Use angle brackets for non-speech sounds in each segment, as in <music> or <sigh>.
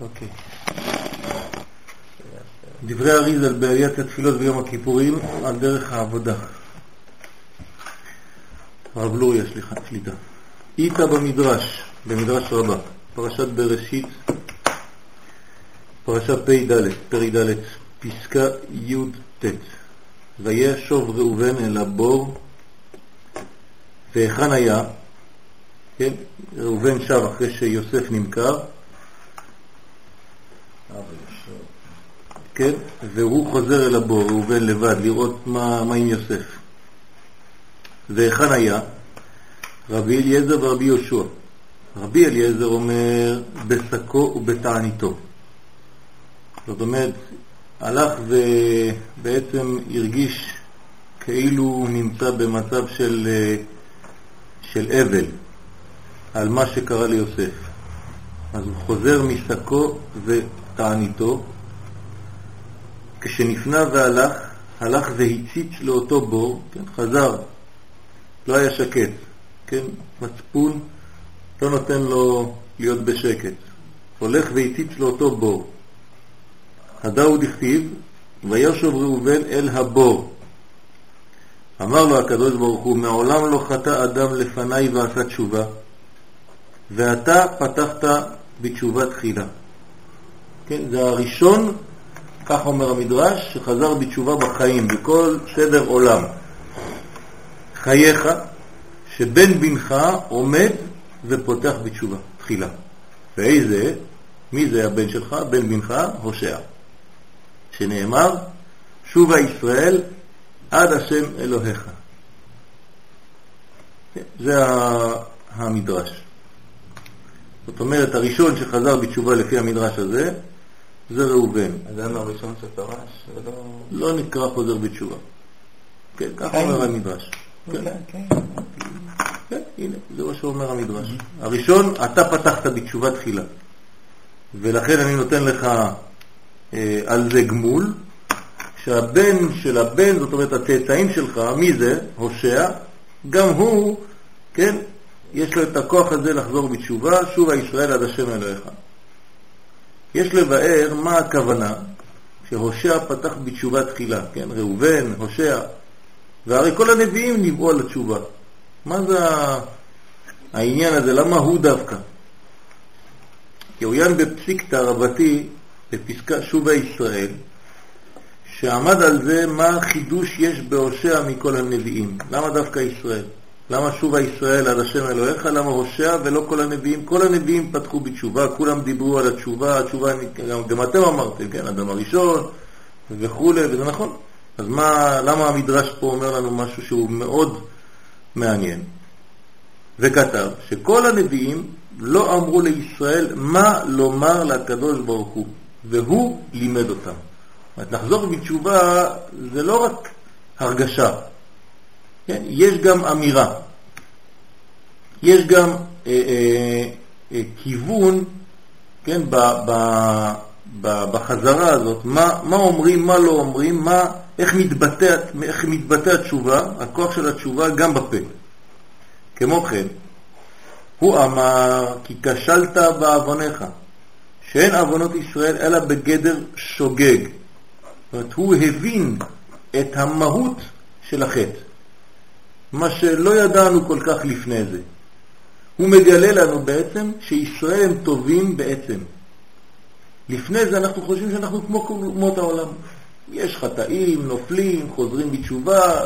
אוקיי. דברי אריזל בעליית התפילות ביום הכיפורים על דרך העבודה. הרב לוריה, סליחה, שליטה. איתה במדרש, במדרש רבה, פרשת בראשית, פרשה פ"ד, פרק ד', פסקה י"ט. וישוב ראובן אל הבור, והיכן היה? כן, ראובן שב אחרי שיוסף נמכר, כן, והוא חוזר אל הבור, ראובן לבד, לראות מה, מה עם יוסף. והיכן היה? רבי אליעזר ורבי יהושע. רבי אליעזר אומר בשקו ובתעניתו. זאת אומרת, הלך ובעצם הרגיש כאילו הוא נמצא במצב של, של אבל על מה שקרה ליוסף. אז הוא חוזר משקו ותעניתו. כשנפנה והלך, הלך והציץ לאותו בור, כן, חזר, לא היה שקט, כן, מצפון לא נותן לו להיות בשקט. הולך והציץ לאותו בור. הדאו דכתיב, וישוב ראובן אל הבור. אמר לו הקדוש ברוך הוא, מעולם לא חטא אדם לפניי ועשה תשובה, ואתה פתחת בתשובה תחילה. כן, זה הראשון, כך אומר המדרש, שחזר בתשובה בחיים, בכל סדר עולם. חייך, שבן בנך עומד ופותח בתשובה, תחילה. ואיזה? מי זה הבן שלך? בן בנך, הושע. שנאמר, שובה ישראל עד השם אלוהיך. זה המדרש. זאת אומרת, הראשון שחזר בתשובה לפי המדרש הזה, זה ראובן. אדם הראשון שפרש, ולא... לא נקרא חוזר בתשובה. כן, ככה אומר המדרש. כן. כן, כן, הנה, זה מה שאומר המדרש. הראשון, אתה פתחת בתשובה תחילה. ולכן אני נותן לך אה, על זה גמול, שהבן של הבן, זאת אומרת הצאצאים שלך, מי זה? הושע, גם הוא, כן, יש לו את הכוח הזה לחזור בתשובה, שובה ישראל עד השם אלוהיך. יש לבאר מה הכוונה שהושע פתח בתשובה תחילה, כן, ראובן, הושע, והרי כל הנביאים ניבאו על התשובה. מה זה העניין הזה? למה הוא דווקא? יען בפסיקתא רבתי בפסקה שובה ישראל, שעמד על זה מה חידוש יש בהושע מכל הנביאים. למה דווקא ישראל? למה שובה ישראל עד השם אלוהיך? למה הושע ולא כל הנביאים? כל הנביאים פתחו בתשובה, כולם דיברו על התשובה, התשובה, גם, גם אתם אמרתם, כן, אדם הראשון וכו', וזה נכון. אז מה, למה המדרש פה אומר לנו משהו שהוא מאוד מעניין? וכתב שכל הנביאים לא אמרו לישראל מה לומר לקדוש ברוך הוא. והוא לימד אותם. לחזור בתשובה זה לא רק הרגשה, כן? יש גם אמירה, יש גם אה, אה, אה, כיוון כן, ב, ב, ב, בחזרה הזאת, מה, מה אומרים, מה לא אומרים, מה, איך, מתבטא, איך מתבטא התשובה, הכוח של התשובה גם בפה. כמו כן, הוא אמר כי כשלת בעווניך, שאין עוונות ישראל אלא בגדר שוגג. זאת אומרת, הוא הבין את המהות של החטא, מה שלא ידענו כל כך לפני זה. הוא מגלה לנו בעצם שישראל הם טובים בעצם. לפני זה אנחנו חושבים שאנחנו כמו אומות העולם. יש חטאים, נופלים, חוזרים בתשובה,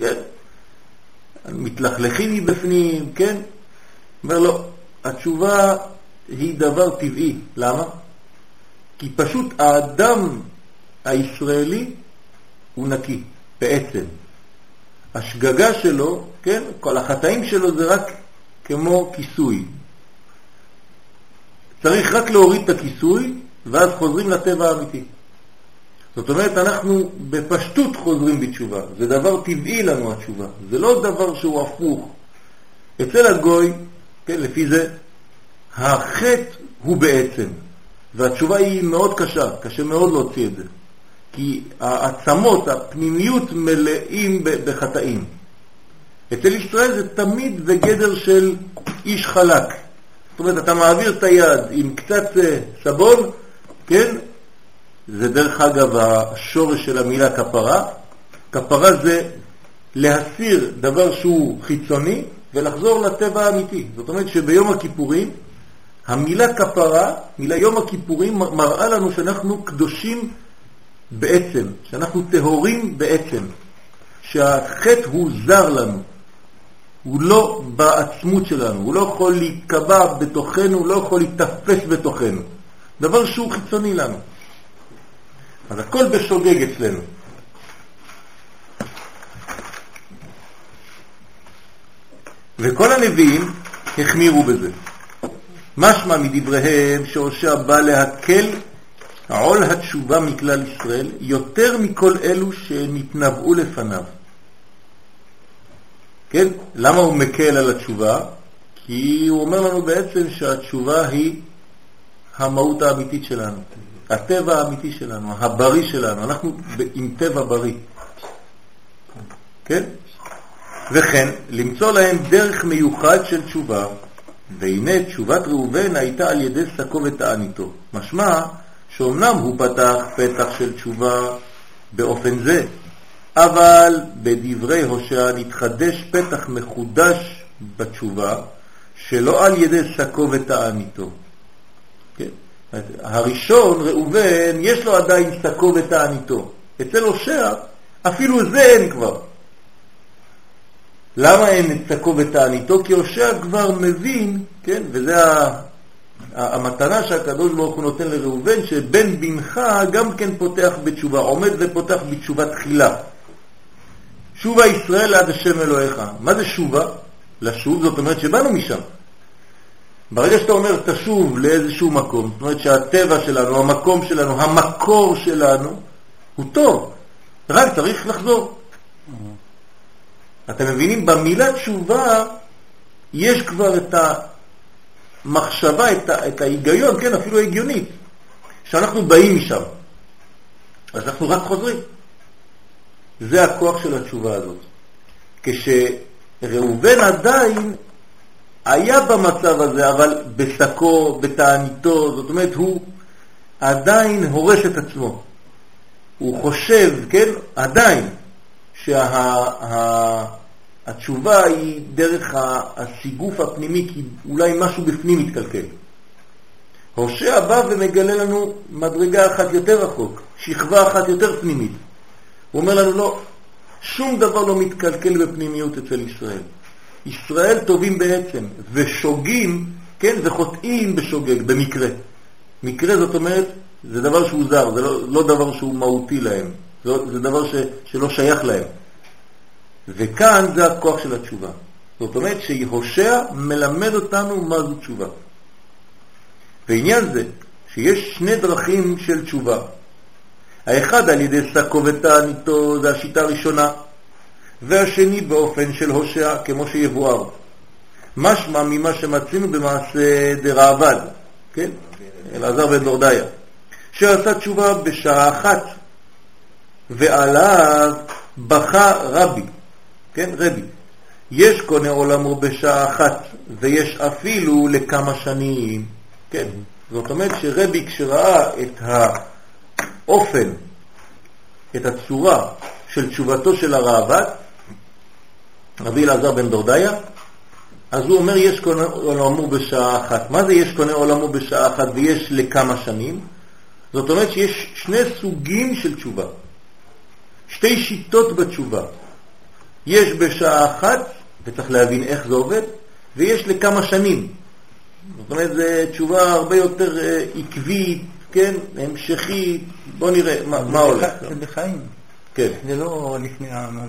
כן? מתלכלכים מבפנים, כן? אומר לו, התשובה היא דבר טבעי. למה? כי פשוט האדם הישראלי הוא נקי, בעצם. השגגה שלו, כן, כל החטאים שלו זה רק כמו כיסוי. צריך רק להוריד את הכיסוי, ואז חוזרים לטבע האמיתי. זאת אומרת, אנחנו בפשטות חוזרים בתשובה. זה דבר טבעי לנו התשובה. זה לא דבר שהוא הפוך. אצל הגוי, כן, לפי זה, החטא הוא בעצם, והתשובה היא מאוד קשה, קשה מאוד להוציא את זה. כי העצמות, הפנימיות מלאים בחטאים. אצל ישראל זה תמיד בגדר של איש חלק. זאת אומרת, אתה מעביר את היד עם קצת אה, סבון, כן? זה דרך אגב השורש של המילה כפרה. כפרה זה להסיר דבר שהוא חיצוני ולחזור לטבע האמיתי. זאת אומרת שביום הכיפורים המילה כפרה, מילה יום הכיפורים, מראה לנו שאנחנו קדושים בעצם, שאנחנו טהורים בעצם, שהחטא הוא זר לנו, הוא לא בעצמות שלנו, הוא לא יכול להיקבע בתוכנו, הוא לא יכול להתאפס בתוכנו, דבר שהוא חיצוני לנו. אז הכל בשוגג אצלנו. וכל הנביאים החמירו בזה. משמע מדבריהם שהושע בא להקל עול התשובה מכלל ישראל יותר מכל אלו שנתנבאו לפניו. כן? למה הוא מקל על התשובה? כי הוא אומר לנו בעצם שהתשובה היא המהות האמיתית שלנו, הטבע האמיתי שלנו, הבריא שלנו, אנחנו עם טבע בריא. כן? וכן, למצוא להם דרך מיוחד של תשובה, והנה תשובת ראובן הייתה על ידי שקו ותעניתו. משמע שאומנם הוא פתח פתח של תשובה באופן זה, אבל בדברי הושע נתחדש פתח מחודש בתשובה, שלא על ידי שקו ותעניתו. כן? הראשון, ראובן, יש לו עדיין שקו ותעניתו. אצל הושע אפילו זה אין כבר. למה אין את שקו ותעניתו? כי הושע כבר מבין, כן, וזה המתנה שהקדוש ברוך הוא נותן לראובן, שבן בנך גם כן פותח בתשובה, עומד ופותח בתשובה תחילה. שובה ישראל עד השם אלוהיך. מה זה שובה? לשוב, זאת אומרת שבאנו משם. ברגע שאתה אומר תשוב לאיזשהו מקום, זאת אומרת שהטבע שלנו, המקום שלנו, המקור שלנו, הוא טוב, רק צריך לחזור. אתם מבינים? במילה תשובה יש כבר את המחשבה, את, את ההיגיון, כן, אפילו הגיונית, שאנחנו באים משם. אז אנחנו רק חוזרים. זה הכוח של התשובה הזאת. כשראובן עדיין היה במצב הזה, אבל בשקו, בתעניתו, זאת אומרת, הוא עדיין הורס את עצמו. הוא חושב, כן, עדיין, שהתשובה שה, היא דרך הסיגוף הפנימי, כי אולי משהו בפנים מתקלקל. הושע בא ומגלה לנו מדרגה אחת יותר רחוק, שכבה אחת יותר פנימית. הוא אומר לנו, לא, שום דבר לא מתקלקל בפנימיות אצל ישראל. ישראל טובים בעצם, ושוגים, כן, וחוטאים בשוגג, במקרה. מקרה זאת אומרת, זה דבר שהוא זר, זה לא, לא דבר שהוא מהותי להם. זה, זה דבר ש, שלא שייך להם. וכאן זה הכוח של התשובה. זאת אומרת שהושע מלמד אותנו מה זו תשובה. ועניין זה שיש שני דרכים של תשובה. האחד על ידי שקו ותעניתו, זה השיטה הראשונה, והשני באופן של הושע, כמו שיבואר. משמע ממה שמצינו במעשה דרעבד, כן? אלעזר בן שעשה תשובה בשעה אחת ועליו בכה רבי, כן, רבי. יש קונה עולמו בשעה אחת, ויש אפילו לכמה שנים, כן. זאת אומרת שרבי כשראה את האופן, את הצורה של תשובתו של הרעב"ד, רבי אלעזר בן דורדיה, אז הוא אומר יש קונה עולמו בשעה אחת. מה זה יש קונה עולמו בשעה אחת ויש לכמה שנים? זאת אומרת שיש שני סוגים של תשובה. שתי שיטות בתשובה. יש בשעה אחת, וצריך להבין איך זה עובד, ויש לכמה שנים. זאת אומרת, זו תשובה הרבה יותר אה, עקבית, כן, המשכית, בוא נראה מה, מה הולך. זה בחיים. כן. זה לא לפני המוות.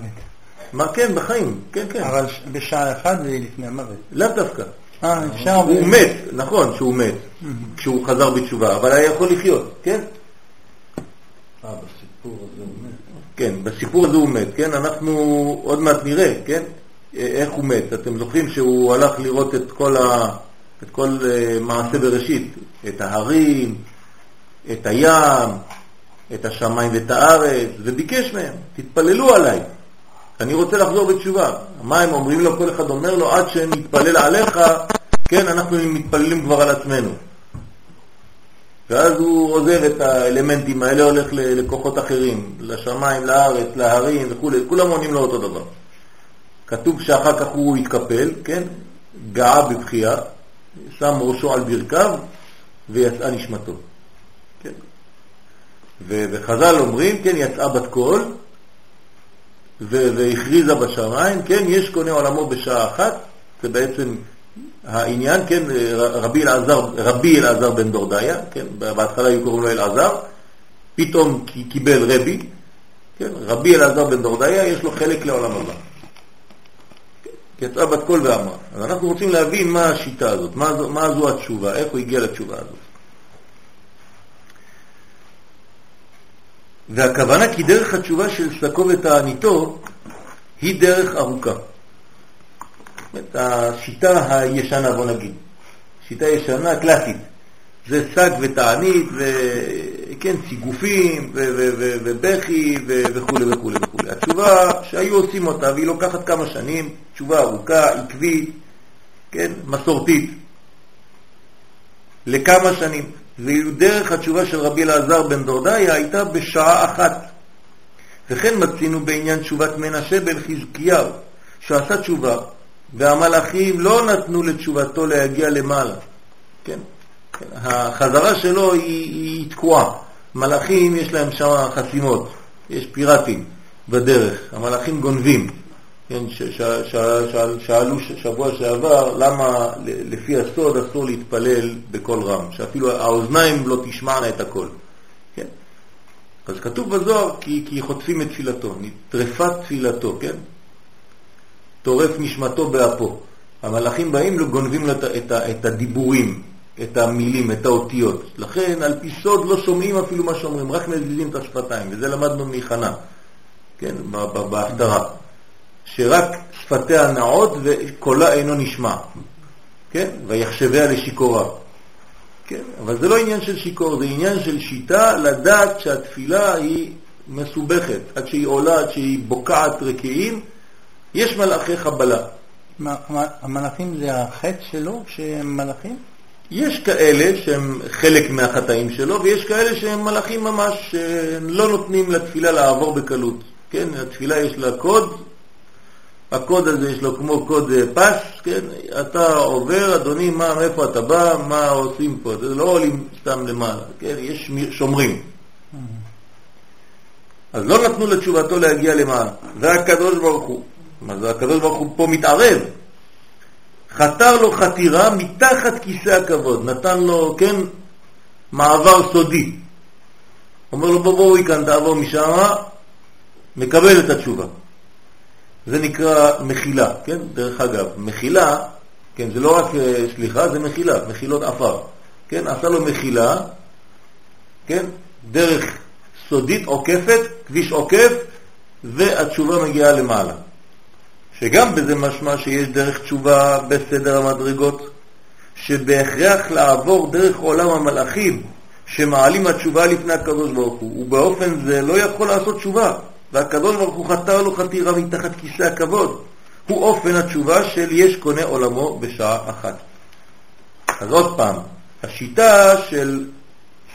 מה כן, בחיים, כן, כן. אבל בשעה אחת זה לפני המוות. לאו דווקא. אה, אפשר... הוא מת, נכון שהוא מת, כשהוא חזר בתשובה, אבל היה יכול לחיות, כן? אה, בסיפור הזה הוא מת. כן, בסיפור הזה הוא מת, כן? אנחנו עוד מעט נראה, כן? איך הוא מת. אתם זוכרים שהוא הלך לראות את כל, ה... את כל uh, מעשה בראשית, את ההרים, את הים, את השמיים ואת הארץ, וביקש מהם, תתפללו עליי, אני רוצה לחזור בתשובה. מה הם אומרים לו? כל אחד אומר לו, עד שנתפלל עליך, כן, אנחנו מתפללים כבר על עצמנו. ואז הוא עוזב את האלמנטים האלה, הולך לכוחות אחרים, לשמיים, לארץ, להרים וכו', כולם עונים לו אותו דבר. כתוב שאחר כך הוא התקפל, כן, גאה בבחייה, שם ראשו על ברכיו ויצאה נשמתו. כן. וחז"ל אומרים, כן, יצאה בת קול והכריזה בשמיים, כן, יש קונה עולמו בשעה אחת, זה בעצם העניין, כן, רבי אלעזר, רבי אלעזר בן דורדיה, כן, בהתחלה היו קוראים לו אלעזר, פתאום קיבל רבי, כן, רבי אלעזר בן דורדיה, יש לו חלק לעולם הבא. יצאה בת קול ואמרה. אז אנחנו רוצים להבין מה השיטה הזאת, מה זו, מה זו התשובה, איך הוא הגיע לתשובה הזאת. והכוונה כי דרך התשובה של סקו ותעניתו היא דרך ארוכה. את השיטה הישנה, בוא נגיד, שיטה ישנה קלאסית, זה שק ותענית, וכן, סיגופים, ובכי, וכו' וכו' וכו'. התשובה שהיו עושים אותה, והיא לוקחת כמה שנים, תשובה ארוכה, עקבית, כן, מסורתית, לכמה שנים. ודרך התשובה של רבי אלעזר בן דורדיה הייתה בשעה אחת. וכן מצינו בעניין תשובת מנשה בן חזקיהו, שעשה תשובה, והמלאכים לא נתנו לתשובתו להגיע למעלה. כן? החזרה שלו היא, היא תקועה. מלאכים יש להם שם חסימות, יש פיראטים בדרך, המלאכים גונבים. כן, ש, ש, ש, ש, שאלו שבוע שעבר למה לפי הסוד אסור להתפלל בקול רם, שאפילו האוזניים לא תשמענה את הקול. כן? אז כתוב בזוהר כי, כי חוטפים את תפילתו, נטרפה תפילתו, כן? טורף נשמתו באפו. המלאכים באים וגונבים את, את, את הדיבורים, את המילים, את האותיות. לכן על פי סוד לא שומעים אפילו מה שאומרים, רק מזיזים את השפתיים, וזה למדנו מחנה, כן, בהפטרה. שרק שפתיה נעות וקולה אינו נשמע, כן? ויחשביה לשיכורה. כן? אבל זה לא עניין של שיכור, זה עניין של שיטה לדעת שהתפילה היא מסובכת, עד שהיא עולה, עד שהיא בוקעת רקיעים, יש מלאכי חבלה. המלאכים זה החטא שלו, שהם מלאכים? יש כאלה שהם חלק מהחטאים שלו, ויש כאלה שהם מלאכים ממש, שלא נותנים לתפילה לעבור בקלות. כן, התפילה יש לה קוד, הקוד הזה יש לו כמו קוד אה, פס, כן, אתה עובר, אדוני, מה, מאיפה אתה בא, מה עושים פה, זה לא עולים סתם למעלה, כן, יש שומרים. אז לא נתנו לתשובתו להגיע למעלה, זה הקדוש ברוך הוא. מה זה הקדוש ברוך הוא פה מתערב? חתר לו חתירה מתחת כיסא הכבוד, נתן לו, כן, מעבר סודי. אומר לו, בוא בואו כאן, תעבור משם, מקבל את התשובה. זה נקרא מחילה, כן? דרך אגב, מחילה, כן, זה לא רק אה, סליחה, זה מחילה, מחילות עפר. כן, עשה לו מחילה, כן, דרך סודית עוקפת, כביש עוקף, והתשובה מגיעה למעלה. שגם בזה משמע שיש דרך תשובה בסדר המדרגות, שבהכרח לעבור דרך עולם המלאכים, שמעלים התשובה לפני הקדוש ברוך הוא, ובאופן זה לא יכול לעשות תשובה. והקדוש ברוך הוא חתר לו חתירה מתחת כיסא הכבוד. הוא אופן התשובה של יש קונה עולמו בשעה אחת. אז עוד פעם, השיטה של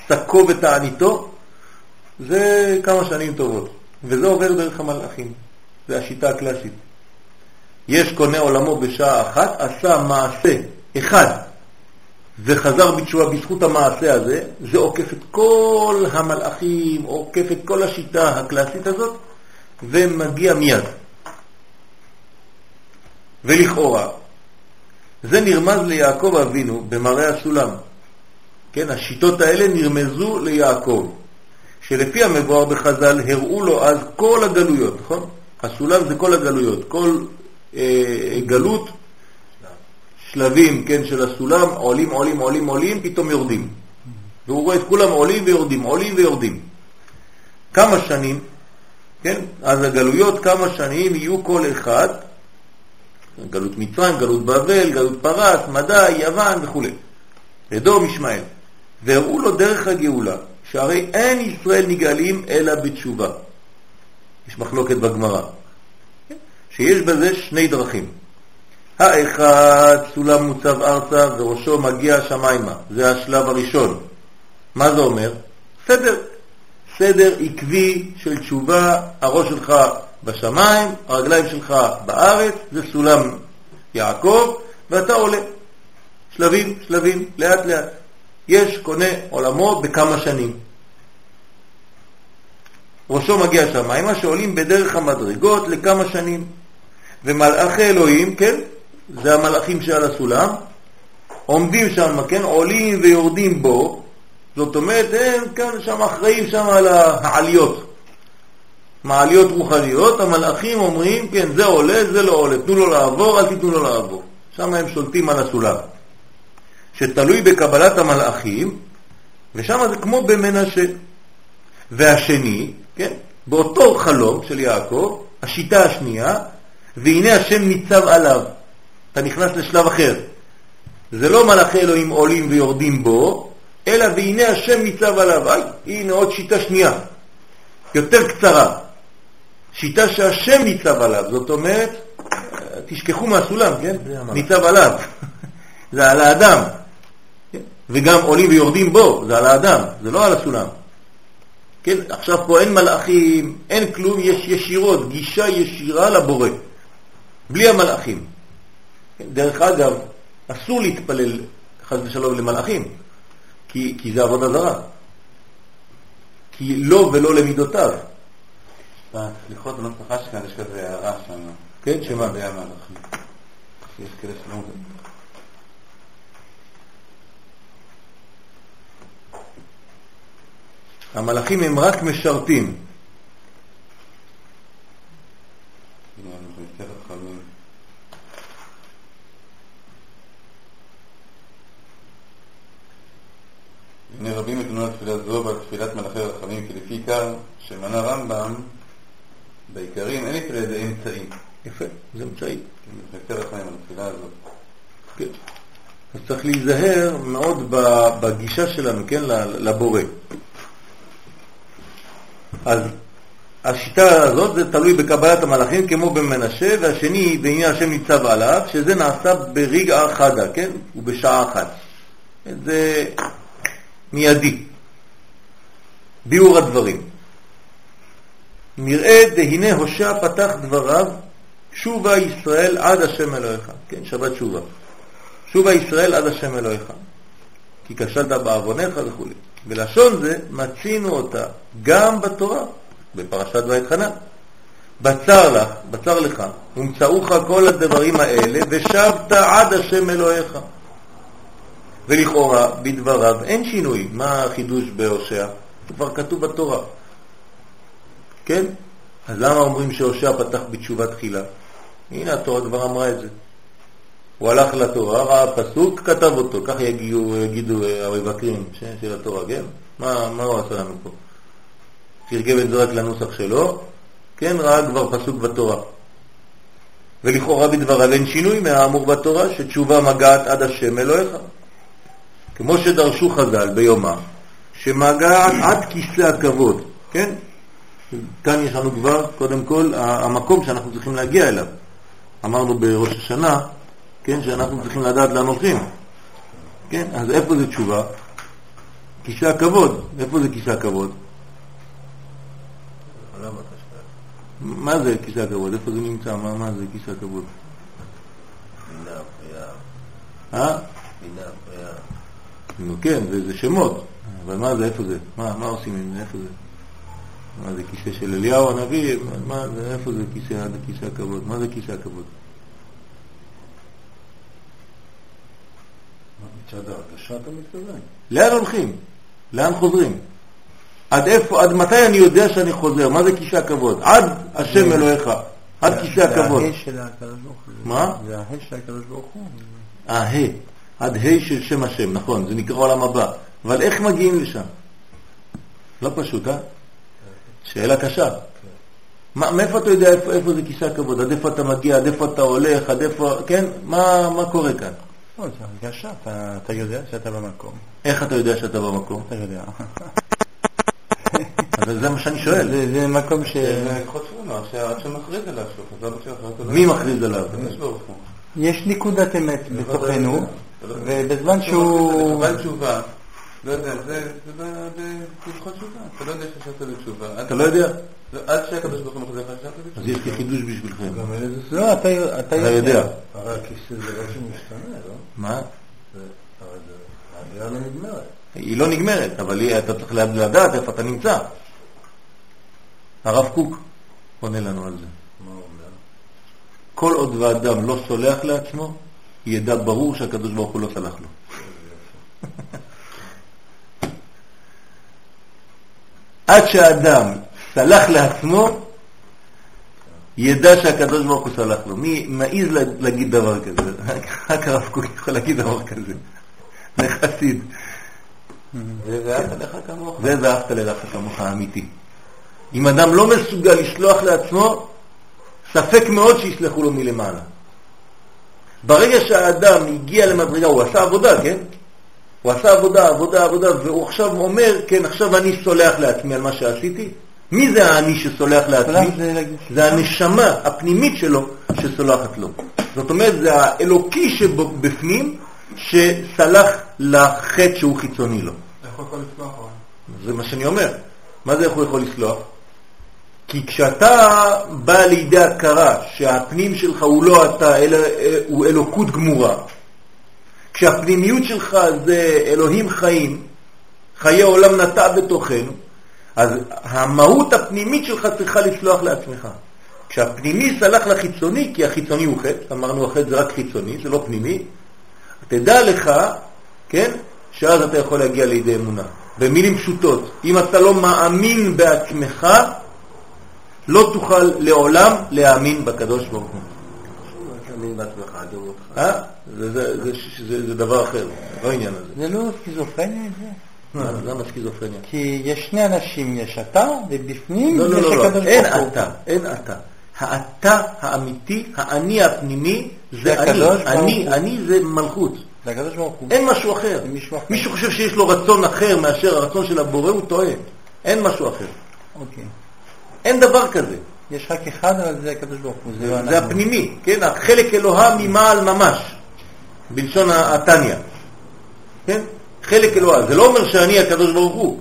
שקו ותעניתו זה כמה שנים טובות, וזה עובר דרך המלאכים, זה השיטה הקלאסית. יש קונה עולמו בשעה אחת, עשה מעשה אחד וחזר בתשובה בזכות המעשה הזה, זה עוקף את כל המלאכים, עוקף את כל השיטה הקלאסית הזאת, ומגיע מיד. ולכאורה, זה נרמז ליעקב אבינו במראה הסולם. כן, השיטות האלה נרמזו ליעקב, שלפי המבואר בחז"ל הראו לו אז כל הגלויות, נכון? הסולם זה כל הגלויות, כל אה, גלות שלבים, כן, של הסולם, עולים, עולים, עולים, עולים, פתאום יורדים. והוא רואה את כולם עולים ויורדים, עולים ויורדים. כמה שנים, כן, אז הגלויות כמה שנים יהיו כל אחד, גלות מצרים, גלות בבל, גלות פרס, מדי, יוון וכו'. אדום ישמעאל. והראו לו דרך הגאולה, שהרי אין ישראל נגאלים אלא בתשובה. יש מחלוקת בגמרא? שיש בזה שני דרכים. האחד סולם מוצב ארצה וראשו מגיע שמיימה, זה השלב הראשון. מה זה אומר? סדר, סדר עקבי של תשובה, הראש שלך בשמיים, הרגליים שלך בארץ, זה סולם יעקב, ואתה עולה. שלבים, שלבים, לאט לאט. יש קונה עולמו בכמה שנים. ראשו מגיע שמיימה שעולים בדרך המדרגות לכמה שנים. ומלאכי אלוהים, כן, זה המלאכים שעל הסולם, עומדים שם, כן, עולים ויורדים בו, זאת אומרת, הם כאן שם אחראים שם על העליות. מעליות רוחניות, המלאכים אומרים, כן, זה עולה, זה לא עולה, תנו לו לעבור, אל תיתנו לו לעבור. שם הם שולטים על הסולם. שתלוי בקבלת המלאכים, ושם זה כמו במנשה. והשני, כן, באותו חלום של יעקב, השיטה השנייה, והנה השם ניצב עליו. אתה נכנס לשלב אחר. זה לא מלאכי אלוהים עולים ויורדים בו, אלא והנה השם ניצב עליו. איי, הנה עוד שיטה שנייה, יותר קצרה. שיטה שהשם ניצב עליו, זאת אומרת, תשכחו מהסולם, כן? ניצב עליו. זה על האדם. כן? וגם עולים ויורדים בו, זה על האדם, זה לא על הסולם. כן, עכשיו פה אין מלאכים, אין כלום, יש ישירות, גישה ישירה לבורא, בלי המלאכים. כן, דרך אגב, אסור להתפלל חס ושלום למלאכים, כי, כי זה עבודה זרה. כי לא ולא למידותיו. סליחות בנוסח אשכן יש כזה הערה שם. כן, שמה? יש כאלה שלא... המלאכים הם רק משרתים. הנה רבים יתנו תפילה זו ועל תפילת מלאכי רחמים, כי לפי עיקר שמנה רמב"ם בעיקרים אין נתפלל ידי אמצעי. יפה, זה אמצעי. כן, יותר רחמים על התפילה הזאת. כן. אז צריך להיזהר מאוד בגישה שלנו, כן, לבורא. אז השיטה הזאת זה תלוי בקבלת המלאכים כמו במנשה, והשני בעניין השם ניצב עליו, שזה נעשה ברגע חדה, כן? ובשעה אחת. זה מיידי. ביאור הדברים. נראה דהנה הושע פתח דבריו, שובה ישראל עד השם אלוהיך. כן, שבת שובה. שובה ישראל עד השם אלוהיך. כי כשלת בעווניך וכו'. בלשון זה מצינו אותה גם בתורה, בפרשת ואתחנן. בצר לך, בצר לך, ומצאוך כל הדברים האלה, ושבת עד השם אלוהיך. ולכאורה, בדבריו אין שינוי. מה החידוש בהושע? זה כבר כתוב בתורה. כן? אז למה אומרים שהושע פתח בתשובה תחילה? הנה התורה כבר אמרה את זה. הוא הלך לתורה, ראה פסוק, כתב אותו, כך יגידו, יגידו המבקרים של התורה, כן? מה, מה הוא עשה לנו פה? תרגם את זה רק לנוסח שלו, כן, ראה כבר פסוק בתורה. ולכאורה בדבריו אין שינוי מהאמור בתורה, שתשובה מגעת עד השם אלוהיך. כמו שדרשו חז"ל ביומה, שמגעת עד כיסא הכבוד, כן? כאן יש לנו כבר, קודם כל, המקום שאנחנו צריכים להגיע אליו. אמרנו בראש השנה, כן, שאנחנו צריכים לדעת לאן הולכים. כן, אז איפה זה תשובה? כיסא הכבוד. איפה זה כיסא הכבוד? מה זה כיסא הכבוד? איפה זה נמצא? מה, מה זה כיסא הכבוד? בינה, פריאה. אה? בינה, כן, זה, זה שמות. אבל מה זה, איפה זה? מה, מה עושים עם זה? איפה זה? מה זה כיסא של אליהו הנביא? מה, זה, איפה זה כיסא, כיסא הכבוד? מה זה כיסא הכבוד? מצד ההרגשה אתה מתכוון? לאן הולכים? לאן חוזרים? עד איפה, עד מתי אני יודע שאני חוזר? מה זה כיסא הכבוד? עד השם אלוהיך, עד כיסא הכבוד. זה הה של הקדוש ברוך הוא. מה? זה הה של הקדוש ברוך הוא. הה, עד ה' של שם השם, נכון, זה נקרא עולם הבא. אבל איך מגיעים לשם? לא פשוט, אה? שאלה קשה. מה, מאיפה אתה יודע איפה, איפה זה כיסא הכבוד? עד איפה אתה מגיע? עד איפה אתה הולך? עד איפה... כן? מה, מה קורה כאן? לא, זה הרגשה, אתה, אתה יודע שאתה במקום. איך אתה יודע שאתה במקום? אתה יודע. <laughs> אבל זה מה שאני שואל. זה, זה מקום ש... מי מכריז עליו? יש נקודת אמת בתוכנו, לא- ובזמן שהוא... אבל תשובה. לא יודע, זה בהלכות תשובה. אתה לא יודע שחשבת בתשובה. אתה לא יודע? לא, עד שהקדוש ברוך הוא מחזיר לך חשבת אז בתשובה. יש לי חידוש בשבילכם. לא, אתה יודע. הרי הכיסא זה לא שמשתנה, לא? מה? העלייה לא נגמרת. היא לא נגמרת, אבל אתה צריך לדעת איפה אתה נמצא. הרב קוק עונה לנו על זה. מה הוא אומר? כל עוד ואדם לא סולח לעצמו, ידע ברור שהקדוש ברוך הוא לא סלח לו. עד שהאדם סלח לעצמו, ידע שהקדוש ברוך הוא סלח לו. מי מעז לה- להגיד דבר כזה? <laughs> רק הרב קוק יכול להגיד דבר כזה. זה חסיד. זה ואהבת לרעך כמוך האמיתי. אם אדם לא מסוגל לשלוח לעצמו, ספק מאוד שיסלחו לו מלמעלה. ברגע שהאדם הגיע למדרגה, הוא עשה עבודה, כן? הוא עשה עבודה, עבודה, עבודה, והוא עכשיו אומר, כן, עכשיו אני סולח לעצמי על מה שעשיתי. מי זה האני שסולח לעצמי? זה הנשמה הפנימית שלו שסולחת לו. זאת אומרת, זה האלוקי שבפנים שסלח לחטא שהוא חיצוני לו. איך הוא יכול לסלוח? זה מה שאני אומר. מה זה איך הוא יכול לסלוח? כי כשאתה בא לידי הכרה שהפנים שלך הוא לא אתה, אלא אה, הוא אלוקות גמורה, כשהפנימיות שלך זה אלוהים חיים, חיי עולם נטע בתוכנו, אז המהות הפנימית שלך צריכה לסלוח לעצמך. כשהפנימי סלח לחיצוני, כי החיצוני הוא חטא, אמרנו החטא זה רק חיצוני, זה לא פנימי, תדע לך, כן, שאז אתה יכול להגיע לידי אמונה. במילים פשוטות, אם אתה לא מאמין בעצמך, לא תוכל לעולם להאמין בקדוש ברוך הוא. אה? זה, דבר אחר, לא העניין הזה. זה לא סכיזופרניה זה? מה, למה סכיזופרניה? כי יש שני אנשים, יש אתה, ובפנים לא, לא, יש לא, לא, הקדוש אין ברוך הוא. אתה, אין אתה. האתה האמיתי, האני הפנימי, זה אני. אני. אני זה מלכות. זה הקדוש ברוך הוא. אין משהו אחר. מישהו שחושב שיש לו רצון אחר מאשר הרצון של הבורא, הוא טועה. אין משהו אחר. אוקיי. אין דבר כזה. יש רק אחד, אבל זה הקדוש ברוך הוא. זה זה. הפנימי, כן? החלק אלוהה ממעל ממש, בלשון התניא. כן? חלק אלוהה. זה לא אומר שאני הקדוש ברוך הוא.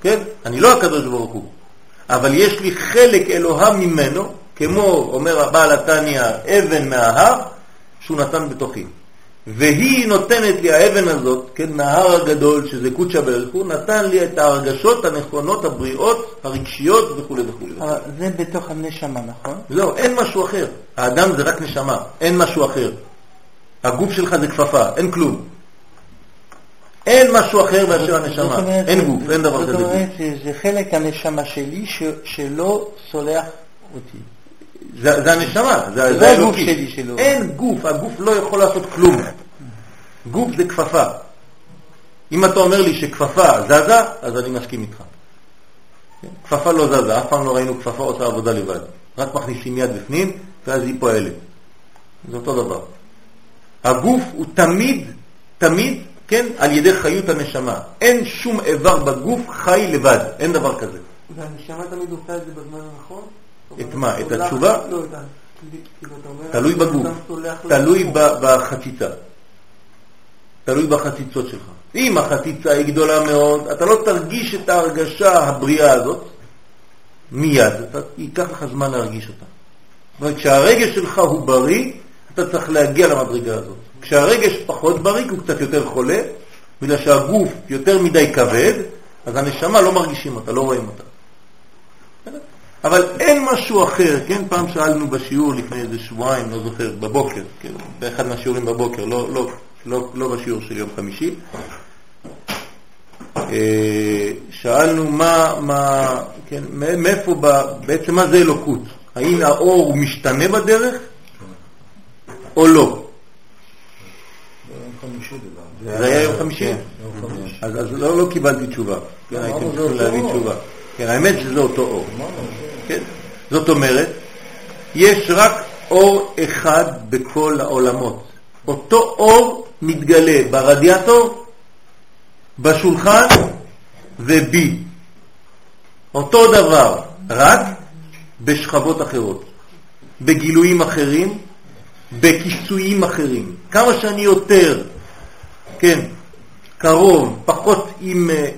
כן? אני לא הקדוש ברוך הוא. אבל יש לי חלק אלוהה ממנו, כמו אומר הבעל התניא, אבן מההר, שהוא נתן בתוכי. והיא נותנת לי, האבן הזאת, כן, מההר הגדול, שזה קודשא בריך הוא, נתן לי את ההרגשות הנכונות, הבריאות, הרגשיות וכו' וכו'. אבל זה בתוך הנשמה, נכון? לא, אין משהו אחר. האדם זה רק נשמה, אין משהו אחר. הגוף שלך זה כפפה, אין כלום. אין משהו אחר מאשר הנשמה. זאת אומרת, אין גוף, אין דבר זאת כזה גוף. אומרת, זה- חלק הנשמה שלי ש- שלא סולח אותי. זה, זה הנשמה, זה, זה זה הגוף. שלי שלו. אין גוף, הגוף לא יכול לעשות כלום. גוף זה כפפה. אם אתה אומר לי שכפפה זזה, אז אני מסכים איתך. כפפה לא זזה, אף פעם לא ראינו כפפה עושה עבודה לבד. רק מכניסים יד בפנים, ואז היא פועלת. זה אותו דבר. הגוף הוא תמיד, תמיד, כן, על ידי חיות הנשמה. אין שום איבר בגוף חי לבד, אין דבר כזה. והנשמה תמיד עושה את זה בזמן הנכון? את מה? את התשובה? לא, את ה... כאילו. תלוי בגוף, תלוי בחציצה, תלוי בחציצות שלך. אם החציצה היא גדולה מאוד, אתה לא תרגיש את ההרגשה הבריאה הזאת מיד, אתה, ייקח לך זמן להרגיש אותה. זאת אומרת, כשהרגש שלך הוא בריא, אתה צריך להגיע למדרגה הזאת. כשהרגש פחות בריא, הוא קצת יותר חולה, בגלל שהגוף יותר מדי כבד, אז הנשמה לא מרגישים אותה, לא רואים אותה. אבל אין משהו אחר, כן? פעם שאלנו בשיעור לפני איזה שבועיים, לא זוכר, בבוקר, כן? באחד מהשיעורים בבוקר, לא, לא, לא, לא בשיעור של יום חמישי. אה, שאלנו מה, מה, כן, מא- מאיפה, ב, בעצם מה זה אלוקות? האם האור הוא משתנה בדרך או לא? זה היה יום חמישי? חמישי. אז, לא, לא קיבלתי תשובה. כן, הייתם צריכים להביא. תשובה. כן, האמת שזה אותו אור. כן? זאת אומרת, יש רק אור אחד בכל העולמות. אותו אור מתגלה ברדיאטור, בשולחן ובי. אותו דבר, רק בשכבות אחרות, בגילויים אחרים, בכיסויים אחרים. כמה שאני יותר, כן, קרוב, פחות עם, אה,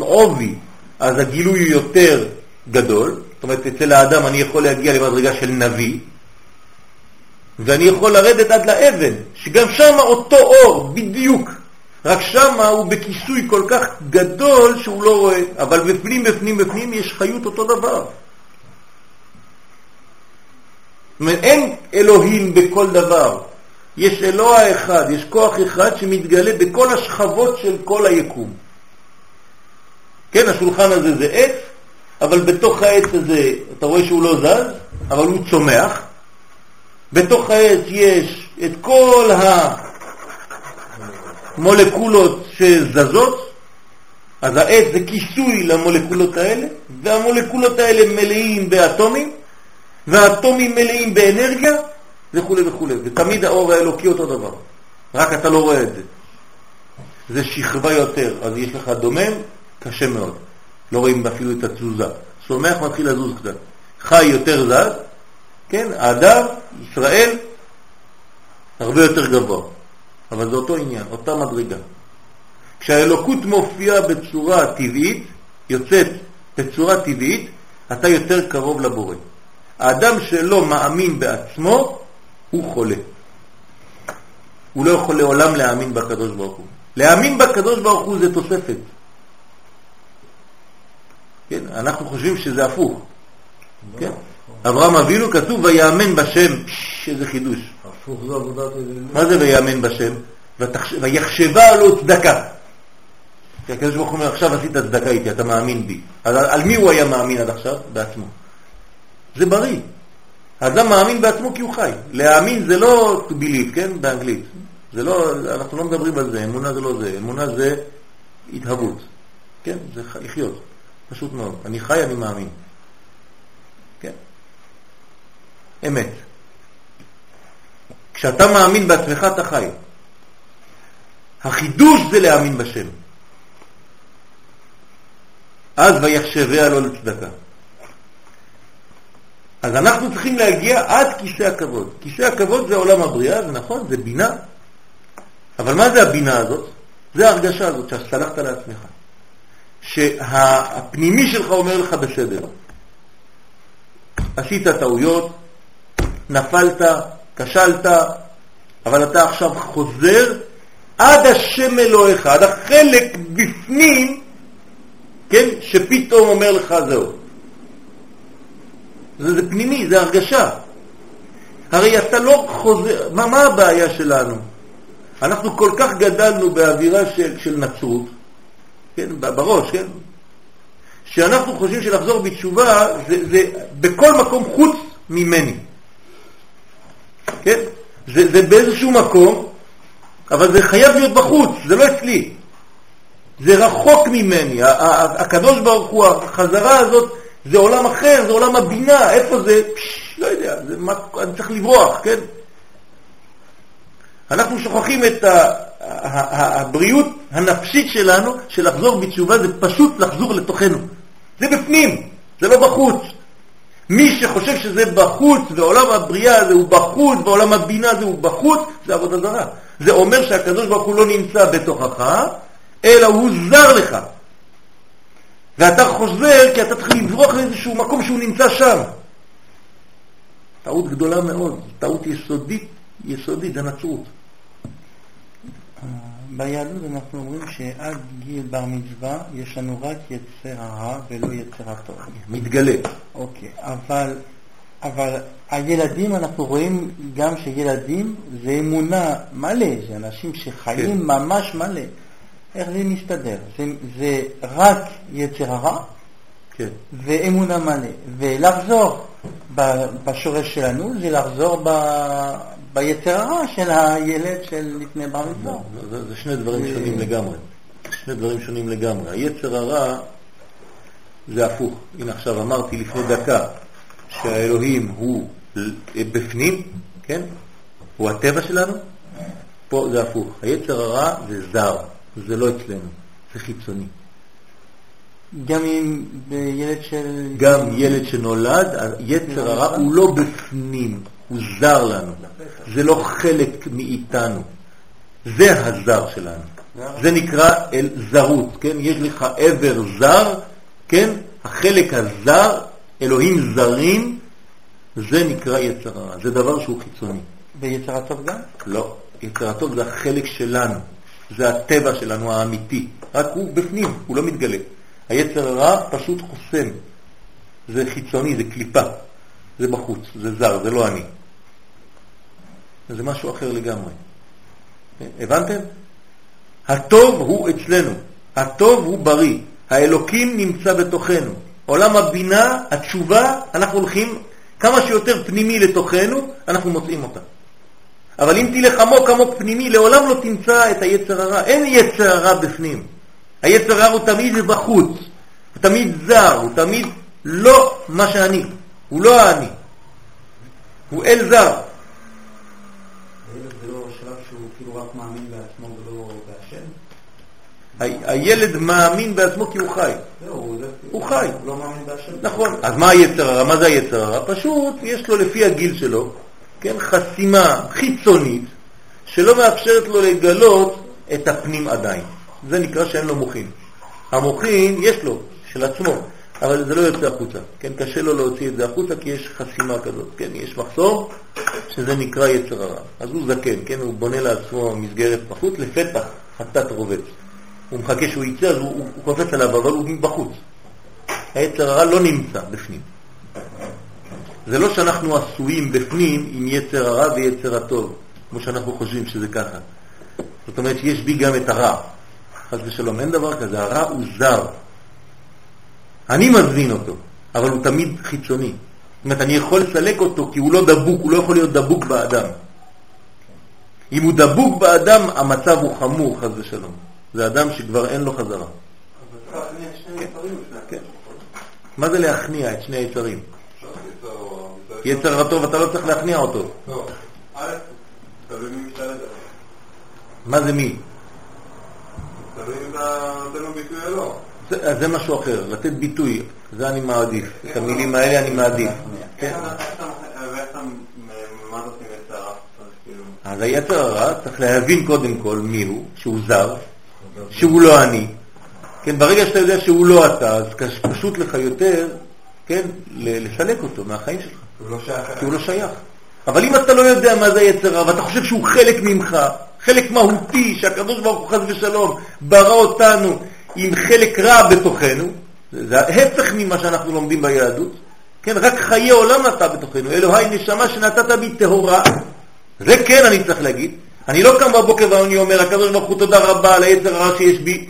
עובי, אז הגילוי הוא יותר גדול. זאת אומרת, אצל האדם אני יכול להגיע למדרגה של נביא, ואני יכול לרדת עד לאבן, שגם שם אותו אור, בדיוק. רק שם הוא בכיסוי כל כך גדול שהוא לא רואה, אבל בפנים, בפנים, בפנים יש חיות אותו דבר. אומרת, אין אלוהים בכל דבר. יש אלוה אחד, יש כוח אחד שמתגלה בכל השכבות של כל היקום. כן, השולחן הזה זה עץ, אבל בתוך העץ הזה, אתה רואה שהוא לא זז, אבל הוא צומח. בתוך העץ יש את כל המולקולות שזזות, אז העץ זה כיסוי למולקולות האלה, והמולקולות האלה מלאים באטומים, והאטומים מלאים באנרגיה, וכו' וכו'. ותמיד האור האלוקי אותו דבר, רק אתה לא רואה את זה. זה שכבה יותר, אז יש לך דומם, קשה מאוד. לא רואים אפילו את התזוזה. צומח מתחיל לזוז קצת. חי יותר זז, כן, האדם, ישראל, הרבה יותר גבוה. אבל זה אותו עניין, אותה מדרגה. כשהאלוקות מופיעה בצורה טבעית, יוצאת בצורה טבעית, אתה יותר קרוב לבורא. האדם שלא מאמין בעצמו, הוא חולה. הוא לא יכול לעולם להאמין בקדוש ברוך הוא. להאמין בקדוש ברוך הוא זה תוספת. כן, אנחנו חושבים שזה הפוך. כן? אברהם אבינו כתוב ויאמן בשם, איזה חידוש. הפוך זה עבודת אלילים. מה זה ויאמן בשם? ויחשבה לו צדקה. כי הקדוש ברוך הוא אומר, עכשיו עשית צדקה איתי, אתה מאמין בי. אז על, על מי הוא היה מאמין עד עכשיו? בעצמו. זה בריא. האדם מאמין בעצמו כי הוא חי. להאמין זה לא to believe, כן? באנגלית. זה לא, אנחנו לא מדברים על זה, אמונה זה לא זה, אמונה זה התהוות. כן? זה לחיות. פשוט מאוד. אני חי, אני מאמין. כן? אמת. כשאתה מאמין בעצמך אתה חי. החידוש זה להאמין בשם. אז ויחשביה לו לצדקה. אז אנחנו צריכים להגיע עד כיסא הכבוד. כיסא הכבוד זה עולם הבריאה, זה נכון, זה בינה. אבל מה זה הבינה הזאת? זה ההרגשה הזאת שסלחת לעצמך. שהפנימי שלך אומר לך בסדר. עשית טעויות, נפלת, כשלת, אבל אתה עכשיו חוזר עד השם אלוהיך, עד החלק בפנים, כן, שפתאום אומר לך זהו. זה, זה פנימי, זה הרגשה. הרי אתה לא חוזר, מה, מה הבעיה שלנו? אנחנו כל כך גדלנו באווירה של, של נצרות, כן, בראש, כן? שאנחנו חושבים שלחזור בתשובה זה, זה בכל מקום חוץ ממני. כן? זה, זה באיזשהו מקום, אבל זה חייב להיות בחוץ, זה לא אצלי. זה רחוק ממני. הקדוש ברוך הוא, החזרה הזאת, זה עולם אחר, זה עולם הבינה, איפה זה? פש, לא יודע, זה מה, אני צריך לברוח, כן? אנחנו שוכחים את הבריאות הנפשית שלנו, שלחזור בתשובה זה פשוט לחזור לתוכנו. זה בפנים, זה לא בחוץ. מי שחושב שזה בחוץ, ועולם הבריאה הזה הוא בחוץ, ועולם הבינה הזה הוא בחוץ, זה עבודה זרה. זה אומר שהקדוש ברוך הוא לא נמצא בתוכך, אלא הוא זר לך. ואתה חוזר כי אתה צריך לברוח לאיזשהו מקום שהוא נמצא שם. טעות גדולה מאוד, טעות יסודית, יסודית, זה נצרות. ביהדות אנחנו אומרים שעד גיל בר מצווה יש לנו רק יצר הרע ולא יצר הטוב. מתגלה. אוקיי, אבל, אבל הילדים, אנחנו רואים גם שילדים זה אמונה מלא, זה אנשים שחיים כן. ממש מלא. איך זה מסתדר? זה, זה רק יצר הרע כן. ואמונה מלא. ולחזור בשורש שלנו זה לחזור ב, ביצר הרע של הילד של לפני בר מצווה. לא, זה, זה שני דברים שונים לגמרי. שני דברים שונים לגמרי. היצר הרע זה הפוך. הנה עכשיו אמרתי לפני דקה שהאלוהים הוא בפנים, כן? הוא הטבע שלנו. פה זה הפוך. היצר הרע זה זר, זה לא אצלנו, זה חיצוני. גם אם בילד של... גם ילד שנולד, היצר הרע הוא לא בפנים, הוא זר לנו. זה לא חלק מאיתנו. זה הזר שלנו. זה נקרא אל זרות, כן? יש לך עבר זר, כן? החלק הזר, אלוהים זרים, זה נקרא יצר הרע. זה דבר שהוא חיצוני. ויצר הטוב גם? לא, יצר הטוב זה החלק שלנו, זה הטבע שלנו האמיתי, רק הוא בפנים, הוא לא מתגלה. היצר הרע פשוט חוסם, זה חיצוני, זה קליפה, זה בחוץ, זה זר, זה לא אני. זה משהו אחר לגמרי. הבנתם? הטוב הוא אצלנו, הטוב הוא בריא, האלוקים נמצא בתוכנו. עולם הבינה, התשובה, אנחנו הולכים כמה שיותר פנימי לתוכנו, אנחנו מוצאים אותה. אבל אם תלך עמוק עמוק פנימי, לעולם לא תמצא את היצר הרע. אין יצר הרע בפנים. היצר הרע הוא תמיד בחוץ, הוא תמיד זר, הוא תמיד לא מה שאני, הוא לא האני, הוא אל זר. הילד מאמין בעצמו כי הוא חי. הוא חי. לא. נכון. אז מה היצר הרע? מה זה היצר הרע? פשוט יש לו לפי הגיל שלו, כן, חסימה חיצונית שלא מאפשרת לו לגלות את הפנים עדיין. זה נקרא שאין לו מוחין. המוחין יש לו, של עצמו, אבל זה לא יוצא החוצה. כן, קשה לו להוציא את זה החוצה כי יש חסימה כזאת. כן, יש מחסור שזה נקרא יצר הרע. אז הוא זקן, כן, הוא בונה לעצמו מסגרת בחוץ, לפתח חטאת רובץ. הוא מחכה שהוא יצא, אז הוא, הוא, הוא קופץ עליו, אבל הוא בחוץ. היצר הרע לא נמצא בפנים. זה לא שאנחנו עשויים בפנים עם יצר הרע ויצר הטוב, כמו שאנחנו חושבים שזה ככה. זאת אומרת שיש בי גם את הרע. חס ושלום, אין דבר כזה, הרע הוא זר. אני מזמין אותו, אבל הוא תמיד חיצוני. זאת אומרת, אני יכול לסלק אותו כי הוא לא דבוק, הוא לא יכול להיות דבוק באדם. אם הוא דבוק באדם, המצב הוא חמור, חס ושלום. זה אדם שכבר אין לו חזרה. מה זה להכניע את שני היצרים? יצר הטוב, אתה לא צריך להכניע אותו. מה זה מי? זה משהו אחר, לתת ביטוי, זה אני מעדיף. את המילים האלה אני מעדיף. כן. אז היצר הרע צריך להבין קודם כל מי הוא, שהוא זר, שהוא לא אני. כן, ברגע שאתה יודע שהוא לא אתה, אז פשוט לך יותר, כן, לסלק אותו מהחיים שלך. הוא לא שייך. כי הוא לא שייך. אבל אם אתה לא יודע מה זה יצר רע, ואתה חושב שהוא חלק ממך, חלק מהותי, שהקדוש ברוך הוא חס ושלום ברא אותנו עם חלק רע בתוכנו, זה ההפך ממה שאנחנו לומדים ביהדות, כן, רק חיי עולם נטע בתוכנו, אלוהי נשמה שנתת בי טהורה, זה כן אני צריך להגיד, אני לא קם בבוקר ואני אומר, הקדוש ברוך הוא תודה רבה על היצר הרע שיש בי.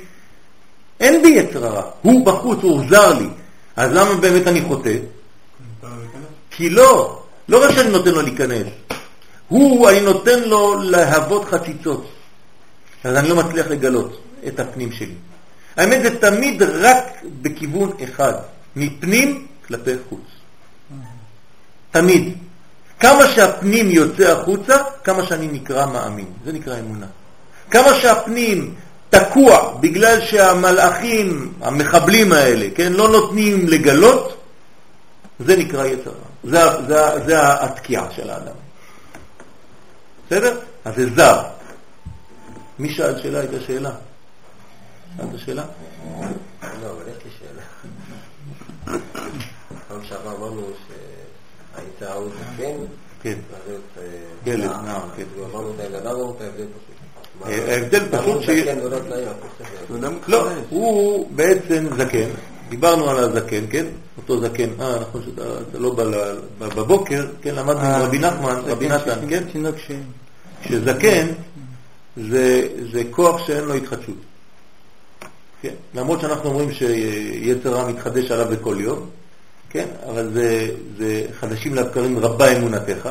אין בי יצר הרע, הוא בחוץ, הוא עוזר לי. אז למה באמת אני חוטא? כי לא, לא רק שאני נותן לו להיכנס, הוא, אני נותן לו להוות חציצות. אז אני לא מצליח לגלות את הפנים שלי. האמת זה תמיד רק בכיוון אחד, מפנים כלפי חוץ. תמיד. כמה שהפנים יוצא החוצה, כמה שאני נקרא מאמין. זה נקרא אמונה. כמה שהפנים תקוע בגלל שהמלאכים, המחבלים האלה, כן, לא נותנים לגלות, זה נקרא יצר. זה, זה, זה התקיעה של האדם. בסדר? אז זה זר. מי שאל שאלה? הייתה שאלה. שאלת שאלה? לא, אבל יש לי שאלה. פעם שעבר אמרנו שהיית ההוא זקן, כן. ואז ילד, נער, כן. אמרנו את ההבדל, אמרנו את ההבדל פשוט. ההבדל פשוט ש... ולא תליה, לא, הוא בעצם זקן. דיברנו על הזקן, כן? אותו זקן. אה, נכון שאתה לא בא בבוקר, כן? למדנו עם רבי נחמן, רבי נתן, כן? תינוק ש... שזקן זה, זה כוח שאין לו התחדשות. כן? למרות שאנחנו אומרים שיצר רע מתחדש עליו בכל יום, כן? אבל זה, זה חדשים לבקרים רבה אמונתך.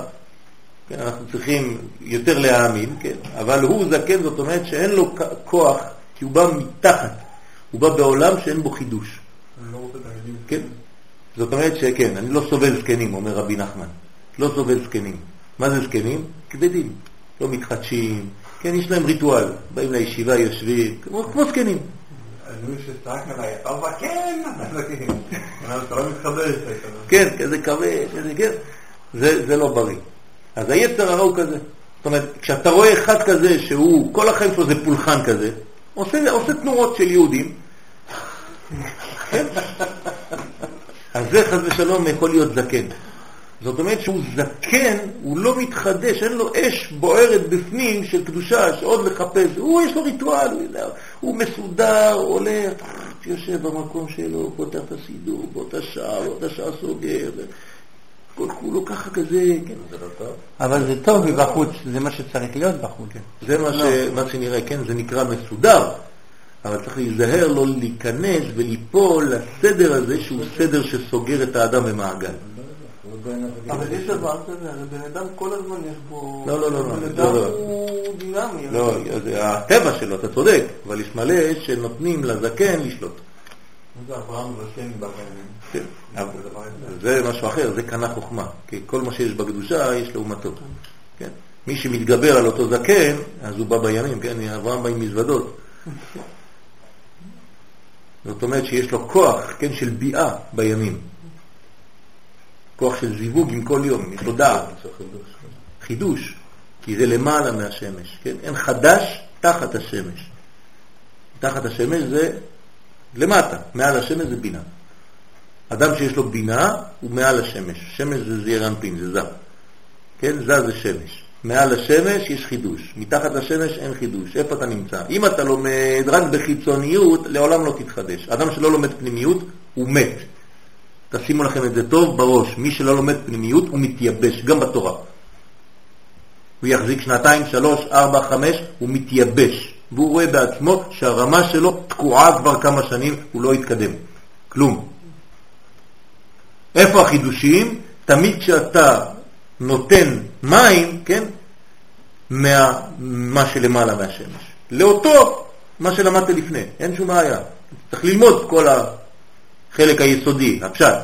כן? אנחנו צריכים יותר להאמין, כן? אבל הוא זקן, זאת אומרת שאין לו כוח, כי הוא בא מתחת. הוא בא בעולם שאין בו חידוש. כן? זאת אומרת שכן, אני לא סובל זקנים, אומר רבי נחמן. לא סובל זקנים. מה זה זקנים? כבדים. לא מתחדשים. כן, יש להם ריטואל. באים לישיבה, יושבים, כמו, כמו זקנים. כן, כזה כבד, כזה כן. זה, זה לא בריא. אז היצר הרע הוא כזה. זאת אומרת, כשאתה רואה אחד כזה שהוא, כל החיים שלו זה פולחן כזה, עושה, עושה תנועות של יהודים, כן? אז זה חס ושלום יכול להיות זקן. זאת אומרת שהוא זקן, הוא לא מתחדש, אין לו אש בוערת בפנים של קדושה, שעוד לחפש. הוא, יש לו ריטואל, הוא, מסודר, הולך, יושב במקום שלו, פותח את הסידור, באותה שעה, באותה שעה סוגר. כל כולו ככה כזה, כן, זה לא טוב. אבל זה טוב מבחוץ, זה מה שצריך להיות בחוץ. זה מה, ש... מה שנראה, כן, זה נקרא מסודר, אבל צריך להיזהר לא להיכנס וליפול לסדר הזה שהוא סדר שסוגר את האדם במעגל. אבל יש דבר כזה, הרי בן אדם כל הזמן יש בו... לא, לא, לא, לא, בן לא, אדם לא. הוא דינמי. לא, זה הטבע שלו, אתה צודק, אבל יש מלא שנותנים לזקן לשלוט. זה אברהם ושם כן, אבל זה משהו אחר, זה קנה חוכמה, כי כל מה שיש בקדושה יש לעומתו. כן? מי שמתגבר על אותו זקן, אז הוא בא בימים, כן? אברהם בא עם מזוודות. <laughs> זאת אומרת שיש לו כוח, כן, של ביאה בימים. כוח של זיווג עם כל יום, דעת. חידוש, כי זה למעלה מהשמש, כן? אין חדש תחת השמש. תחת השמש זה למטה, מעל השמש זה בינה. אדם שיש לו בינה הוא מעל השמש. שמש זה זעיר אנפין, זה זר. כן? זר זה שמש. מעל השמש יש חידוש, מתחת לשמש אין חידוש. איפה אתה נמצא? אם אתה לומד רק בחיצוניות, לעולם לא תתחדש. אדם שלא לומד פנימיות, הוא מת. תשימו לכם את זה טוב בראש. מי שלא לומד פנימיות, הוא מתייבש, גם בתורה. הוא יחזיק שנתיים, שלוש, ארבע, חמש, הוא מתייבש. והוא רואה בעצמו שהרמה שלו תקועה כבר כמה שנים, הוא לא יתקדם. כלום. איפה החידושים? תמיד כשאתה נותן מים, כן, מה, מה שלמעלה מהשמש. לאותו, מה שלמדת לפני, אין שום בעיה. צריך ללמוד כל החלק היסודי, הפשט,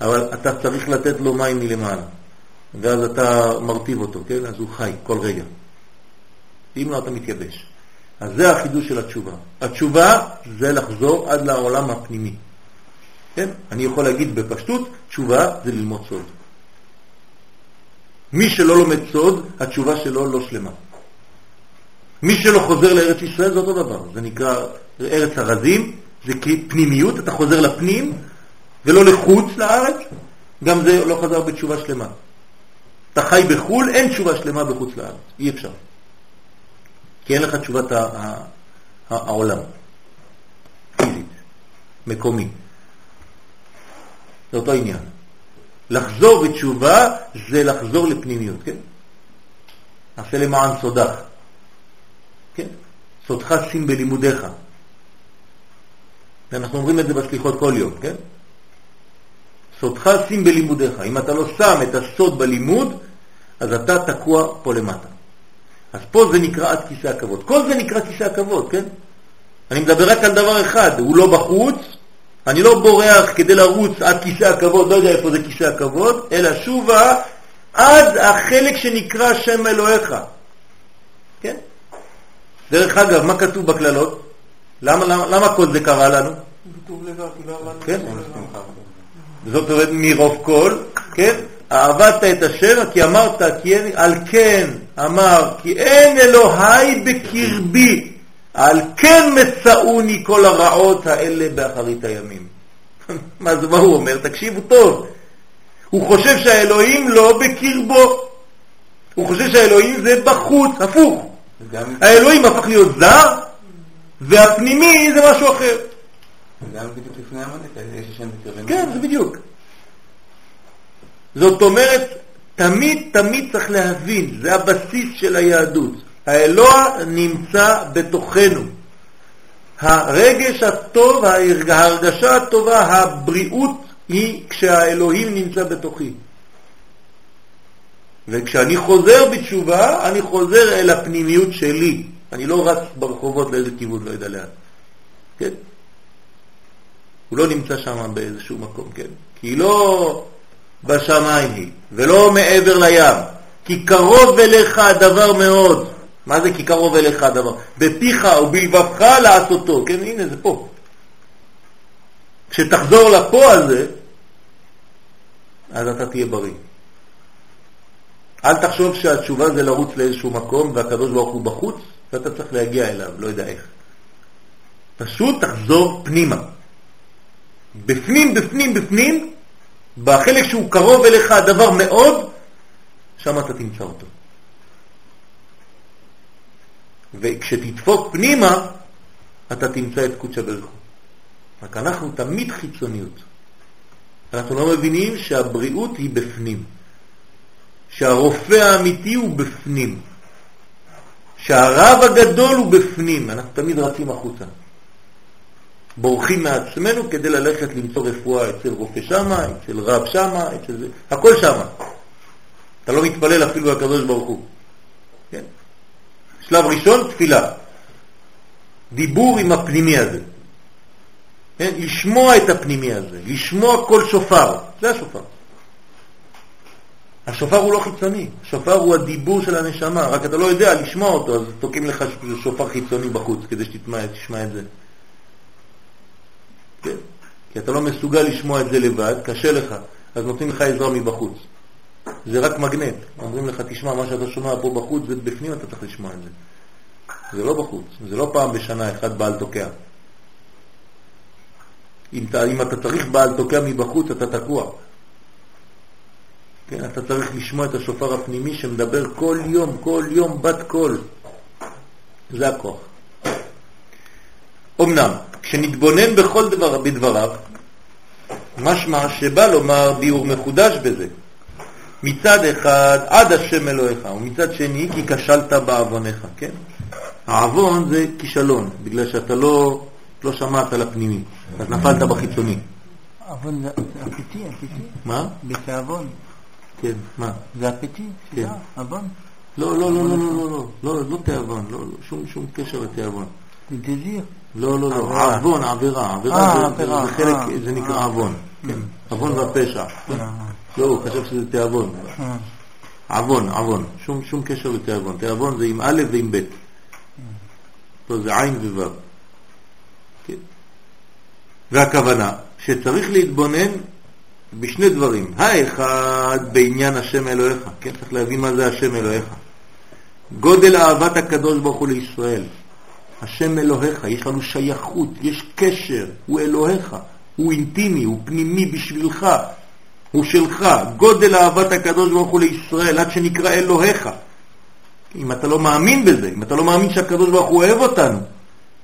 אבל אתה צריך לתת לו מים מלמעלה, ואז אתה מרטיב אותו, כן? אז הוא חי כל רגע. אם לא, אתה מתייבש. אז זה החידוש של התשובה. התשובה זה לחזור עד לעולם הפנימי. כן? אני יכול להגיד בפשטות, תשובה זה ללמוד סוד. מי שלא לומד סוד, התשובה שלו לא שלמה. מי שלא חוזר לארץ ישראל זה אותו דבר, זה נקרא ארץ הרזים, זה פנימיות, אתה חוזר לפנים ולא לחוץ לארץ, גם זה לא חזר בתשובה שלמה. אתה חי בחו"ל, אין תשובה שלמה בחוץ לארץ, אי אפשר. כי אין לך תשובת העולם, פיזית, מקומי. זה אותו עניין. לחזור בתשובה זה לחזור לפנימיות, כן? עשה למען סודך, כן? סודך שים בלימודיך. אנחנו אומרים את זה בסליחות כל יום, כן? סודך שים בלימודיך. אם אתה לא שם את הסוד בלימוד, אז אתה תקוע פה למטה. אז פה זה נקרא עד כיסא הכבוד. כל זה נקרא כיסא הכבוד, כן? אני מדבר רק על דבר אחד, הוא לא בחוץ, אני לא בורח כדי לרוץ עד כיסא הכבוד, לא יודע איפה זה כיסא הכבוד, אלא שובה עד החלק שנקרא שם אלוהיך. כן? דרך אגב, מה כתוב בקללות? למה, למה, למה כל זה קרה לנו? לא. כן? זאת אומרת, מרוב כל, כן? אהבת את השם, כי אמרת, כי אין, על כן אמר, כי אין אלוהי בקרבי, על כן מצאוני כל הרעות האלה באחרית הימים. <laughs> מה זה, מה הוא אומר? תקשיבו טוב. הוא חושב שהאלוהים לא בקרבו. הוא חושב שהאלוהים זה בחוץ, הפוך. האלוהים הפך להיות זר, והפנימי זה משהו אחר. גם בדיוק לפני עמלק, יש השם בקרבנו. כן, זה בדיוק. זאת אומרת, תמיד תמיד צריך להבין, זה הבסיס של היהדות. האלוה נמצא בתוכנו. הרגש הטוב, ההרגשה הטובה, הבריאות, היא כשהאלוהים נמצא בתוכי. וכשאני חוזר בתשובה, אני חוזר אל הפנימיות שלי. אני לא רץ ברחובות לאיזה כיוון, לא יודע לאן. כן? הוא לא נמצא שם באיזשהו מקום, כן? כי לא בשמיים היא, ולא מעבר לים, כי קרוב אליך הדבר מאוד. מה זה כי קרוב אליך הדבר? בפיך ובלבבך לעשותו. כן, הנה זה פה. כשתחזור לפה הזה, אז אתה תהיה בריא. אל תחשוב שהתשובה זה לרוץ לאיזשהו מקום והקדוש ברוך הוא בחוץ ואתה צריך להגיע אליו, לא יודע איך. פשוט תחזור פנימה. בפנים, בפנים, בפנים, בחלק שהוא קרוב אליך הדבר מאוד, שם אתה תמצא אותו. וכשתדפוק פנימה, אתה תמצא את קודשא ברוך הוא. רק אנחנו תמיד חיצוניות. אנחנו לא מבינים שהבריאות היא בפנים, שהרופא האמיתי הוא בפנים, שהרב הגדול הוא בפנים, אנחנו תמיד רצים החוצה. בורחים מעצמנו כדי ללכת למצוא רפואה אצל רופא שמה, אצל רב שמה, אצל זה, הכל שמה. אתה לא מתפלל אפילו לקדוש ברוך הוא. כן? שלב ראשון, תפילה. דיבור עם הפנימי הזה. כן? לשמוע את הפנימי הזה, לשמוע כל שופר, זה השופר. השופר הוא לא חיצוני, השופר הוא הדיבור של הנשמה, רק אתה לא יודע לשמוע אותו, אז תוקעים לך שופר חיצוני בחוץ כדי שתשמע את זה. כן? כי אתה לא מסוגל לשמוע את זה לבד, קשה לך, אז נותנים לך עזרה מבחוץ. זה רק מגנט. אומרים לך, תשמע, מה שאתה שומע פה בחוץ ובפנים אתה צריך לשמוע את זה. זה לא בחוץ, זה לא פעם בשנה אחד בעל תוקע. אם אתה, אם אתה צריך בעל תוקע מבחוץ, אתה תקוע. כן, אתה צריך לשמוע את השופר הפנימי שמדבר כל יום, כל יום, בת קול. זה הכוח. אמנם, כשנתבונן בכל דבר בדבריו, משמע שבא לומר ביאור מחודש בזה. מצד אחד עד השם אלוהיך, ומצד שני כי כשלת בעווניך, כן? העוון זה כישלון, בגלל שאתה לא, לא שמעת על הפנימי, אז נפלת בחיצוני. עוון זה אפיתי, אפיתי. מה? בתיאבון. כן, מה? זה הפיתי? כן. עוון? לא, לא, לא, לא, לא, לא, לא, לא תיאבון, לא, לא, שום, שום קשר לתיאבון. דזיר? לא, לא, לא, עוון, עבירה, עבירה זה חלק, זה נקרא עוון, כן, עוון והפשע. לא, הוא חשב שזה תיאבון. עוון, עוון, שום שום קשר לתיאבון, תיאבון זה עם א' ועם ב'. לא, זה עין וו'. כן. והכוונה שצריך להתבונן בשני דברים. האחד בעניין השם אלוהיך, כן, צריך להבין מה זה השם אלוהיך. גודל אהבת הקדוש ברוך הוא לישראל. השם אלוהיך, יש לנו שייכות, יש קשר, הוא אלוהיך, הוא אינטימי, הוא פנימי בשבילך, הוא שלך. גודל אהבת הקדוש ברוך הוא לישראל, עד שנקרא אלוהיך. אם אתה לא מאמין בזה, אם אתה לא מאמין שהקדוש ברוך הוא אוהב אותנו,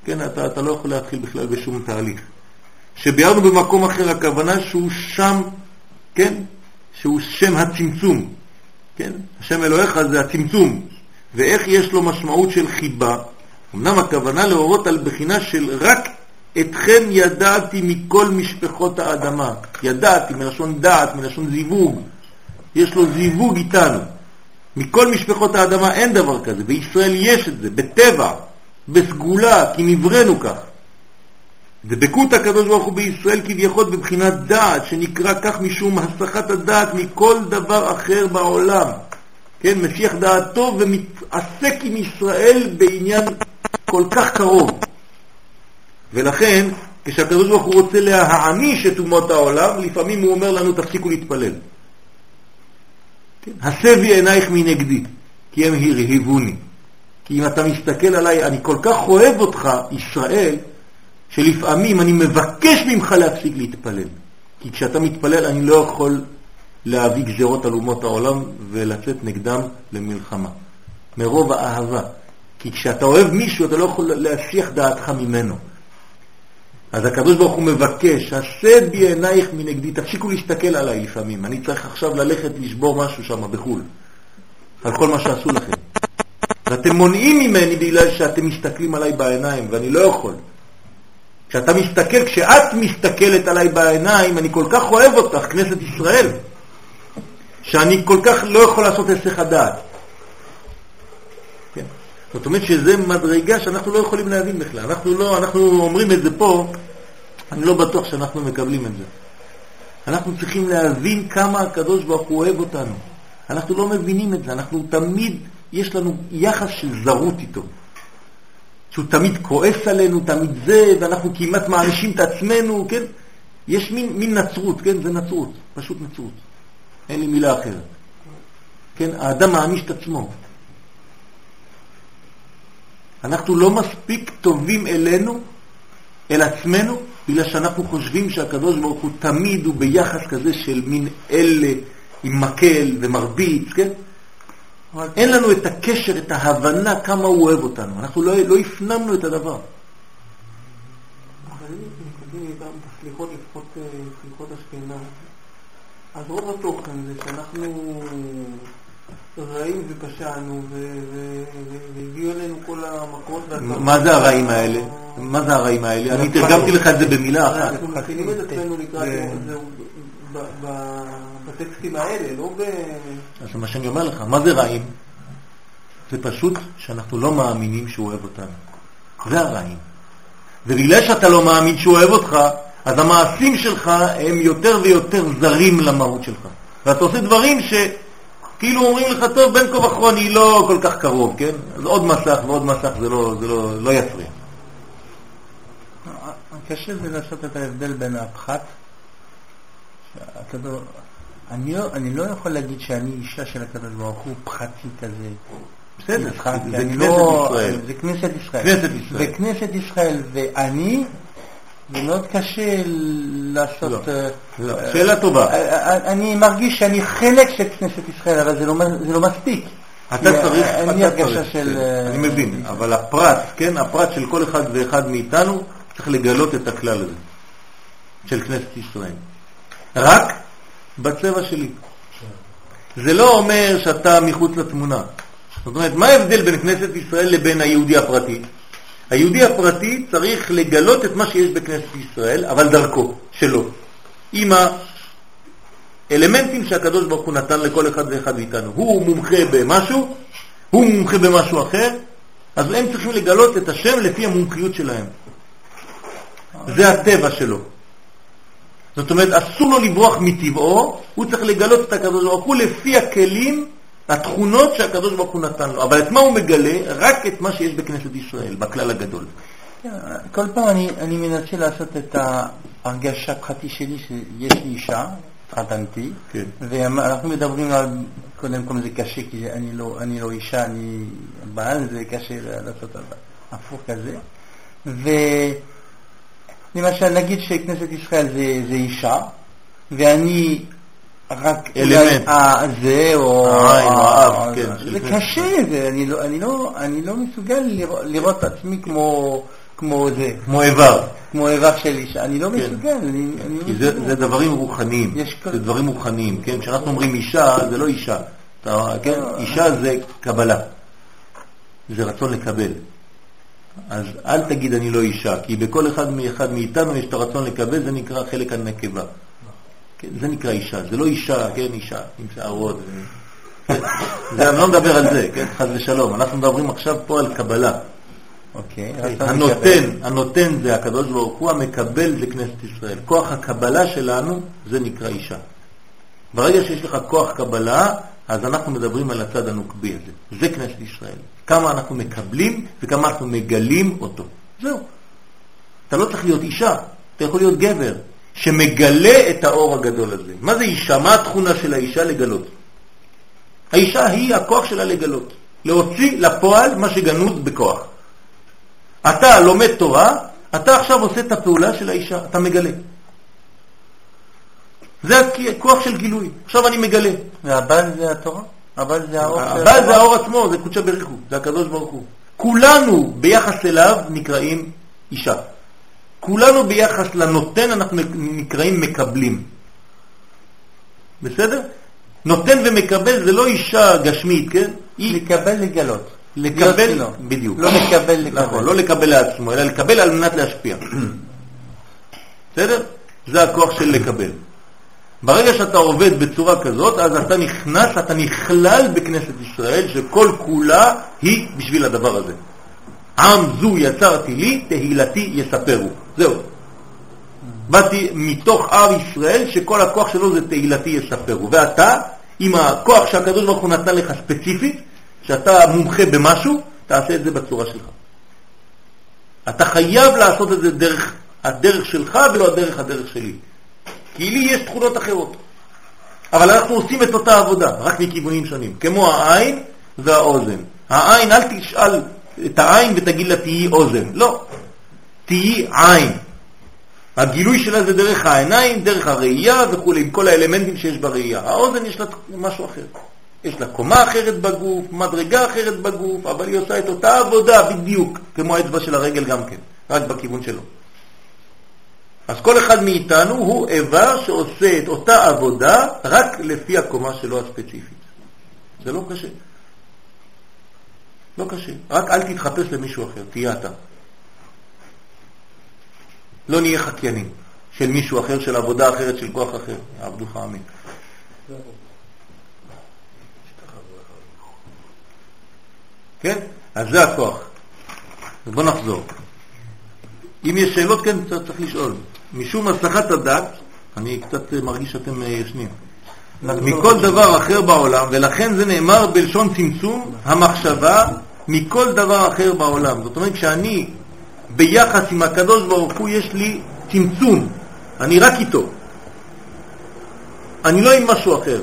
כן, אתה, אתה לא יכול להתחיל בכלל בשום תהליך. שביארנו במקום אחר, הכוונה שהוא שם, כן, שהוא שם הצמצום, כן, השם אלוהיך זה הצמצום, ואיך יש לו משמעות של חיבה, אמנם הכוונה להורות על בחינה של רק אתכם ידעתי מכל משפחות האדמה, ידעתי מלשון דעת, מלשון זיווג, יש לו זיווג איתנו. מכל משפחות האדמה אין דבר כזה, בישראל יש את זה, בטבע, בסגולה, כי נבראנו כך. דבקות הקדוש ברוך הוא בישראל כביכול בבחינת דעת, שנקרא כך משום הסחת הדעת מכל דבר אחר בעולם. כן, משיח דעתו ומתעסק עם ישראל בעניין כל כך קרוב. ולכן, כשהקדוש ברוך הוא רוצה להעניש את אומות העולם, לפעמים הוא אומר לנו תפסיקו להתפלל. כן? הסבי עינייך מנגדי, כי הם הרהיבוני. כי אם אתה מסתכל עליי, אני כל כך אוהב אותך, ישראל, שלפעמים אני מבקש ממך להפסיק להתפלל. כי כשאתה מתפלל אני לא יכול להביא גזרות על אומות העולם ולצאת נגדם למלחמה. מרוב האהבה. כי כשאתה אוהב מישהו אתה לא יכול להסיח דעתך ממנו. אז הקדוש ברוך הוא מבקש, עשה בי עינייך מנגדי, תפסיקו להסתכל עליי לפעמים, אני צריך עכשיו ללכת לשבור משהו שם בחו"ל, על כל מה שעשו לכם. ואתם מונעים ממני בגלל שאתם מסתכלים עליי בעיניים, ואני לא יכול. כשאתה מסתכל, כשאת מסתכלת עליי בעיניים, אני כל כך אוהב אותך, כנסת ישראל, שאני כל כך לא יכול לעשות היסח הדעת. כן. זאת אומרת שזה מדרגה שאנחנו לא יכולים להבין בכלל. אנחנו לא, אנחנו אומרים את זה פה, אני לא בטוח שאנחנו מקבלים את זה. אנחנו צריכים להבין כמה הקדוש ברוך הוא אוהב אותנו. אנחנו לא מבינים את זה, אנחנו תמיד, יש לנו יחס של זרות איתו. שהוא תמיד כועס עלינו, תמיד זה, ואנחנו כמעט מענישים את עצמנו, כן? יש מין, מין נצרות, כן? זה נצרות, פשוט נצרות. אין לי מילה אחרת. כן? האדם מעניש את עצמו. אנחנו לא מספיק טובים אלינו, אל עצמנו, בגלל שאנחנו חושבים שהקדוש ברוך הוא תמיד הוא ביחס כזה של מין אלה עם מקל ומרביץ, כן? אין לנו את הקשר, את ההבנה כמה הוא אוהב אותנו. אנחנו לא, לא הפנמנו את הדבר. אבל אם איתם בסליחות, לפחות אה, סליחות אשכנז, אז רוב התוכן זה שאנחנו רעים ופשענו והגיעו אלינו כל המכות מה זה הרעים האלה? מה זה הרעים האלה? אני תרגמתי לך את זה במילה אחת. אנחנו מכינים את עצמנו לקראת בטקסטים האלה, לא ב... אז זה מה שאני אומר לך, מה זה רעים? זה פשוט שאנחנו לא מאמינים שהוא אוהב אותנו. זה הרעים. ובגלל שאתה לא מאמין שהוא אוהב אותך, אז המעשים שלך הם יותר ויותר זרים למהות שלך. ואתה עושה דברים שכאילו אומרים לך, טוב, בין כה וכה אני לא כל כך קרוב, כן? אז עוד מסך ועוד מסך זה לא, זה לא, לא יפריע. קשה זה לעשות את ההבדל בין הפחת, אני לא, אני לא יכול להגיד שאני אישה של הקדוש ברוך הוא פחתי כזה. בסדר, זה כנסת לא, ישראל. זה כנסת ישראל. כנסת ישראל. וכנסת ישראל ואני, זה מאוד קשה לעשות... לא, uh, לא. שאלה טובה. Uh, אני מרגיש שאני חלק של כנסת ישראל, אבל זה לא, זה לא מספיק. אתה צריך, לי הרגשה של... כן, אני מבין, אבל הפרט, כן, הפרט של כל אחד ואחד מאיתנו צריך לגלות את הכלל הזה, של כנסת ישראל. רק בצבע שלי. זה לא אומר שאתה מחוץ לתמונה. זאת אומרת, מה ההבדל בין כנסת ישראל לבין היהודי הפרטי? היהודי הפרטי צריך לגלות את מה שיש בכנסת ישראל, אבל דרכו, שלו. עם האלמנטים שהקדוש ברוך הוא נתן לכל אחד ואחד מאיתנו. הוא מומחה במשהו, הוא מומחה במשהו אחר, אז הם צריכים לגלות את השם לפי המומחיות שלהם. זה הטבע שלו. זאת אומרת, אסור לו לברוח מטבעו, הוא צריך לגלות את הקדוש ברוך הוא לפי הכלים, התכונות שהקדוש ברוך הוא נתן לו. אבל את מה הוא מגלה? רק את מה שיש בכנסת ישראל, בכלל הגדול. כל פעם אני, אני מנסה לעשות את ההרגשה הפרטי שלי שיש לי אישה, התחתנתי, כן. ואנחנו מדברים על, קודם כל זה קשה כי אני לא, אני לא אישה, אני בעל, זה קשה לעשות הפוך כזה. ו... למשל, נגיד שכנסת ישראל זה, זה אישה, ואני רק... אלמנט. זה, או... העין, או האב, כן. זה קשה, זה, אני, לא, אני, לא, אני לא מסוגל לראות, לראות את עצמי כמו, כמו זה. כמו איבר. כמו איבר של אישה, אני לא כן. מסוגל. אני, אני כי לא זה, זה דברים רוחניים, זה דברים רוחניים, כן? כשאנחנו אומרים אישה, זה לא אישה. אתה, כן? לא. אישה זה קבלה, זה רצון לקבל. אז אל תגיד אני לא אישה, כי בכל אחד מאחד מאיתנו יש את הרצון לקבל, זה נקרא חלק הנקבה. כן, זה נקרא אישה, זה לא אישה, כן, אישה, עם שערות. כן, זה, אני לא מדבר על זה, כן, חס ושלום. אנחנו מדברים עכשיו פה על קבלה. אוקיי. הנותן, הנותן זה הקדוש ברוך הוא, המקבל זה כנסת ישראל. כוח הקבלה שלנו זה נקרא אישה. ברגע שיש לך כוח קבלה, אז אנחנו מדברים על הצד הנוקבי הזה. זה כנסת ישראל. כמה אנחנו מקבלים וכמה אנחנו מגלים אותו. זהו. אתה לא צריך להיות אישה, אתה יכול להיות גבר שמגלה את האור הגדול הזה. מה זה אישה? מה התכונה של האישה לגלות? האישה היא הכוח שלה לגלות, להוציא לפועל מה שגנוז בכוח. אתה לומד תורה, אתה עכשיו עושה את הפעולה של האישה, אתה מגלה. זה הכוח של גילוי. עכשיו אני מגלה. והבעל זה התורה? אבל זה האור אבל זה האור עצמו, זה קודשא בריחו, זה הקדוש ברוך הוא. כולנו ביחס אליו נקראים אישה. כולנו ביחס לנותן אנחנו נקראים מקבלים. בסדר? נותן ומקבל זה לא אישה גשמית, כן? לקבל לגלות. לקבל, בדיוק. לא לקבל לקבל. נכון, לא לקבל לעצמו, אלא לקבל על מנת להשפיע. <clears throat> בסדר? זה הכוח של לקבל. ברגע שאתה עובד בצורה כזאת, אז אתה נכנס, אתה נכלל בכנסת ישראל, שכל כולה היא בשביל הדבר הזה. עם זו יצרתי לי, תהילתי יספרו. זהו. באתי מתוך עם ישראל, שכל הכוח שלו זה תהילתי יספרו. ואתה, עם הכוח שהקדוש ברוך הוא נתן לך ספציפית, שאתה מומחה במשהו, תעשה את זה בצורה שלך. אתה חייב לעשות את זה דרך הדרך שלך ולא הדרך הדרך שלי. כי לי יש תכונות אחרות. אבל אנחנו עושים את אותה עבודה, רק מכיוונים שונים, כמו העין והאוזן. העין, אל תשאל את העין ותגיד לה תהיי אוזן, לא, תהיי עין. הגילוי שלה זה דרך העיניים, דרך הראייה וכו', עם כל האלמנטים שיש בראייה. האוזן יש לה משהו אחר. יש לה קומה אחרת בגוף, מדרגה אחרת בגוף, אבל היא עושה את אותה עבודה בדיוק, כמו האצבע של הרגל גם כן, רק בכיוון שלו. אז כל אחד מאיתנו הוא איבר שעושה את אותה עבודה רק לפי הקומה שלו הספציפית. זה לא קשה. לא קשה. רק אל תתחפש למישהו אחר, תהיה אתה. לא נהיה חקיינים של מישהו אחר, של עבודה אחרת, של כוח אחר. עבדוך אמן. כן? אז זה הכוח. בוא נחזור. אם יש שאלות, כן, צריך לשאול. משום הסחת הדת, אני קצת מרגיש שאתם אה, ישנים, מכל דבר אחר בעולם, ולכן זה נאמר בלשון צמצום המחשבה מכל דבר אחר בעולם. זאת אומרת, כשאני ביחס עם הקדוש ברוך הוא יש לי צמצום, אני רק איתו. אני לא עם משהו אחר.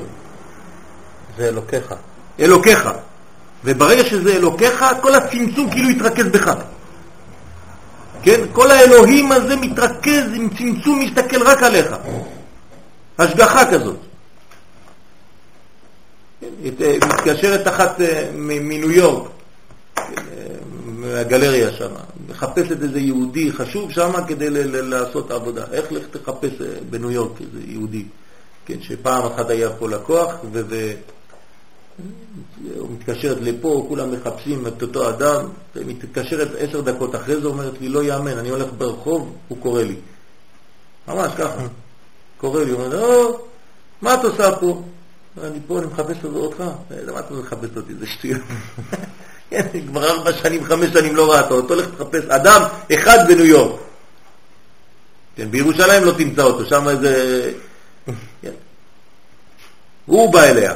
זה אלוקיך. אלוקיך. וברגע שזה אלוקיך, כל הצמצום כאילו יתרכז בך. כן? כל האלוהים הזה מתרכז עם צמצום, מסתכל רק עליך. השגחה כזאת. אה, מתקשרת אחת אה, מניו יורק, אה, מהגלריה שם, מחפשת איזה יהודי חשוב שם כדי לעשות עבודה. איך לך תחפש בניו יורק איזה יהודי, כן, שפעם אחת היה פה לקוח, ו... מתקשרת לפה, כולם מחפשים את אותו אדם, מתקשרת עשר דקות אחרי זה, אומרת לי, לא יאמן, אני הולך ברחוב, הוא קורא לי. ממש ככה, קורא לי, אומר או, מה את עושה פה? אני פה, אני מחפש אותך. למה אתה מחפש אותי? זה שטויות. <laughs> כן, כבר ארבע שנים, חמש שנים לא ראית אותו, הולך לחפש אדם אחד בניו יורק. כן, בירושלים לא תמצא אותו, שם איזה... <laughs> כן. הוא בא אליה.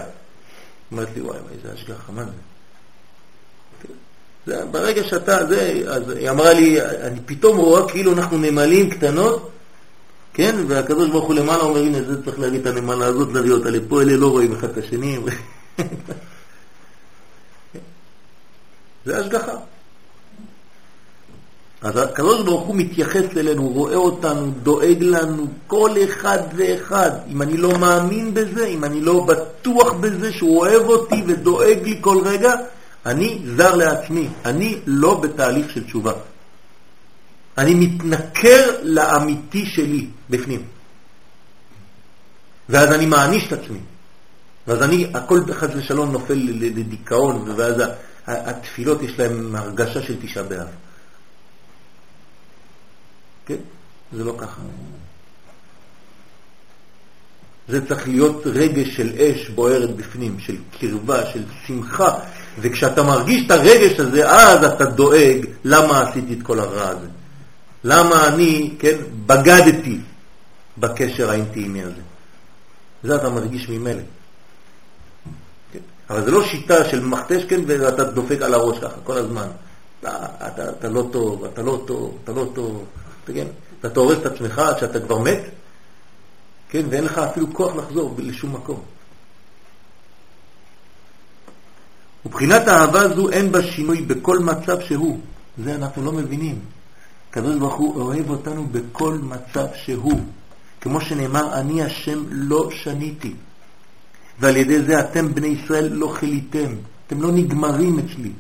אומרת לי, וואי, איזה השגחה, מה זה? זה, ברגע שאתה, זה, אז היא אמרה לי, אני פתאום רואה כאילו אנחנו נמלים קטנות, כן, והקדוש ברוך הוא למעלה אומר, הנה, זה צריך להביא את הנמלה הזאת, להביא אותה לפה, אלה לא רואים אחד את השני. <laughs> זה השגחה. אז הקדוש ברוך הוא מתייחס אלינו, רואה אותנו, דואג לנו, כל אחד ואחד. אם אני לא מאמין בזה, אם אני לא בטוח בזה שהוא אוהב אותי ודואג לי כל רגע, אני זר לעצמי, אני לא בתהליך של תשובה. אני מתנכר לאמיתי שלי בפנים. ואז אני מעניש את עצמי. ואז אני, הכל חס ושלום נופל לדיכאון, ואז התפילות יש להם הרגשה של תשעה באב. כן? זה לא ככה. זה צריך להיות רגש של אש בוערת בפנים, של קרבה, של שמחה, וכשאתה מרגיש את הרגש הזה, אז אתה דואג למה עשיתי את כל הרע הזה. למה אני, כן, בגדתי בקשר האינטימי הזה. זה אתה מרגיש ממילא. כן? אבל זה לא שיטה של מכתש, כן, ואתה דופק על הראש ככה כל הזמן. אתה, אתה, אתה לא טוב, אתה לא טוב, אתה לא טוב. כן? ואתה הורס את עצמך עד שאתה כבר מת, כן? ואין לך אפילו כוח לחזור לשום מקום. ובחינת האהבה זו אין בה שינוי בכל מצב שהוא. זה אנחנו לא מבינים. הקדוש ברוך הוא אוהב אותנו בכל מצב שהוא. כמו שנאמר, אני השם לא שניתי. ועל ידי זה אתם בני ישראל לא חיליתם. אתם לא נגמרים אצלי.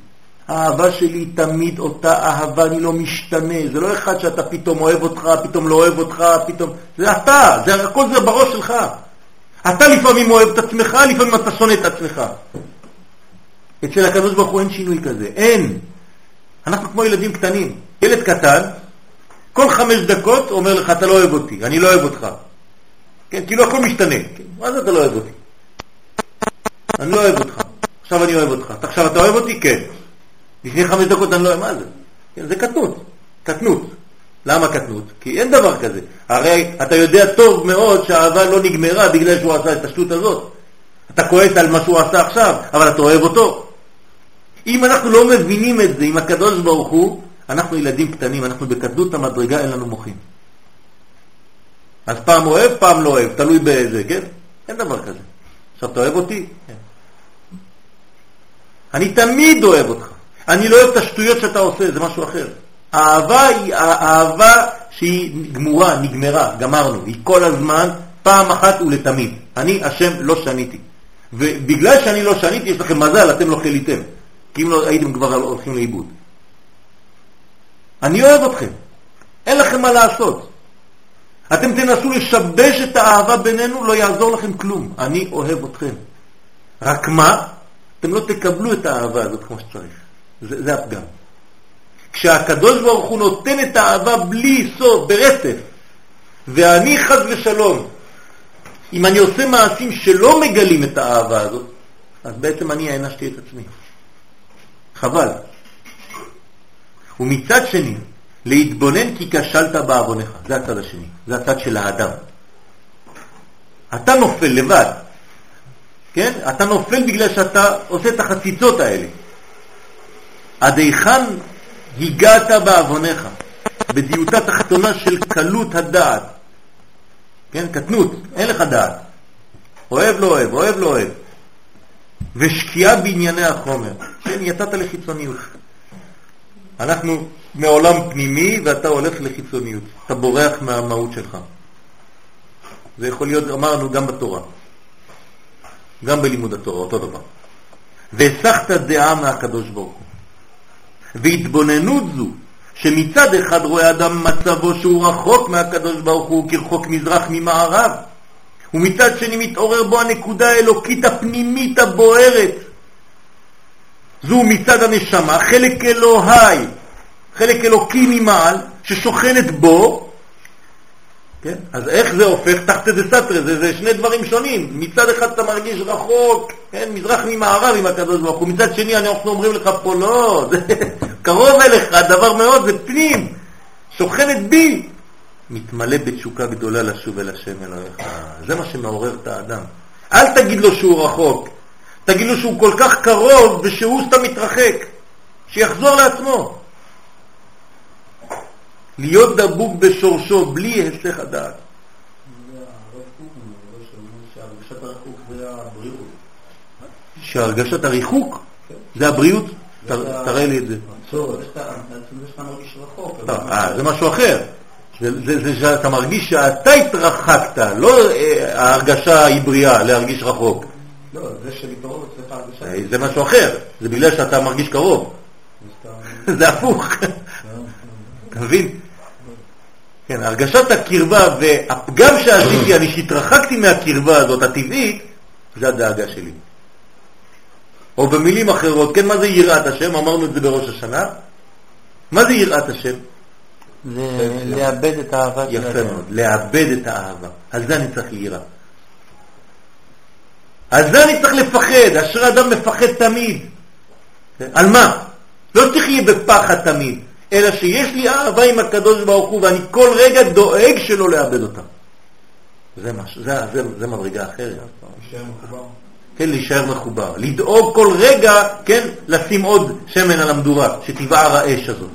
האהבה שלי תמיד אותה אהבה, אני לא משתנה. זה לא אחד שאתה פתאום אוהב אותך, פתאום לא אוהב אותך, פתאום... זה אתה, זה, הכל זה בראש שלך. אתה לפעמים אוהב את עצמך, לפעמים אתה שונא את עצמך. אצל הקדוש ברוך הוא אין שינוי כזה, אין. אנחנו כמו ילדים קטנים. ילד קטן, כל חמש דקות אומר לך, אתה לא אוהב אותי, אני לא אוהב אותך. כן, כאילו הכל משתנה. כן, מה זה אתה לא אוהב אותי? אני לא אוהב אותך, עכשיו אני אוהב אותך. עכשיו אתה אוהב אותי? כן. לפני חמש דקות אני לא יודע מה זה. כן, זה קטנות, קטנות. למה קטנות? כי אין דבר כזה. הרי אתה יודע טוב מאוד שהאהבה לא נגמרה בגלל שהוא עשה את השטות הזאת. אתה כועס על מה שהוא עשה עכשיו, אבל אתה אוהב אותו. אם אנחנו לא מבינים את זה עם הקדוש ברוך הוא, אנחנו ילדים קטנים, אנחנו בקטנות המדרגה, אין לנו מוחים. אז פעם אוהב, פעם לא אוהב, תלוי באיזה, כן? אין דבר כזה. עכשיו אתה אוהב אותי? כן. אני תמיד אוהב אותך. אני לא אוהב את השטויות שאתה עושה, זה משהו אחר. האהבה היא האהבה שהיא גמורה, נגמרה, גמרנו. היא כל הזמן, פעם אחת ולתמיד. אני, השם, לא שניתי. ובגלל שאני לא שניתי, יש לכם מזל, אתם לא חיליתם. כי אם לא הייתם כבר הולכים לאיבוד. אני אוהב אתכם. אין לכם מה לעשות. אתם תנסו לשבש את האהבה בינינו, לא יעזור לכם כלום. אני אוהב אתכם. רק מה? אתם לא תקבלו את האהבה הזאת כמו שצריך. זה, זה הפגם. כשהקדוש ברוך הוא נותן את האהבה בלי סוף, ברצף, ואני חז ושלום, אם אני עושה מעשים שלא מגלים את האהבה הזאת, אז בעצם אני הענשתי את עצמי. חבל. ומצד שני, להתבונן כי כשלת בעוונך. זה הצד השני, זה הצד של האדם. אתה נופל לבד, כן? אתה נופל בגלל שאתה עושה את החציצות האלה. עד היכן הגעת בעוונך, בדיוטה תחתונה של קלות הדעת. כן, קטנות, אין לך דעת. אוהב לא אוהב, אוהב לא אוהב. ושקיעה בענייני החומר. כן, יצאת לחיצוניות. אנחנו מעולם פנימי ואתה הולך לחיצוניות. אתה בורח מהמהות שלך. זה יכול להיות, אמרנו, גם בתורה. גם בלימוד התורה, אותו דבר. והסחת דעה מהקדוש ברוך הוא. והתבוננות זו, שמצד אחד רואה אדם מצבו שהוא רחוק מהקדוש ברוך הוא כרחוק מזרח ממערב, ומצד שני מתעורר בו הנקודה האלוקית הפנימית הבוערת. זו מצד הנשמה, חלק אלוהי, חלק אלוקי ממעל, ששוכנת בו, כן? אז איך זה הופך? תחת זה סתרי, זה, זה שני דברים שונים. מצד אחד אתה מרגיש רחוק, כן? מזרח ממערב עם הקדוש ברוך הוא, מצד שני אנחנו אומרים לך פה לא, זה <laughs> קרוב אליך, הדבר מאוד, זה פנים, שוכנת בי. מתמלא בתשוקה גדולה לשוב אל השם אלוהיך. זה מה שמעורר את האדם. אל תגיד לו שהוא רחוק, תגיד לו שהוא כל כך קרוב ושהוא סתם מתרחק, שיחזור לעצמו. להיות דבוק בשורשו בלי היסח הדעת. שהרגשת הריחוק זה הבריאות? תראה לי את זה. אה, זה משהו אחר. זה שאתה מרגיש שאתה התרחקת, לא אה, ההרגשה היא בריאה להרגיש רחוק. לא, זה שלקרוב אצלך הרגשה... אה, זה משהו אחר, זה בגלל שאתה מרגיש קרוב. <laughs> זה הפוך. אתה מבין? כן, הרגשת הקרבה והפגם שעשיתי, אני שהתרחקתי מהקרבה הזאת הטבעית, זה הדאגה שלי. או במילים אחרות, כן, מה זה יראת השם? אמרנו את זה בראש השנה. מה זה יראת השם? זה לאבד את האהבה של יפה מאוד, לאבד את האהבה. על זה אני צריך לירה. על זה אני צריך לפחד, אשר אדם מפחד תמיד. על מה? לא תחיה בפחד תמיד. אלא שיש לי אהבה עם הקדוש ברוך הוא ואני כל רגע דואג שלא לאבד אותה. זה, מש, זה, זה, זה מדרגה אחרת. להישאר מחובר. כן, להישאר מחובר. לדאוג כל רגע, כן, לשים עוד שמן על המדורה, שתבער האש הזאת.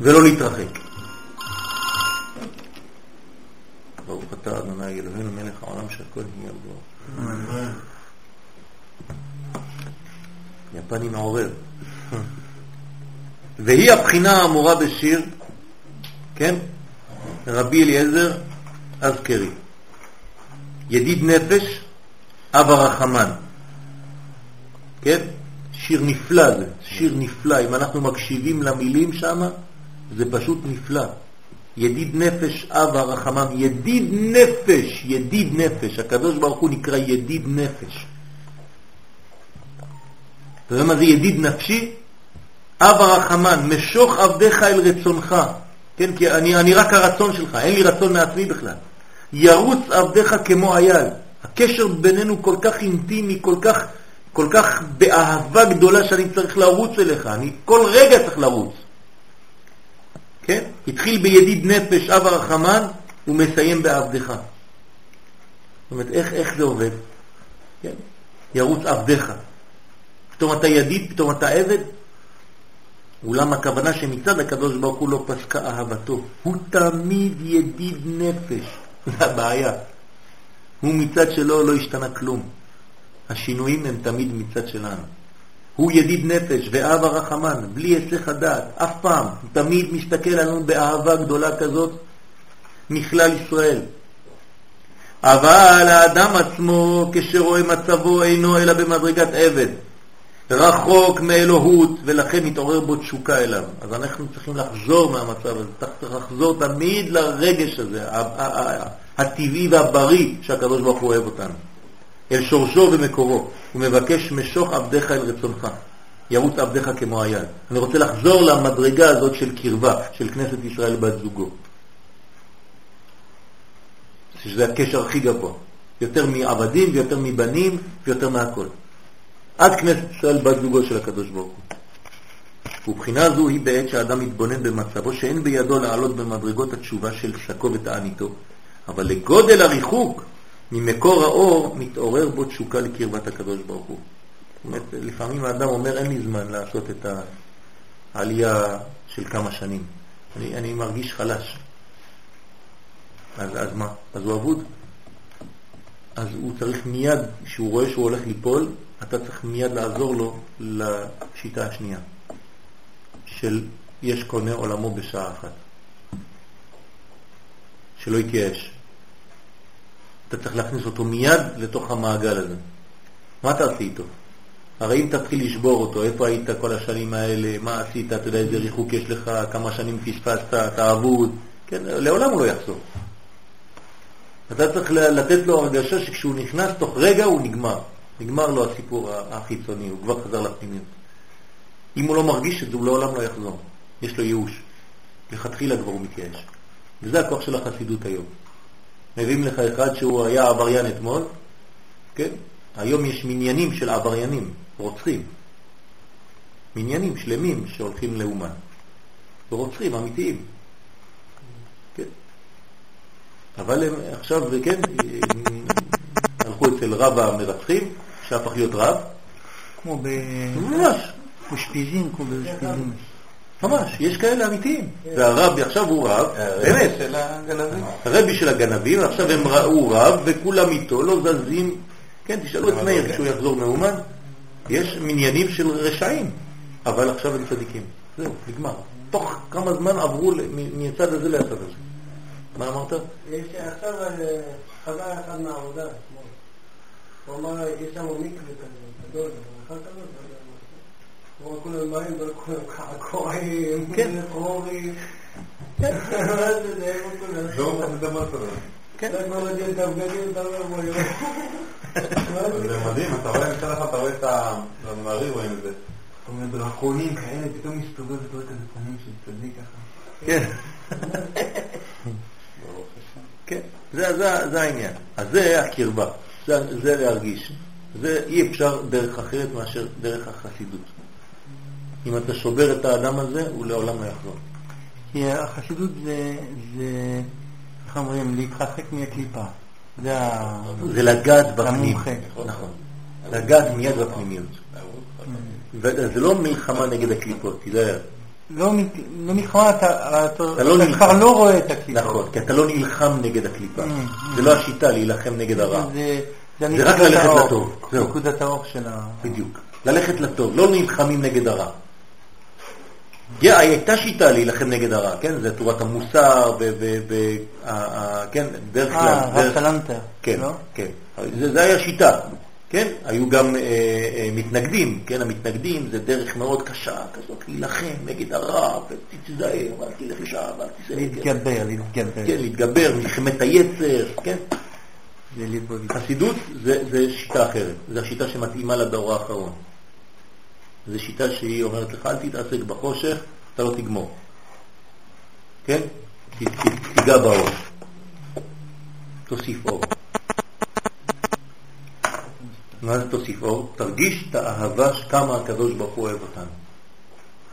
ולא להתרחק. ברוך אתה אדוני אלוהינו מלך העולם שהכל נהיה בו. יפני מעורר. והיא הבחינה האמורה בשיר, כן? רבי אליעזר אזכרי. ידיד נפש, אב הרחמן. כן? שיר נפלא זה, שיר נפלא. אם אנחנו מקשיבים למילים שם, זה פשוט נפלא. ידיד נפש, אב הרחמן. ידיד נפש, ידיד נפש. הקדוש ברוך הוא נקרא ידיד נפש. אתה יודע מה זה ידיד נפשי? אב הרחמן, משוך עבדיך אל רצונך, כן, כי אני, אני רק הרצון שלך, אין לי רצון מעצמי בכלל. ירוץ עבדיך כמו אייל. הקשר בינינו כל כך אינטימי, כל כך, כל כך באהבה גדולה שאני צריך לרוץ אליך, אני כל רגע צריך לרוץ. כן? התחיל בידיד נפש, אב הרחמן, ומסיים בעבדך. זאת אומרת, איך, איך זה עובד? כן? ירוץ עבדך. פתאום אתה ידיד, פתאום אתה עבד, אולם הכוונה שמצד הקדוש ברוך הוא לא פסקה אהבתו, הוא תמיד ידיד נפש, <laughs> זה הבעיה. הוא מצד שלו לא השתנה כלום. השינויים הם תמיד מצד שלנו. הוא ידיד נפש ואב הרחמן, בלי היסח הדעת, אף פעם, תמיד מסתכל עלינו באהבה גדולה כזאת מכלל ישראל. אבל האדם עצמו, כשרואה מצבו, אינו אלא במדרגת עבד, רחוק מאלוהות, ולכן מתעורר בו תשוקה אליו. אז אנחנו צריכים לחזור מהמצב הזה, צריך לחזור תמיד לרגש הזה, הטבעי והבריא שהקדוש ברוך הוא אוהב אותנו. אל שורשו ומקורו, הוא מבקש משוך עבדיך אל רצונך, ירוץ עבדיך כמו היד. אני רוצה לחזור למדרגה הזאת של קרבה, של כנסת ישראל בת זוגו. שזה הקשר הכי גבוה, יותר מעבדים ויותר מבנים ויותר מהכל. עד כנסת ישראל בת זוגו של הקדוש ברוך הוא. ובחינה זו היא בעת שהאדם מתבונן במצבו שאין בידו לעלות במדרגות התשובה של שקו ותעניתו, אבל לגודל הריחוק ממקור האור מתעורר בו תשוקה לקרבת הקדוש ברוך הוא. זאת אומרת, לפעמים האדם אומר אין לי זמן לעשות את העלייה של כמה שנים. אני, אני מרגיש חלש. אז, אז מה? אז הוא אבוד. אז הוא צריך מיד, כשהוא רואה שהוא הולך ליפול, אתה צריך מיד לעזור לו לשיטה השנייה, של יש קונה עולמו בשעה אחת. שלא יתייאש. אתה צריך להכניס אותו מיד לתוך המעגל הזה. מה תעשי איתו? הרי אם תתחיל לשבור אותו, איפה היית כל השנים האלה, מה עשית, אתה יודע איזה ריחוק יש לך, כמה שנים פספסת, אתה אבוד, כן, לעולם הוא לא יחזור. אתה צריך לתת לו הרגשה שכשהוא נכנס תוך רגע הוא נגמר. נגמר לו הסיפור החיצוני, הוא כבר חזר לפנימיות. אם הוא לא מרגיש את זה, הוא לעולם לא יחזור. יש לו ייאוש. לכתחילה כבר הוא מתייאש. וזה הכוח של החסידות היום. מביאים לך אחד שהוא היה עבריין אתמול, כן? היום יש מניינים של עבריינים, רוצחים. מניינים שלמים שהולכים לאומן. ורוצחים אמיתיים. כן? אבל הם עכשיו, כן, הלכו אצל רב המרצחים, שהפך להיות רב. כמו ב... ממש. אושפיזין, כמו באושפיזין. ממש, יש כאלה אמיתיים. והרבי עכשיו הוא רב, באמת. של הגנבים. הרבי של הגנבים, עכשיו הם ראו רב וכולם איתו, לא זזים. כן, תשאלו את מאיר כשהוא יחזור מאומן. יש מניינים של רשעים, אבל עכשיו הם צדיקים. זהו, נגמר. תוך כמה זמן עברו מהצד הזה לצד הזה. מה אמרת? יש עכשיו חזר אחד מהעבודה. הוא אמר, יש שם מקווה כזה, גדול, אחד כזה, הוא אמר, כולם באים וכולם קעקועים. לא מדבר כזה. כן. <laughs> זה כבר מגיע את הבגדים, אתה אומר, בואי. <laughs> זה מדהים, אתה רואה מצד אחד, אתה רואה את המעריב, רואים את זה. זאת אומרת, דרקונים כאלה, פתאום מסתובב ואתה רואה כזה פנים של צדיק ככה. כן. כן, זה העניין. אז זה הקרבה, זה, זה להרגיש. זה אי אפשר דרך אחרת מאשר דרך החסידות. אם אתה שובר את האדם הזה, הוא לעולם לא יחזור. כי החסידות זה, זה, איך אומרים, להתרחק מהקליפה. זה. זה לגעת בפנים. המומחה. נכון. לגעת מיד בפנימיות. וזה לא מלחמה נגד הקליפות, תיזהר. לא לא מלחמה, אתה אתה- אתה לא אתה. כבר לא רואה את הקליפה. נכון, כי אתה לא נלחם נגד הקליפה. Mm. זה לא השיטה להילחם נגד הרע. זה- זה זה רק ללכת האור. לטוב, זהו. נקודת האור של ה... בדיוק. ללכת לטוב, לא נלחמים נגד הרע. הייתה שיטה להילחם נגד הרע, כן? זה תורת המוסר, כן, דרך כלל. אה, רב סלנטר. כן, לא? כן. זה, זה היה שיטה, כן? היו גם אה, אה, מתנגדים, כן? המתנגדים זה דרך מאוד קשה כזאת, להילחם נגד הרע, ותתזהר, ואל תלך לשם, ואל תסתכל. להתגבר, להתגבר. כן, להתגבר, מלחמת היצר, כן? חסידות זה, זה שיטה אחרת, זו השיטה שמתאימה לדור האחרון. זו שיטה שהיא אומרת לך, אל תתעסק בחושך, אתה לא תגמור. כן? תיגע באור. תוסיף אור. תוסיף אור? תרגיש את האהבה כמה הקדוש ברוך הוא אוהב אותנו.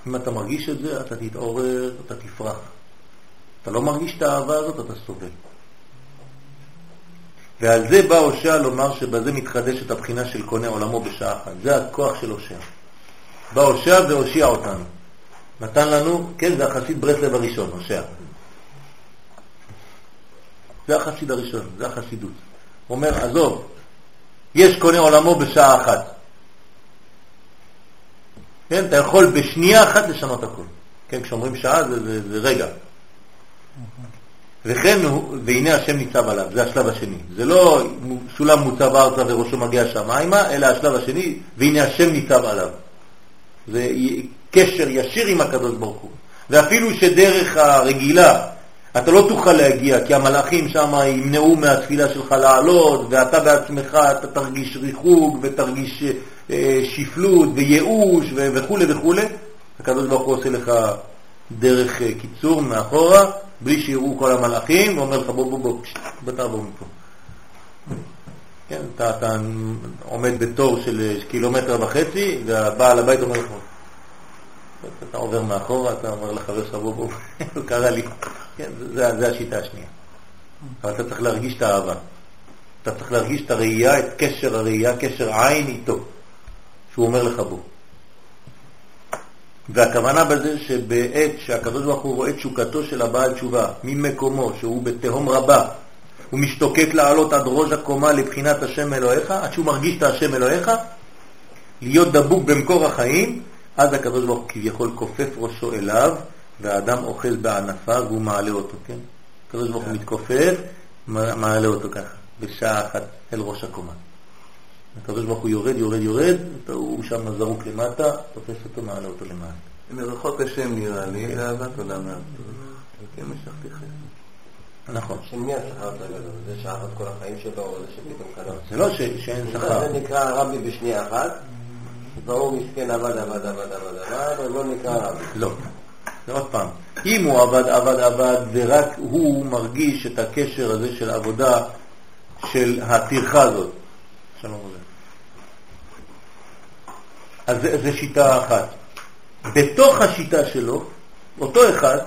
אם אתה מרגיש את זה, אתה תתעורר, אתה תפרח. אתה לא מרגיש את האהבה הזאת, אתה סובל. ועל זה בא הושע לומר שבזה מתחדשת הבחינה של קונה עולמו בשעה אחת. זה הכוח של הושע. בא הושע והושיע אותנו. נתן לנו, כן, זה החסיד ברסלב הראשון, הושע. זה החסיד הראשון, זה החסידות. אומר, עזוב, יש קונה עולמו בשעה אחת. כן, אתה יכול בשנייה אחת לשנות הכל. כן, כשאומרים שעה זה, זה, זה רגע. וכן, והנה השם ניצב עליו, זה השלב השני. זה לא סולם מוצב ארצה וראשו מגיע שמיימה, אלא השלב השני, והנה השם ניצב עליו. זה קשר ישיר עם הקדוש ברוך הוא. ואפילו שדרך הרגילה אתה לא תוכל להגיע, כי המלאכים שם ימנעו מהתפילה שלך לעלות, ואתה בעצמך אתה תרגיש ריחוג ותרגיש אה, שפלות וייאוש וכו' וכו'. הקדוש ברוך הוא עושה לך דרך אה, קיצור מאחורה, בלי שיראו כל המלאכים, ואומר לך בוא בוא בוא, בוא תעבור מפה. כן, אתה, אתה עומד בתור של אה, קילומטר וחצי, והבעל הבית אומר לך, אתה עובר מאחורה, אתה אומר לחבר שלך בוא בוא, <laughs> קרה לי. כן, זה השיטה השנייה. אבל אתה צריך להרגיש את האהבה. אתה צריך להרגיש את הראייה, את קשר הראייה, קשר עין איתו, שהוא אומר לך בו. והכוונה בזה שבעת שהקדוש ברוך הוא רואה תשוקתו של הבעל תשובה ממקומו, שהוא בתהום רבה, הוא משתוקק לעלות עד ראש הקומה לבחינת השם אלוהיך, עד שהוא מרגיש את השם אלוהיך, להיות דבוק במקור החיים, אז הקדוש ברוך הוא כביכול כופף ראשו אליו, והאדם אוחז בענפיו והוא מעלה אותו, כן? הקדוש ברוך הוא מתכופף, מעלה אותו ככה, בשעה אחת אל ראש הקומה. הקדוש ברוך הוא יורד, יורד, יורד, הוא שם זרוק למטה, תופס אותו, מעלה אותו למעלה. מרחוק השם נראה לי, כן. לאהבת עולם מהטוב. כן משכתי חסד. נכון. של מי השכר הגדול? זה שאהב כל החיים שלו, או זה שפתאום קנה? זה לא שאין שכר. זה נקרא רבי בשנייה אחת, והוא מסכן עבד, עבד, עבד, עבד, עבד, אבל לא נקרא רבי. לא. עוד פעם, אם הוא עבד, עבד, עבד, ורק הוא מרגיש את הקשר הזה של עבודה, של הטרחה הזאת, שלום עליכם. אז זו שיטה אחת. בתוך השיטה שלו, אותו אחד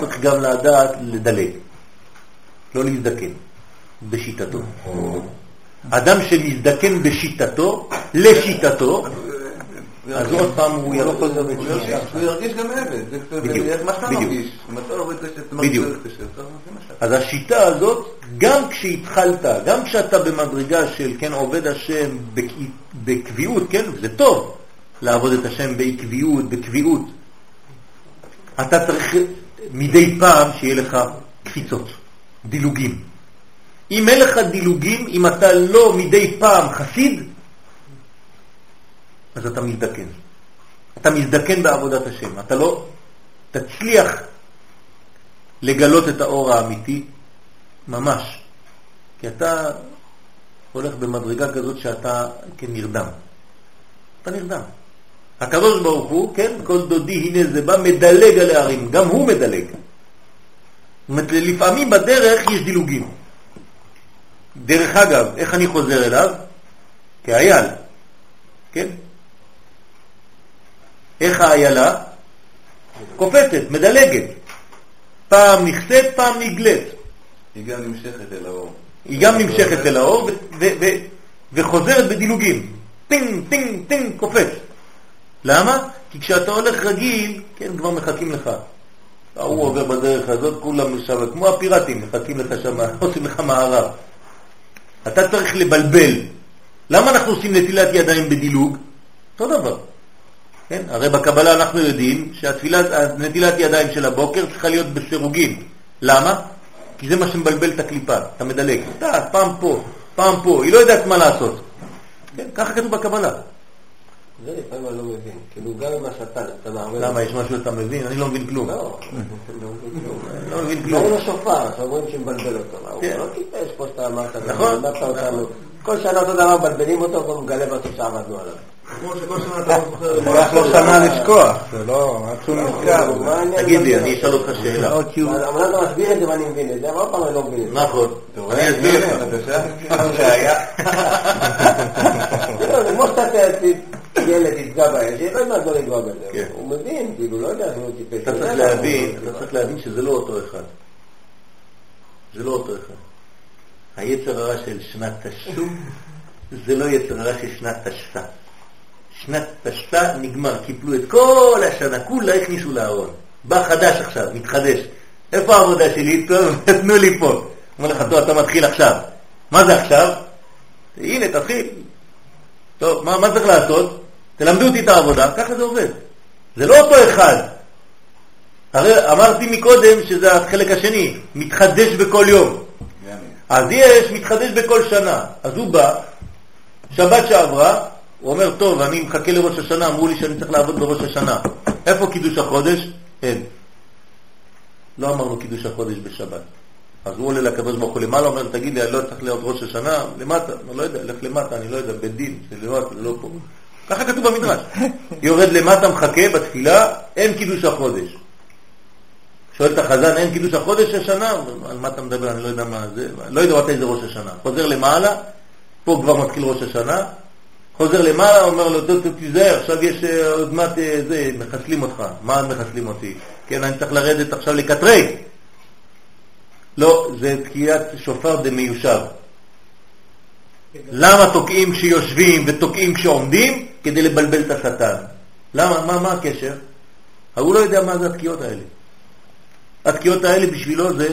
צריך גם לדעת לדלג, לא להזדקן בשיטתו. אדם שמזדקן בשיטתו, לשיטתו, אז עוד פעם הוא לא חוזר בתשובה. הוא ירגיש גם עבד. בדיוק. לא בדיוק. אז השיטה הזאת, גם כשהתחלת, גם כשאתה במדרגה של, כן, עובד השם בקביעות, כן, זה טוב לעבוד את השם בעקביות, בקביעות. אתה צריך מדי פעם שיהיה לך קפיצות, דילוגים. אם אין לך דילוגים, אם אתה לא מדי פעם חסיד, אז אתה מזדקן. אתה מזדקן בעבודת השם. אתה לא תצליח לגלות את האור האמיתי ממש. כי אתה הולך במדרגה כזאת שאתה כנרדם. אתה נרדם. הקדוש ברוך הוא, כן, כל דודי הנה זה בא, מדלג על הערים, גם הוא מדלג. זאת אומרת, לפעמים בדרך יש דילוגים. דרך אגב, איך אני חוזר אליו? כאייל, כן? איך האיילה? קופצת, מדלגת. פעם נכסית, פעם נגלית. היא גם נמשכת אל האור. היא גם נמשכת אל האור וחוזרת בדילוגים. טינג, טינג, טינג, קופץ. למה? כי כשאתה הולך רגיל, כן, כבר מחכים לך. ההוא עובר בדרך הזאת, כולם שם, כמו הפיראטים, מחכים לך שם, <laughs> עושים לך מארב. אתה צריך לבלבל. למה אנחנו עושים נטילת ידיים בדילוג? אותו דבר. כן? הרי בקבלה אנחנו יודעים שהנטילת ידיים של הבוקר צריכה להיות בסירוגין. למה? כי זה מה שמבלבל את הקליפה, אתה מדלג. אתה פעם פה, פעם פה, היא לא יודעת מה לעשות. כן? ככה כתוב בקבלה. זה לפעמים אני לא מבין. כאילו גם עם השטן, אתה מערבב... למה, יש משהו שאתה מבין? אני לא מבין כלום. לא, לא מבין כלום. לא עם השופר, שאומרים שמבלבל אותו. הוא לא טיפש פה שאתה אמרת. נכון. כל שנה אותו דבר מבלבלים אותו, והוא מגלה בסוף שעבדנו עליו. כמו שכל שנה אתה לא שנה לשכוח, זה לא... שהוא נזכר. תגיד לי, אני אשאל אותך שאלה. אמנם אתה מסביר את זה ואני מבין את זה, אבל עוד פעם אני לא מבין את זה. נכון, אני אסביר לך. זה כמו שאתה ילד יפגע באש, לא יודע לא לפגוע בזה. הוא מבין, כאילו, לא יודע שהוא טיפש. אתה צריך להבין, אתה צריך להבין שזה לא אותו אחד. זה לא אותו אחד. היצר הרע של שנת תש"ו זה לא יצר הרע של שנת תש"פ. שנת תשפ"א נגמר, קיפלו את כל השנה, כולה הכניסו לארון. בא חדש עכשיו, מתחדש. איפה העבודה שלי? <laughs> תנו לי פה. אומר לך, טוב, אתה מתחיל עכשיו. מה זה עכשיו? הנה, תתחיל. טוב, מה, מה צריך לעשות? תלמדו אותי את העבודה, ככה זה עובד. זה לא אותו אחד. הרי אמרתי מקודם שזה החלק השני, מתחדש בכל יום. אז יש מתחדש בכל שנה. אז הוא בא, שבת שעברה, הוא אומר, טוב, אני מחכה לראש השנה, אמרו לי שאני צריך לעבוד בראש השנה. איפה קידוש החודש? אין. לא אמרנו קידוש החודש בשבת. אז הוא עולה לקדוש ברוך הוא למעלה, אומר, תגיד לי, אני לא צריך להיות ראש השנה? למטה, אני לא יודע, לך למטה, אני לא יודע, בית דין, זה זה לא פה. ככה כתוב במדרש. יורד למטה, מחכה בתפילה, אין קידוש החודש. שואל את החזן, אין קידוש החודש השנה? על מה אתה מדבר? אני לא יודע מה זה, לא יודע מתי זה ראש השנה. חוזר למעלה, פה כבר מתחיל ראש השנה, חוזר למעלה, אומר לו, תיזהר, עכשיו יש אה, עוד מעט, אה, זה, מחסלים אותך. מה מחסלים אותי? כן, אני צריך לרדת עכשיו לקטרג. לא, זה תקיעת שופר דמיושב. למה תוקעים כשיושבים ותוקעים כשעומדים? כדי לבלבל את השטן. למה? מה, מה הקשר? הוא לא יודע מה זה התקיעות האלה. התקיעות האלה בשבילו זה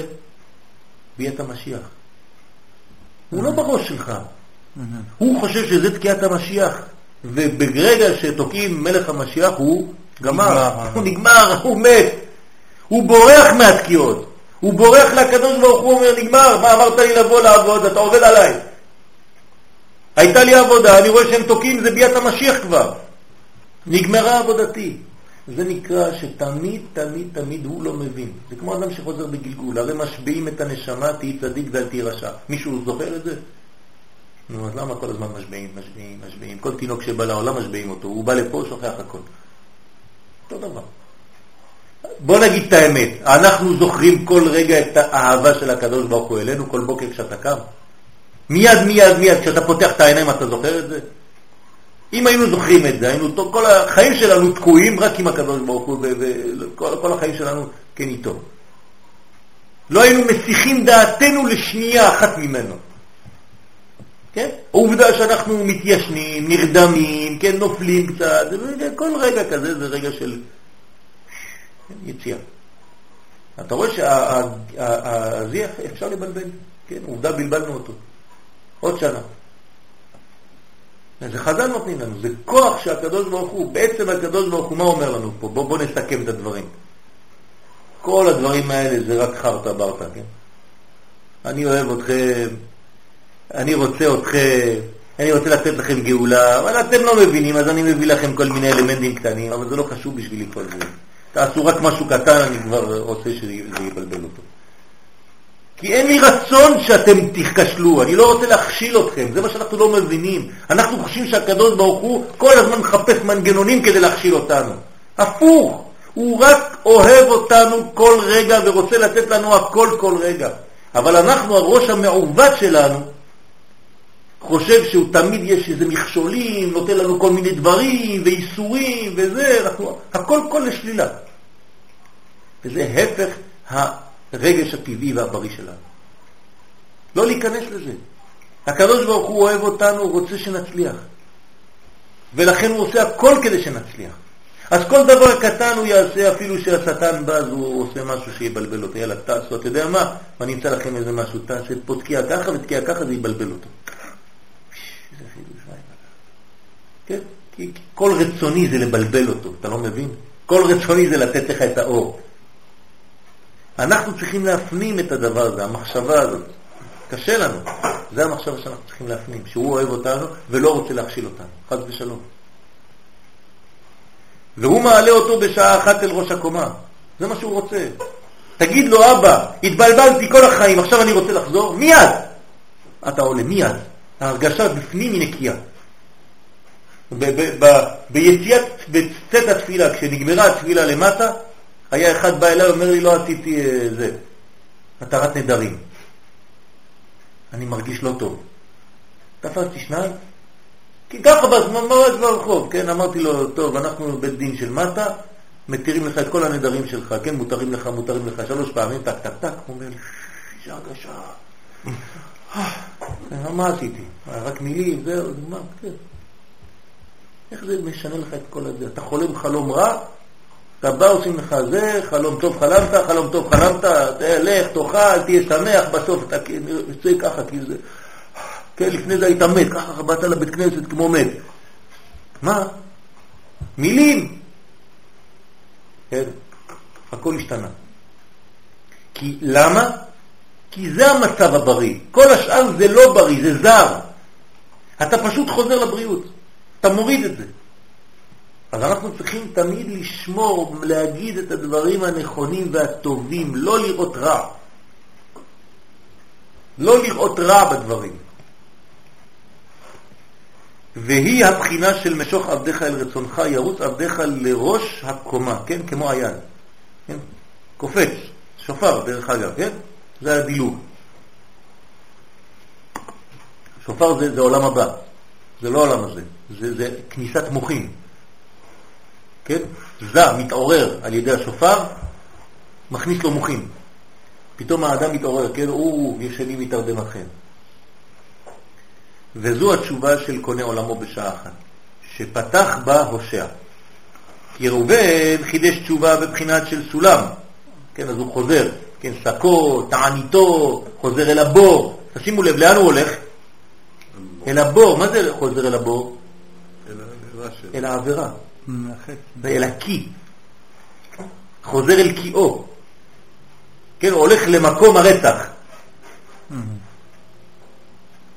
ביאת המשיח. הוא לא בראש שלך. הוא חושב שזה תקיעת המשיח. וברגע שתוקעים מלך המשיח הוא גמר, הוא נגמר, הוא מת. הוא בורח מהתקיעות. הוא בורח לקדוש ברוך הוא, אומר, נגמר, מה אמרת לי לבוא לעבוד, אתה עובד עליי. הייתה לי עבודה, אני רואה שהם תוקעים, זה ביאת המשיח כבר. נגמרה עבודתי. זה נקרא שתמיד, תמיד, תמיד הוא לא מבין. זה כמו אדם שחוזר בגלגול, הרי משביעים את הנשמה, תהי צדיק ואל תהי רשע. מישהו זוכר את זה? נו, אז למה כל הזמן משביעים, משביעים, משביעים? כל תינוק שבא לעולם משביעים אותו, הוא בא לפה, שוכח הכל. אותו דבר. בוא נגיד את האמת, אנחנו זוכרים כל רגע את האהבה של הקדוש ברוך הוא אלינו כל בוקר כשאתה קם? מיד, מיד, מיד, כשאתה פותח את העיניים אתה זוכר את זה? אם היינו זוכרים את זה, היינו, כל החיים שלנו תקועים רק עם הקדוש ברוך הוא, וכל החיים שלנו כן איתו. לא היינו מסיחים דעתנו לשנייה אחת ממנו. כן? העובדה שאנחנו מתיישנים, נרדמים, כן, נופלים קצת, כל רגע כזה זה רגע של יציאה. אתה רואה שהזיח אפשר לבלבל, כן, עובדה בלבלנו אותו. עוד שנה. זה חז"ל נותנים לנו, זה כוח שהקדוש ברוך הוא, בעצם הקדוש ברוך הוא, מה אומר לנו פה? בואו בוא נסכם את הדברים. כל הדברים האלה זה רק חרטה ברטה, כן? אני אוהב אתכם, אני רוצה אתכם, אני רוצה לתת לכם גאולה, אבל אתם לא מבינים, אז אני מביא לכם כל מיני אלמנטים קטנים, אבל זה לא חשוב בשבילי כל זה. תעשו רק משהו קטן, אני כבר רוצה שזה יבלבל אותו. כי אין לי רצון שאתם תכשלו, אני לא רוצה להכשיל אתכם, זה מה שאנחנו לא מבינים. אנחנו חושבים שהקדוש ברוך הוא כל הזמן מחפש מנגנונים כדי להכשיל אותנו. הפוך, הוא רק אוהב אותנו כל רגע ורוצה לתת לנו הכל כל רגע. אבל אנחנו, הראש המעוות שלנו, חושב שהוא תמיד יש איזה מכשולים, נותן לנו כל מיני דברים ואיסורים וזה, אנחנו, הכל כל לשלילה. וזה הפך הרגש הטבעי והבריא שלנו. לא להיכנס לזה. הקדוש ברוך הוא אוהב אותנו, הוא רוצה שנצליח. ולכן הוא עושה הכל כדי שנצליח. אז כל דבר קטן הוא יעשה, אפילו שהשטן בא, אז הוא עושה משהו שיבלבל אותו. יאללה, תעשו, אתה יודע מה? אני אמצא לכם איזה משהו, תעשה פה תקיעה ככה ותקיעה ככה, זה יבלבל אותו. כן? כי כל רצוני זה לבלבל אותו, אתה לא מבין? כל רצוני זה לתת לך את האור. אנחנו צריכים להפנים את הדבר הזה, המחשבה הזאת. קשה לנו. זה המחשבה שאנחנו צריכים להפנים, שהוא אוהב אותנו ולא רוצה להכשיל אותנו, חס ושלום. והוא מעלה אותו בשעה אחת אל ראש הקומה. זה מה שהוא רוצה. תגיד לו, אבא, התבלבלתי כל החיים, עכשיו אני רוצה לחזור, מיד! אתה עולה, מיד. ההרגשה בפנים היא נקייה. ביציאת, בצאת התפילה, כשנגמרה התפילה למטה, היה אחד בא אליי, אומר לי, לא עשיתי אה, זה, התרת נדרים. אני מרגיש לא טוב. תפסתי שניים, כי ככה ממש ברחוב, כן, אמרתי לו, טוב, אנחנו בית דין של מטה, מתירים לך את כל הנדרים שלך, כן, מותרים לך, מותרים לך, שלוש פעמים, טק, טק, טק, הוא אומר לי, הרגשה. אה, מה עשיתי? רק מילים, זהו, מה, כן. איך זה משנה לך את כל הזה? אתה חולם חלום רע, אתה בא עושים לך זה, חלום טוב חלמת, חלום טוב חלמת, לך, תאכל, תהיה שמח, בסוף אתה יוצא ככה, כי זה... כן, לפני זה היית מת, ככה באת לבית כנסת כמו מת. מה? מילים. כן, הכל השתנה. כי למה? כי זה המצב הבריא. כל השאר זה לא בריא, זה זר. אתה פשוט חוזר לבריאות. אתה מוריד את זה. אז אנחנו צריכים תמיד לשמור, להגיד את הדברים הנכונים והטובים, לא לראות רע. לא לראות רע בדברים. והיא הבחינה של משוך עבדיך אל רצונך, ירוץ עבדיך לראש הקומה, כן? כמו היד. כן? קופץ, שופר דרך אגב, כן? זה הדילוג. שופר זה, זה עולם הבא, זה לא עולם הזה, זה, זה כניסת מוחים. כן? זה מתעורר על ידי השופר, מכניס לו מוחים. פתאום האדם מתעורר, כן? הוא ישנים מתרדמתכם. וזו התשובה של קונה עולמו בשעה אחת, שפתח בה הושע. כי ראובן חידש תשובה בבחינת של סולם, כן, אז הוא חוזר, כן, שקו, תעניתו, חוזר אל הבור. תשימו לב, לאן הוא הולך? אל הבור, מה זה חוזר אל הבור? אל העבירה. ואל הקי. חוזר אל קיאו. כן, הולך למקום הרצח.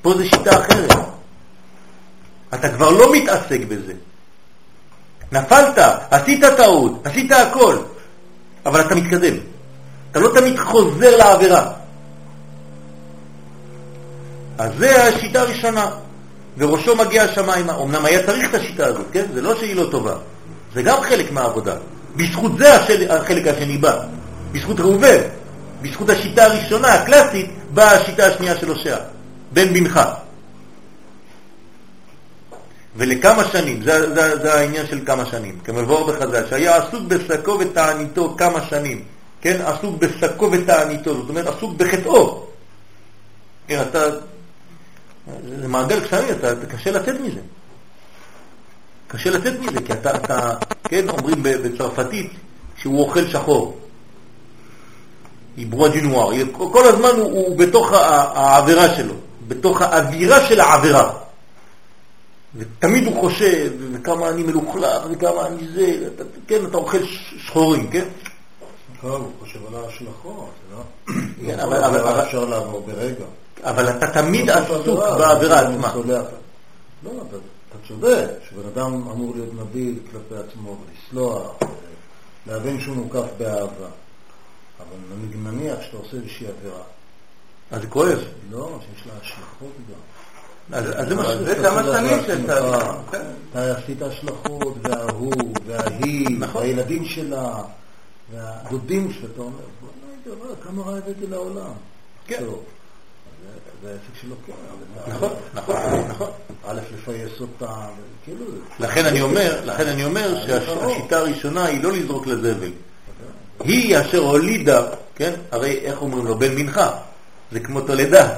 פה זו שיטה אחרת. אתה כבר לא מתעסק בזה. נפלת, עשית טעות, עשית הכל, אבל אתה מתקדם. אתה לא תמיד חוזר לעבירה. אז זה השיטה הראשונה. וראשו מגיע השמיימה. אמנם היה צריך את השיטה הזאת, כן? זה לא שהיא לא טובה. זה גם חלק מהעבודה. בזכות זה השל... החלק השני בא. בזכות ראובן. בזכות השיטה הראשונה, הקלאסית, באה השיטה השנייה של הושע. בן בנך. ולכמה שנים, זה, זה, זה העניין של כמה שנים, כמבואר בחז"ל, שהיה עסוק בשקו ותעניתו כמה שנים, כן, עסוק בשקו ותעניתו, זאת אומרת עסוק בחטאו. כן, אתה, זה מעגל קשרים, אתה, אתה קשה לצאת מזה. קשה לצאת מזה, כי אתה, אתה כן, אומרים בצרפתית שהוא אוכל שחור. איברוע דינואר, כל הזמן הוא, הוא בתוך העבירה שלו. בתוך האווירה של העבירה. ותמיד הוא חושב, וכמה אני מלוכלך, וכמה אני זה, אתה, כן, אתה אוכל שחורים, כן? טוב, הוא חושב על ההשלכות, לא? כן, אבל, אבל, אפשר לעבור ברגע. אבל אתה תמיד עסוק בעבירה עצמה. לא, אתה צודק, שבן אדם אמור להיות נביל כלפי עצמו, ולסלוח, להבין שהוא מוקף באהבה. אבל נניח שאתה עושה איזושהי עבירה, אז זה כואב. לא, שיש לה השלכות גם. אז זה מה זה כמה שנים שאתה... אתה עשית השלכות, וההוא, וההיא, נכון. והילדים שלה, והדודים שלה, אתה אומר, בוא'נה, כמה רע הבאתי לעולם. כן. זה העסק שלו כן. נכון, נכון, נכון. א', לפייס אותה, כאילו... לכן אני אומר, לכן אני אומר שהשיטה הראשונה היא לא לזרוק לזבל. היא אשר הולידה, כן? הרי איך אומרים לו? בן מנחה. זה כמו תולדה.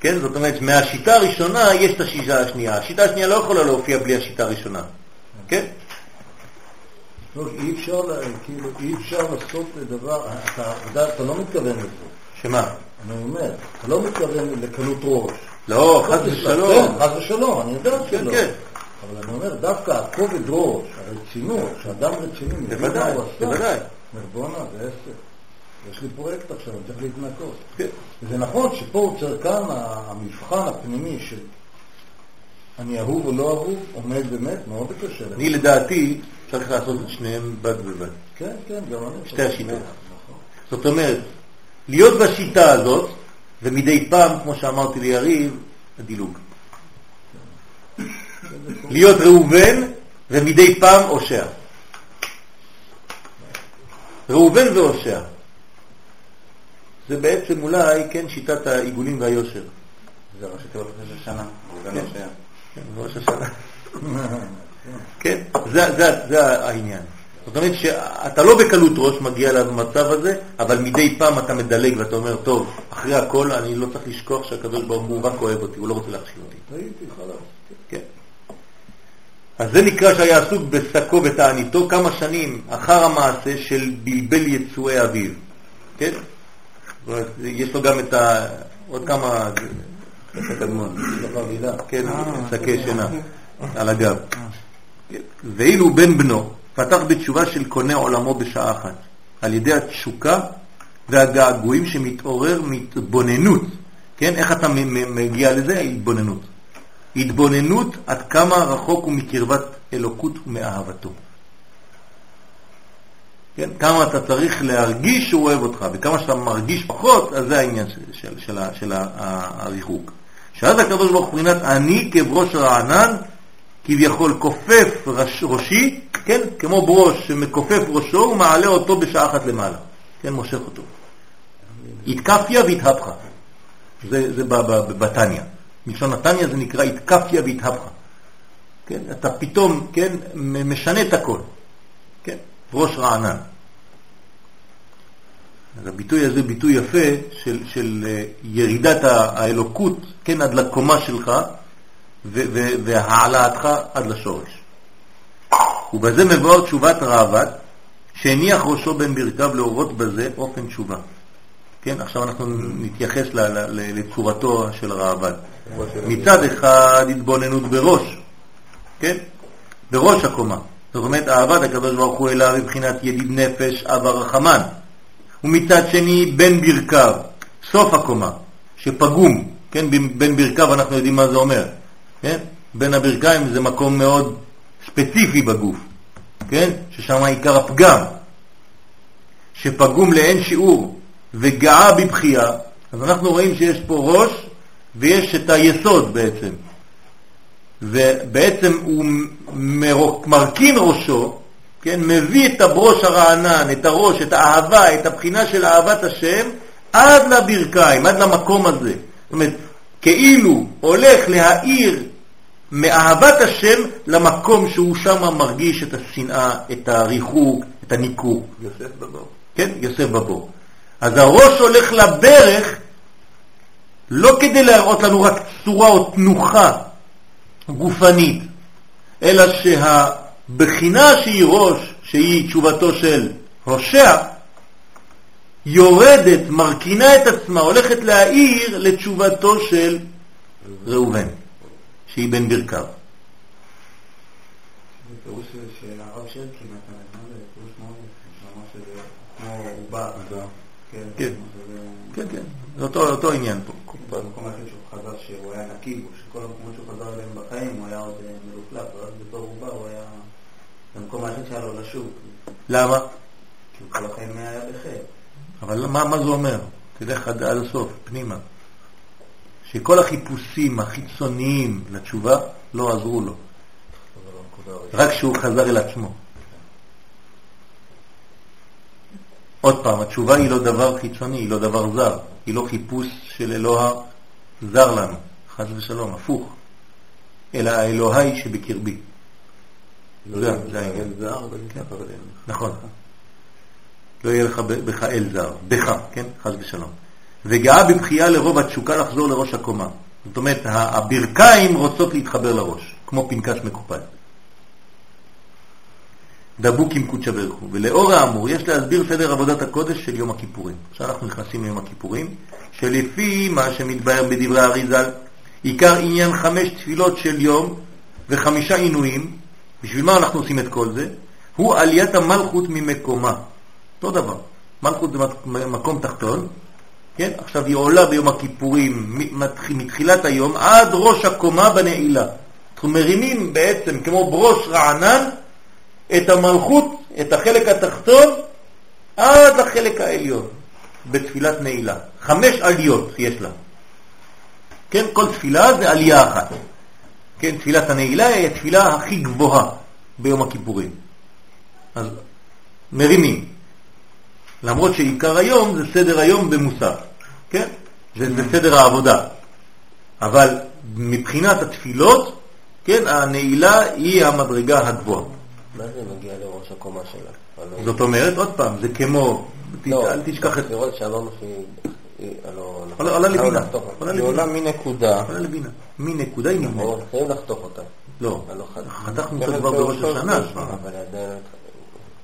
כן, זאת אומרת, מהשיטה הראשונה יש את השיטה השנייה. השיטה השנייה לא יכולה להופיע בלי השיטה הראשונה. כן? לא, אי אפשר, כאילו, אי אפשר לעשות דבר, אתה, אתה לא מתכוון לזה. שמה? אני אומר, אתה לא מתכוון לקלות ראש. לא, חס ושלום. חס ושלום, אני יודע כן, שלא. כן. אבל אני אומר, דווקא הכובד ראש, הרצינות, שאדם רציני, עשה. בוודאי. אומר, בואנה, זה עסק. יש לי פרויקט עכשיו, אני צריך להתנקות. כן. זה נכון שפה צריך כאן המבחן הפנימי של אני אהוב או לא אהוב, עומד באמת מאוד קשה. אני לדעתי צריך לעשות את שניהם בד בבד. כן, כן, גם אני. שתי השיטות. זאת אומרת, להיות בשיטה הזאת, ומדי פעם, כמו שאמרתי ליריב, הדילוג. להיות ראובן, ומדי פעם הושע. ראובן והושע. זה בעצם אולי, כן, שיטת העיגולים והיושר. זה ראשי תיבות ראש השנה, ראובן והושע. כן, ראש השנה. כן, זה, זה, זה העניין. זאת אומרת שאתה לא בקלות ראש מגיע למצב הזה, אבל מדי פעם אתה מדלג ואתה אומר, טוב, אחרי הכל אני לא צריך לשכוח שהקדוש ברוך הוא רק אוהב אותי, הוא לא רוצה להכשיל אותי. כן. אז זה נקרא שהיה עסוק בשקו ותעניתו כמה שנים אחר המעשה של בלבל יצואי אביו. כן? יש לו גם את ה... עוד כמה כן, שקי שינה, על הגב. ואילו בן בנו פתח בתשובה של קונה עולמו בשעה אחת, על ידי התשוקה והגעגועים שמתעורר מהתבוננות, כן? איך אתה מגיע לזה? התבוננות. התבוננות עד כמה רחוק הוא מקרבת אלוקות ומאהבתו. כן? כמה אתה צריך להרגיש שהוא אוהב אותך, וכמה שאתה מרגיש פחות, אז זה העניין של, של, של, של הריחוק. שאז הקדוש ברוך הוא מבחינת אני כבראש רענן, כביכול כופף ראש, ראשי, כן? כמו ברוש שמכופף ראשו ומעלה אותו בשעה אחת למעלה, כן? מושך אותו. התקפיה והתהפכה, זה, זה בתניא. מלשון נתניה זה נקרא התקפיה והתהפכה. כן? אתה פתאום, כן, משנה את הכל. כן? ראש רענן. אז הביטוי הזה ביטוי יפה של, של אה, ירידת האלוקות, כן, עד לקומה שלך, והעלאתך עד לשורש. ובזה מבואר תשובת ראב"ד, שהניח ראשו בין ברכיו להורות בזה אופן תשובה. כן, עכשיו אנחנו נתייחס לצורתו של ראב"ד. מצד אחד התבוננות בראש, כן? בראש הקומה. זאת אומרת, אהבת הקדוש ברוך הוא אליו מבחינת ידיד נפש, אב הרחמן. ומצד שני, בין ברכיו, סוף הקומה, שפגום, כן? בין ברכיו אנחנו יודעים מה זה אומר, כן? בין הברכיים זה מקום מאוד ספציפי בגוף, כן? ששם עיקר הפגם, שפגום לאין שיעור וגאה בבחייה, אז אנחנו רואים שיש פה ראש ויש את היסוד בעצם. ובעצם הוא מרכין ראשו, כן, מביא את הברוש הרענן, את הראש, את האהבה, את הבחינה של אהבת השם, עד לברכיים, עד למקום הזה. זאת אומרת, כאילו הולך להאיר מאהבת השם למקום שהוא שם מרגיש את השנאה, את הריחוק, את הניכור. יוסף בבור. כן, יוסף בבור. אז הראש הולך לברך לא כדי להראות לנו רק צורה או תנוחה גופנית, אלא שהבחינה שהיא ראש, שהיא תשובתו של הושע, יורדת, מרכינה את עצמה, הולכת להעיר לתשובתו של ראובן, שהיא בן ברכיו. כמו עובר. כן, כן, כן, זה אותו עניין פה. במקום היחיד שהוא חזר שהוא היה נקי, שכל המקומות שהוא חזר אליהם בחיים הוא היה עוד אה, מלוכלך, ורק בתור עובר הוא היה במקום היחיד שהיה לו לשוב. למה? כי כל החיים היה בחטא. אבל מה זה אומר? תלך עד הסוף, פנימה. שכל החיפושים החיצוניים לתשובה לא עזרו לו. רק כשהוא חזר אל עצמו. עוד פעם, התשובה היא לא דבר חיצוני, היא לא דבר זר, היא לא חיפוש של אלוה זר לנו, חס ושלום, הפוך, אלא האלוהי שבקרבי. לא זה העניין. כן. נכון. לא יהיה לך בך אל זר, בך, כן? חס ושלום. וגאה בבחייה לרוב התשוקה לחזור לראש הקומה. זאת אומרת, הברכיים רוצות להתחבר לראש, כמו פנקס מקופל. דבוק עם קודשא ברכו. ולאור האמור יש להסביר סדר עבודת הקודש של יום הכיפורים. עכשיו אנחנו נכנסים ליום הכיפורים, שלפי מה שמתבהר בדברי האריזל, עיקר עניין חמש תפילות של יום וחמישה עינויים, בשביל מה אנחנו עושים את כל זה? הוא עליית המלכות ממקומה. אותו דבר. מלכות זה מקום תחתון, כן? עכשיו היא עולה ביום הכיפורים מתחילת היום עד ראש הקומה בנעילה. אנחנו מרימים בעצם כמו ברוש רענן את המלכות, את החלק התחתון, עד לחלק העליון, בתפילת נעילה. חמש עליות יש לה. כן, כל תפילה זה עלייה אחת. כן, תפילת הנעילה היא התפילה הכי גבוהה ביום הכיפורים. אז מרימים. למרות שעיקר היום זה סדר היום במוסף, כן? זה, זה סדר העבודה. אבל מבחינת התפילות, כן, הנעילה היא המדרגה הגבוהה. מה זה מגיע לראש הקומה שלה? זאת אומרת, עוד פעם, זה כמו, לא, אל תשכח את... לראות שאמרנו שהיא... עולה לבינה. היא עולה מנקודה. עולה לבינה. מנקודה היא נגמרת. חייבים לחתוך אותה. לא, חתכנו אותה כבר בראש השנה. אבל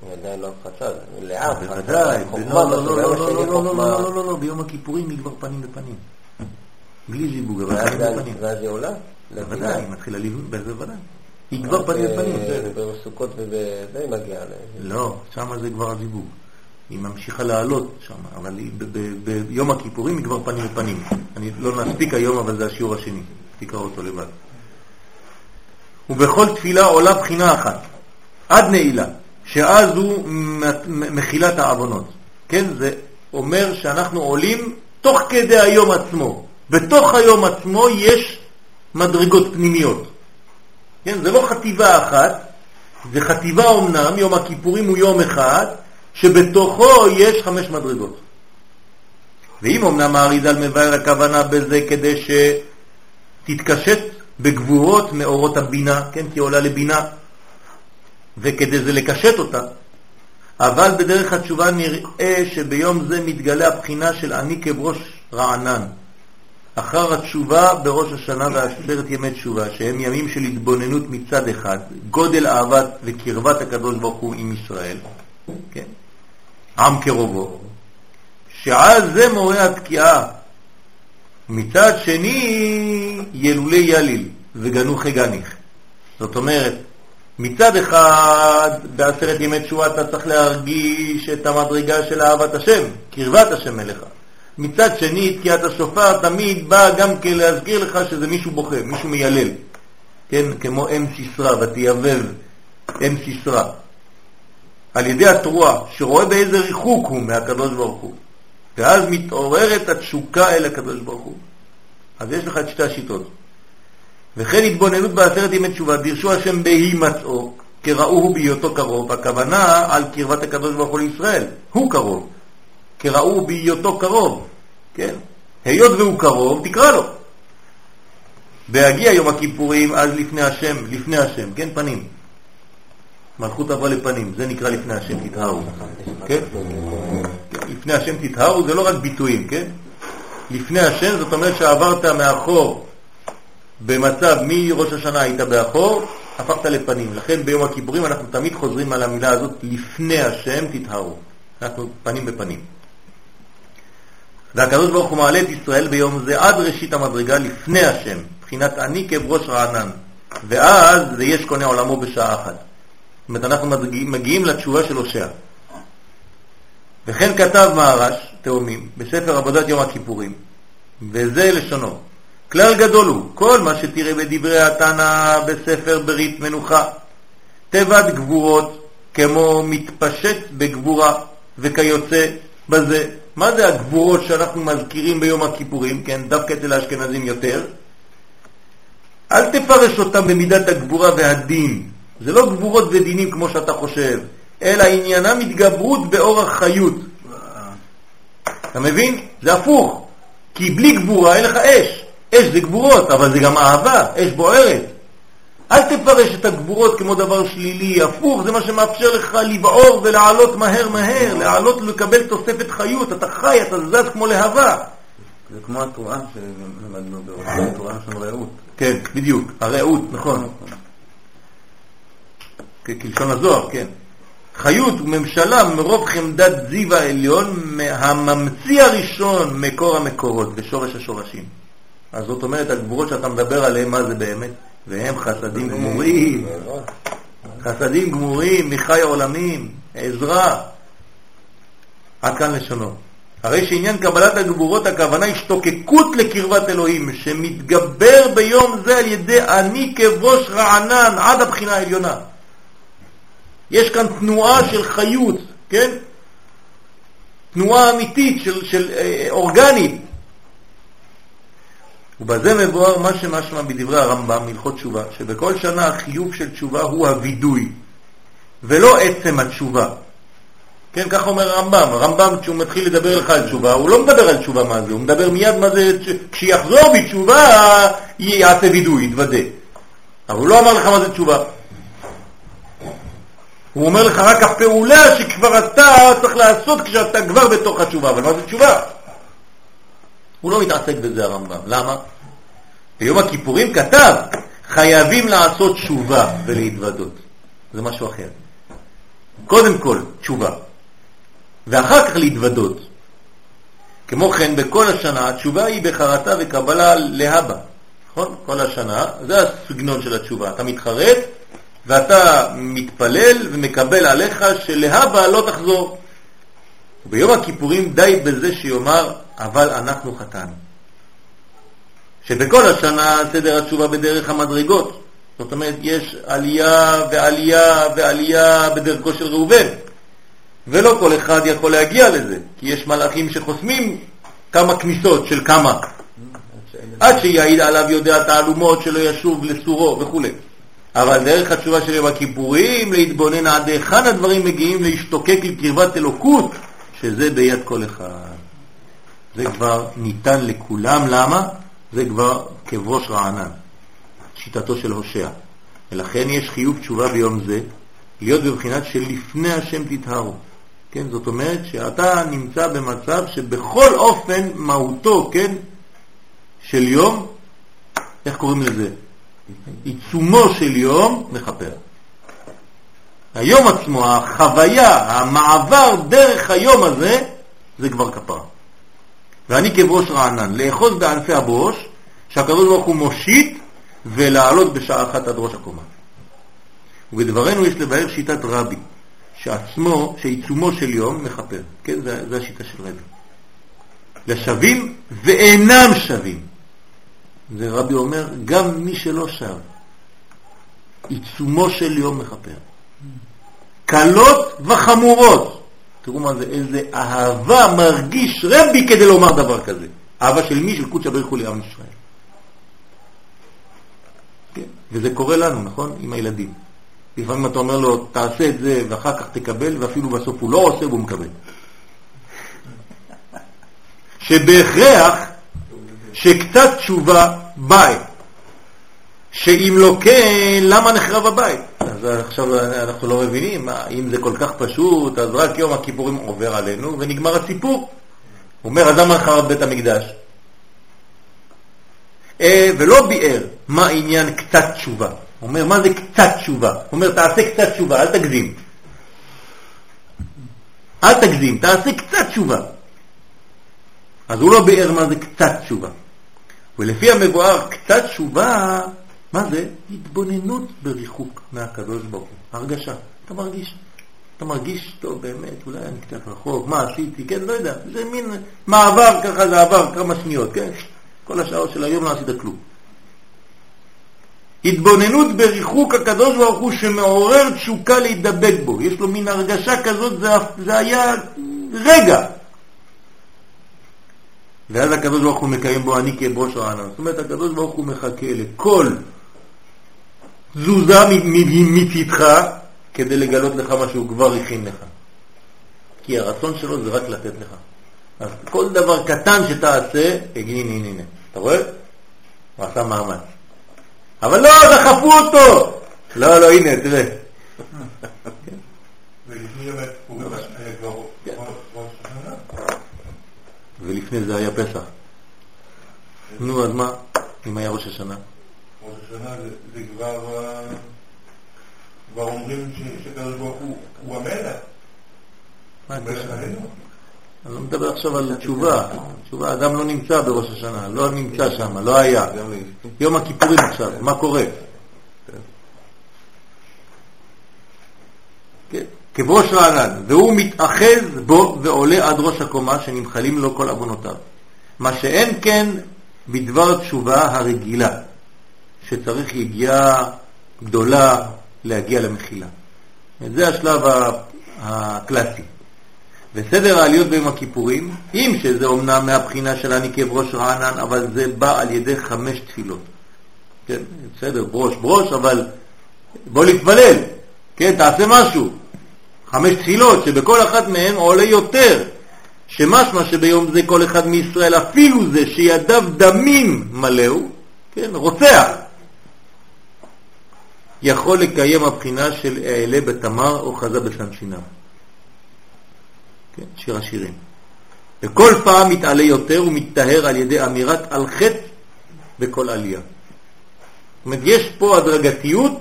היא עדיין לא חצה, לאט. בוודאי, לא, לא, לא, לא, לא, לא, לא, ביום הכיפורים היא כבר פנים בפנים. בלי זיווג, אבל פנים בפנים. ואז זה עולה? בוודאי, היא מתחילה לבנות, בוודאי. היא כבר פנים בפנים. בסוכות ובזה היא מגיעה ל... לא, שם זה כבר הזיווג. היא ממשיכה לעלות שם, אבל היא ביום הכיפורים היא כבר פנים בפנים. אני לא נספיק היום, אבל זה השיעור השני. תקרא אותו לבד. ובכל תפילה עולה בחינה אחת, עד נעילה, שאז הוא מ- מ- מחילת העוונות. כן, זה אומר שאנחנו עולים תוך כדי היום עצמו. בתוך היום עצמו יש מדרגות פנימיות. כן, זה לא חטיבה אחת, זה חטיבה אומנם, יום הכיפורים הוא יום אחד, שבתוכו יש חמש מדרגות. ואם אמנם האריזל מבאר הכוונה בזה כדי שתתקשט בגבורות מאורות הבינה, כן, כי עולה לבינה, וכדי זה לקשט אותה, אבל בדרך התשובה נראה שביום זה מתגלה הבחינה של אני כבראש רענן. אחר התשובה בראש השנה ועשרת ימי תשובה, שהם ימים של התבוננות מצד אחד, גודל אהבת וקרבת הקדוש ברוך הוא עם ישראל, כן? עם קרובו, שעל זה מורה התקיעה. מצד שני, ילולי יליל וגנוחי גניך. זאת אומרת, מצד אחד, בעשרת ימי תשובה אתה צריך להרגיש את המדרגה של אהבת השם, קרבת השם אליך. מצד שני, תקיעת השופר תמיד בא גם כן להזכיר לך שזה מישהו בוכה, מישהו מיילל. כן, כמו אם סיסרא, ותיאבב אם סיסרא. על ידי התרועה, שרואה באיזה ריחוק הוא מהקדוש ברוך הוא. ואז מתעוררת התשוקה אל הקדוש ברוך הוא. אז יש לך את שתי השיטות. וכן התבוננות בעשרת ימי תשובה, דירשו השם בהימצאו, כראוהו בהיותו קרוב, הכוונה על קרבת הקדוש ברוך הוא לישראל, הוא קרוב, כראוהו בהיותו קרוב, כן? היות והוא קרוב, תקרא לו. בהגיע יום הכיפורים, אז לפני השם, לפני השם, כן, פנים. מלכות עברה לפנים, זה נקרא לפני השם תתהרו, כן? לפני השם תתהרו זה לא רק ביטויים, כן? לפני השם זאת אומרת שעברת מאחור במצב מראש השנה היית באחור, הפכת לפנים. לכן ביום הכיפורים אנחנו תמיד חוזרים על המילה הזאת, לפני השם תתהרו. אנחנו פנים בפנים. והקדוש ברוך הוא מעלה את ישראל ביום זה עד ראשית המדרגה לפני השם, מבחינת אני כבראש רענן. ואז זה יש קונה עולמו בשעה אחת. זאת אומרת, אנחנו מגיעים, מגיעים לתשובה של הושע. וכן כתב מהרש, תאומים, בספר עבודת יום הכיפורים, וזה לשונו. כלל גדול הוא, כל מה שתראה בדברי התנא בספר ברית מנוחה, תיבת גבורות כמו מתפשט בגבורה וכיוצא בזה. מה זה הגבורות שאנחנו מזכירים ביום הכיפורים, כן, דווקא אצל האשכנזים יותר? אל תפרש אותם במידת הגבורה והדין. זה לא גבורות ודינים כמו שאתה חושב, אלא עניינם התגברות באורח חיות. אתה מבין? זה הפוך. כי בלי גבורה אין לך אש. אש זה גבורות, אבל זה גם אהבה, אש בוערת. אל תפרש את הגבורות כמו דבר שלילי, הפוך, זה מה שמאפשר לך לבעור ולעלות מהר מהר, לעלות ולקבל תוספת חיות, אתה חי, אתה זז כמו להבה. זה כמו התרועה שלמדנו באורחים, התרועה של רעות. כן, בדיוק, הרעות, נכון. כלשון הזוהר, כן. חיות וממשלה מרוב חמדת זיו העליון, הממציא הראשון מקור המקורות ושורש השורשים. אז זאת אומרת, הגבורות שאתה מדבר עליהן, מה זה באמת? והם חסדים גמורים, חסדים גמורים מחי העולמים, עזרה. עד כאן לשונו. הרי שעניין קבלת הגבורות הכוונה השתוקקות לקרבת אלוהים, שמתגבר ביום זה על ידי אני כבוש רענן עד הבחינה העליונה. יש כאן תנועה של חיות, כן? תנועה אמיתית, של, של אה, אורגנית. ובזה מבואר מה שמשמע בדברי הרמב"ם, מלכות תשובה, שבכל שנה החיוב של תשובה הוא הווידוי, ולא עצם התשובה. כן, ככה אומר הרמב"ם. הרמב"ם, כשהוא מתחיל לדבר לך על תשובה, הוא לא מדבר על תשובה מה זה, הוא מדבר מיד מה זה, כשיחזור בתשובה, יעשה וידוי, יתוודה. אבל הוא לא אמר לך מה זה תשובה. הוא אומר לך רק הפעולה שכבר אתה צריך לעשות כשאתה כבר בתוך התשובה, אבל מה זה תשובה? הוא לא מתעסק בזה הרמב"ם. למה? ביום הכיפורים כתב, חייבים לעשות תשובה ולהתוודות. זה משהו אחר. קודם כל, תשובה. ואחר כך להתוודות. כמו כן, בכל השנה התשובה היא בחרטה וקבלה להבא. נכון? כל השנה, זה הסגנון של התשובה. אתה מתחרט ואתה מתפלל ומקבל עליך שלהבא לא תחזור. ביום הכיפורים די בזה שיאמר, אבל אנחנו חטאנו. שבכל השנה סדר התשובה בדרך המדרגות. זאת אומרת, יש עלייה ועלייה ועלייה בדרכו של ראובן. ולא כל אחד יכול להגיע לזה, כי יש מלאכים שחוסמים כמה כניסות של כמה, עד שיעיד עליו יודע תעלומות שלא ישוב לסורו וכו'. אבל דרך התשובה של יום הכיפורים, להתבונן עד היכן הדברים מגיעים להשתוקק לקרבת אלוקות, שזה ביד כל אחד. זה כבר ניתן לכולם, למה? זה כבר כברוש רענן, שיטתו של הושע. ולכן יש חיוב תשובה ביום זה, להיות בבחינת שלפני השם תתהרו. כן, זאת אומרת שאתה נמצא במצב שבכל אופן מהותו, כן, של יום, איך קוראים לזה? עיצומו של יום מכפר. היום עצמו, החוויה, המעבר דרך היום הזה, זה כבר כפר. ואני כברוש רענן, לאחוז בענפי הברוש, שהקדוש ברוך הוא מושיט ולעלות בשעה אחת עד ראש הקומה. ובדברנו יש לבאר שיטת רבי, שעצמו, שעיצומו של יום מכפר. כן, זה, זה השיטה של רבי. לשווים ואינם שווים. זה רבי אומר, גם מי שלא שב, עיצומו של יום מכפר. קלות וחמורות. תראו מה זה, איזה אהבה מרגיש רבי כדי לומר דבר כזה. אהבה של מי? של קודשא בריך הוא לעם ישראל. כן? וזה קורה לנו, נכון? עם הילדים. לפעמים אתה אומר לו, תעשה את זה ואחר כך תקבל, ואפילו בסוף הוא לא עושה והוא מקבל. שבהכרח שקצת תשובה בית. שאם לא כן, למה נחרב הבית? אז עכשיו אנחנו לא מבינים, אם זה כל כך פשוט, אז רק יום הכיפורים עובר עלינו ונגמר הסיפור. אומר, אז למה חרב בית המקדש? אה, ולא ביאר מה עניין קצת תשובה. אומר, מה זה קצת תשובה? אומר, תעשה קצת תשובה, אל תגזים. אל תגזים, תעשה קצת תשובה. אז הוא לא ביאר מה זה קצת תשובה. ולפי המבואר, קצת תשובה, מה זה? התבוננות בריחוק מהקדוש ברוך הוא. הרגשה. אתה מרגיש. אתה מרגיש, טוב, באמת, אולי אני קצת רחוק, מה עשיתי, כן, לא יודע. זה מין מעבר ככה, זה עבר כמה שניות, כן? כל השעות של היום לא עשית כלום. התבוננות בריחוק הקדוש ברוך הוא שמעורר תשוקה להידבק בו. יש לו מין הרגשה כזאת, זה, זה היה רגע. ואז הקדוש ברוך הוא מקיים בו אני כבוש רענן. זאת אומרת, הקדוש ברוך הוא מחכה לכל תזוזה מצדך כדי לגלות לך מה שהוא כבר הכין לך. כי הרצון שלו זה רק לתת לך. אז כל דבר קטן שתעשה, הנה, הנה, הנה. אתה רואה? הוא עשה מאמץ. אבל לא, דחפו אותו! לא, לא, הנה, תראה. <laughs> ולפני זה היה פסח. נו, אז מה? אם היה ראש השנה? השנה זה כבר... כבר אומרים שקדוש ברוך הוא המלך. מה הקשר? אני לא מדבר עכשיו על תשובה. תשובה, אדם לא נמצא בראש השנה, לא נמצא שם, לא היה. יום הכיפורים עכשיו, מה קורה? כן, כבראש רענן, והוא מתאחז בו ועולה עד ראש הקומה שנמחלים לו כל עוונותיו. מה שאין כן בדבר תשובה הרגילה, שצריך יגיעה גדולה להגיע למחילה. זה השלב הקלאסי. וסדר העליות ביום הכיפורים, אם שזה אומנם מהבחינה של אני כבראש רענן, אבל זה בא על ידי חמש תפילות. כן, בסדר, ברוש, ברוש, אבל בוא להתפלל, כן, תעשה משהו. חמש תפילות, שבכל אחת מהן עולה יותר, שמשמע שביום זה כל אחד מישראל, אפילו זה שידיו דמים מלאו, כן, רוצח, יכול לקיים הבחינה של אעלה בתמר או חזה בסנצ'ינם. כן, שיר השירים. וכל פעם מתעלה יותר ומתטהר על ידי אמירת על חטא בכל עלייה. זאת אומרת, יש פה הדרגתיות,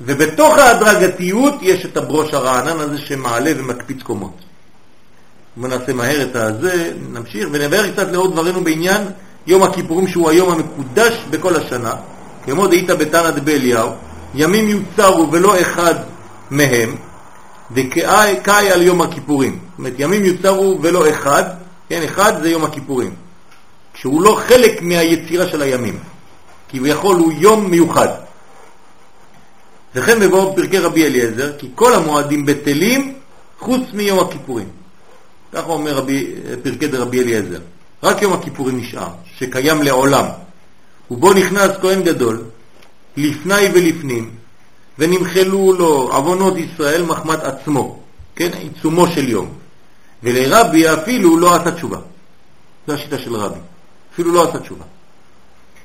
ובתוך ההדרגתיות יש את הברוש הרענן הזה שמעלה ומקפיץ קומות. בואו נעשה מהר את הזה, נמשיך ונבהר קצת לעוד דברינו בעניין יום הכיפורים שהוא היום המקודש בכל השנה, כמו דאית בתנא דבליהו, ימים יוצרו ולא אחד מהם, וקאי על יום הכיפורים. זאת אומרת, ימים יוצרו ולא אחד, כן, אחד זה יום הכיפורים, שהוא לא חלק מהיצירה של הימים, כביכול הוא יום מיוחד. וכן מבואו פרקי רבי אליעזר, כי כל המועדים בטלים חוץ מיום הכיפורים. ככה אומר רבי, פרקי דרבי אליעזר. רק יום הכיפורים נשאר, שקיים לעולם. ובו נכנס כהן גדול, לפני ולפנים, ונמחלו לו עוונות ישראל מחמת עצמו, כן, עיצומו של יום. ולרבי אפילו לא עשה תשובה. זו השיטה של רבי. אפילו לא עשה תשובה.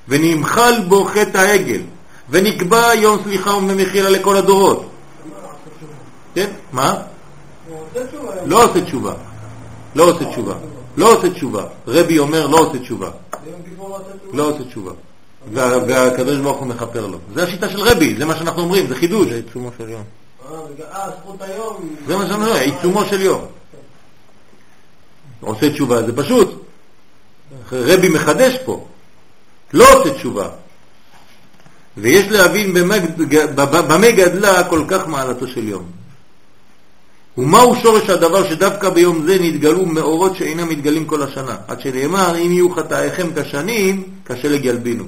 ונמחל בו חטא העגל, ונקבע יום סליחה ומחילה לכל הדורות. כן? מה? לא עושה תשובה. לא עושה תשובה. לא עושה תשובה. רבי אומר לא עושה תשובה. לא עושה תשובה. והקדוש ברוך הוא מכפר לו. זה השיטה של רבי, זה מה שאנחנו אומרים, זה חידוש. זה עיצומו של יום. אה, זכות היום. זה מה שאנחנו אומרים, עיצומו של יום. עושה תשובה, זה פשוט. רבי מחדש פה. לא עושה תשובה. ויש להבין במה גדלה כל כך מעלתו של יום. ומהו שורש הדבר שדווקא ביום זה נתגלו מאורות שאינם מתגלים כל השנה, עד שנאמר אם יהיו חטאיכם כשנים, כשלג ילבינו.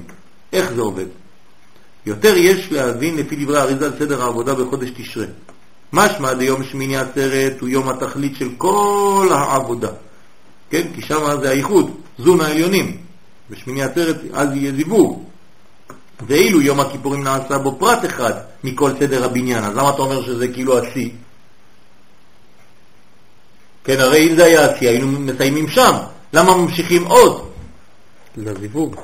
איך זה עובד? יותר יש להבין לפי דברי האריזה סדר העבודה בחודש תשרה. משמע דיום שמיני עצרת הוא יום התכלית של כל העבודה. כן? כי שם זה הייחוד, זון העליונים. בשמיני עצרת אז יהיה זיווג. ואילו יום הכיפורים נעשה בו פרט אחד מכל סדר הבניין, אז למה אתה אומר שזה כאילו השיא? כן, הרי אם זה היה השיא, היינו מסיימים שם. למה ממשיכים עוד? לזיווג.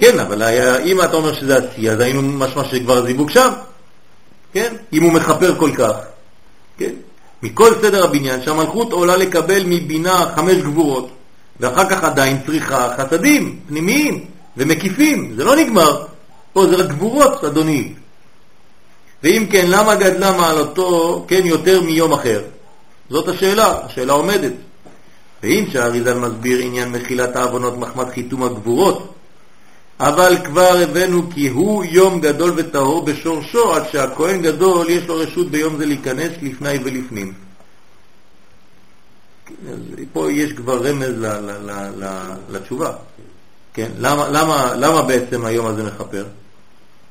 כן, אבל היה, אם אתה אומר שזה השיא, אז היינו משמע שכבר זיווג שם. כן? אם הוא מחפר כל כך. כן? מכל סדר הבניין שהמלכות עולה לקבל מבינה חמש גבורות, ואחר כך עדיין צריכה חסדים פנימיים ומקיפים, זה לא נגמר. פה זה רק גבורות, אדוני. ואם כן, למה גדלה מעלתו, כן, יותר מיום אחר? זאת השאלה, השאלה עומדת. ואם שהאריזל מסביר עניין מחילת העוונות מחמת חיתום הגבורות, אבל כבר הבאנו כי הוא יום גדול וטהור בשורשו, עד שהכהן גדול יש לו רשות ביום זה להיכנס לפני ולפנים. אז פה יש כבר רמז ל, ל, ל, ל, לתשובה. כן? למה, למה, למה בעצם היום הזה מכפר?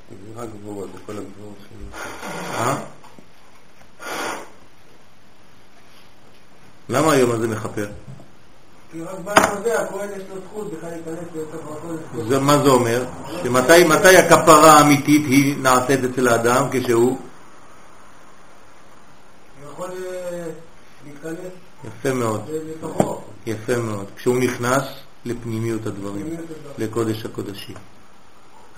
זה רק גבורות, זה כל הגבורות שלו. אה? למה היום הזה מכפר? זה, מה זה אומר? שמתי מתי הכפרה האמיתית היא נעשית אצל האדם כשהוא? הוא יכול אה, להתכנס יפה מאוד. יפה מאוד. כשהוא נכנס לפנימיות הדברים, לקודש הקודשים.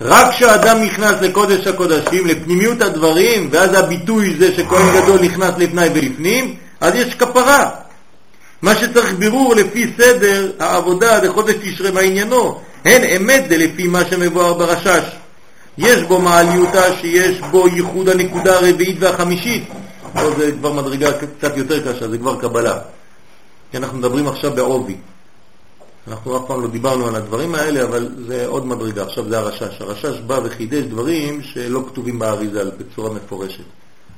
רק כשאדם נכנס לקודש הקודשים, לפנימיות הדברים, ואז הביטוי זה שכהן גדול נכנס לפני ולפנים, אז יש כפרה. מה שצריך בירור לפי סדר העבודה לחודש תשרה מה עניינו, הן אמת זה לפי מה שמבואר ברשש. יש בו מעליותה שיש בו ייחוד הנקודה הרביעית והחמישית. פה זה כבר מדרגה קצת יותר קשה, זה כבר קבלה. כי אנחנו מדברים עכשיו בעובי. אנחנו אף פעם לא דיברנו על הדברים האלה, אבל זה עוד מדרגה, עכשיו זה הרשש. הרשש בא וחידש דברים שלא כתובים באריזל בצורה מפורשת.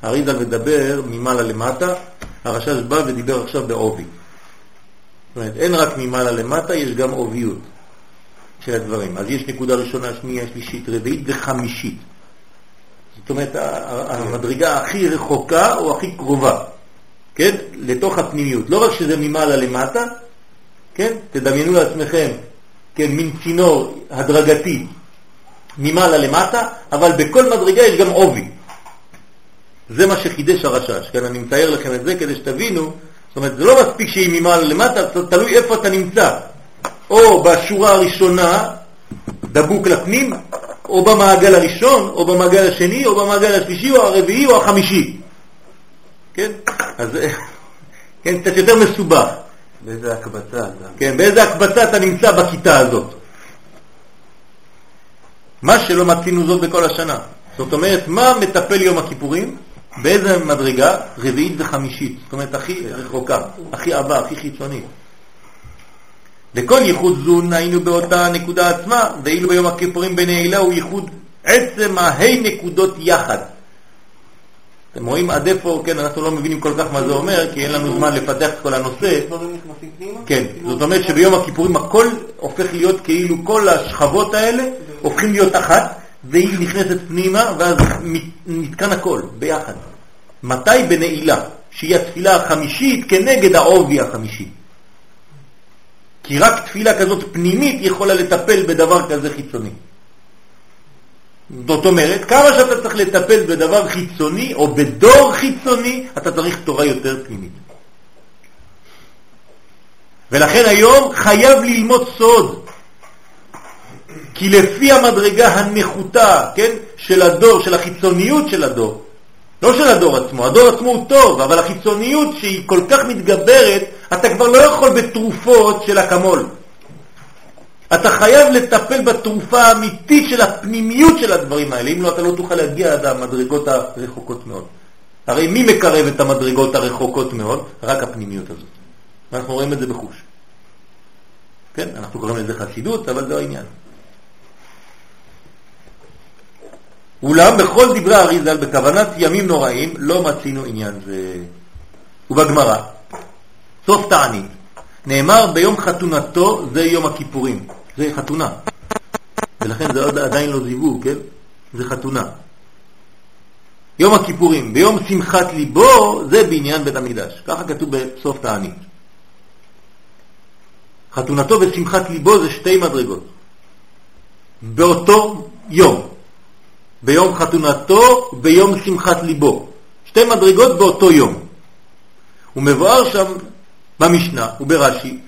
האריזל מדבר ממעלה למטה, הרשש בא ודיבר עכשיו בעובי. אומרת, אין רק ממעלה למטה, יש גם עוביות של הדברים. אז יש נקודה ראשונה, שנייה, שלישית, רביעית וחמישית. זאת אומרת, המדרגה הכי רחוקה או הכי קרובה, כן? לתוך הפנימיות. לא רק שזה ממעלה למטה, כן? תדמיינו לעצמכם, כן, מין צינור הדרגתי ממעלה למטה, אבל בכל מדרגה יש גם עובי. זה מה שחידש הרשש, כן? אני מתאר לכם את זה כדי שתבינו, זאת אומרת, זה לא מספיק שהיא ממעלה למטה, תלוי איפה אתה נמצא. או בשורה הראשונה, דבוק לפנים, או במעגל הראשון, או במעגל השני, או במעגל השלישי, או הרביעי, או החמישי. כן? אז <laughs> כן, קצת יותר מסובך. באיזה הקבצה אתה. כן, באיזה הקבצה אתה נמצא בכיתה הזאת. מה שלא מצינו זאת בכל השנה. זאת אומרת, מה מטפל יום הכיפורים? באיזה מדרגה? רביעית וחמישית, זאת אומרת הכי רחוקה, הכי עבה, הכי חיצונית. וכל ייחוד זון היינו באותה נקודה עצמה, ואילו ביום הכיפורים בנעילה הוא ייחוד עצם ההי נקודות יחד. אתם רואים עד איפה, כן, אנחנו לא מבינים כל כך מה זה אומר, כי אין לנו זמן לפתח את כל הנושא. כן, זאת אומרת שביום הכיפורים הכל הופך להיות כאילו כל השכבות האלה הופכים להיות אחת, והיא נכנסת פנימה, ואז נתקן הכל ביחד. מתי בנעילה? שהיא התפילה החמישית כנגד העובי החמישי. כי רק תפילה כזאת פנימית יכולה לטפל בדבר כזה חיצוני. זאת אומרת, כמה שאתה צריך לטפל בדבר חיצוני או בדור חיצוני, אתה צריך תורה יותר פנימית. ולכן היום חייב ללמוד סוד, כי לפי המדרגה הנחותה, כן, של הדור, של החיצוניות של הדור, לא של הדור עצמו, הדור עצמו הוא טוב, אבל החיצוניות שהיא כל כך מתגברת, אתה כבר לא יכול בתרופות של אקמול. אתה חייב לטפל בתרופה האמיתית של הפנימיות של הדברים האלה, אם לא אתה לא תוכל להגיע עד המדרגות הרחוקות מאוד. הרי מי מקרב את המדרגות הרחוקות מאוד? רק הפנימיות הזאת. ואנחנו רואים את זה בחוש. כן, אנחנו קוראים לזה חסידות, אבל זה העניין. אולם בכל דברי אריזל בכוונת ימים נוראים לא מצינו עניין זה. ובגמרא, סוף תענית, נאמר ביום חתונתו זה יום הכיפורים. זה חתונה. ולכן זה עוד עדיין לא זיווג, כן? זה חתונה. יום הכיפורים, ביום שמחת ליבו, זה בעניין בית המקדש. ככה כתוב בסוף תענית. חתונתו ושמחת ליבו זה שתי מדרגות. באותו יום. ביום חתונתו, ביום שמחת ליבו. שתי מדרגות באותו יום. הוא מבואר שם במשנה וברש"י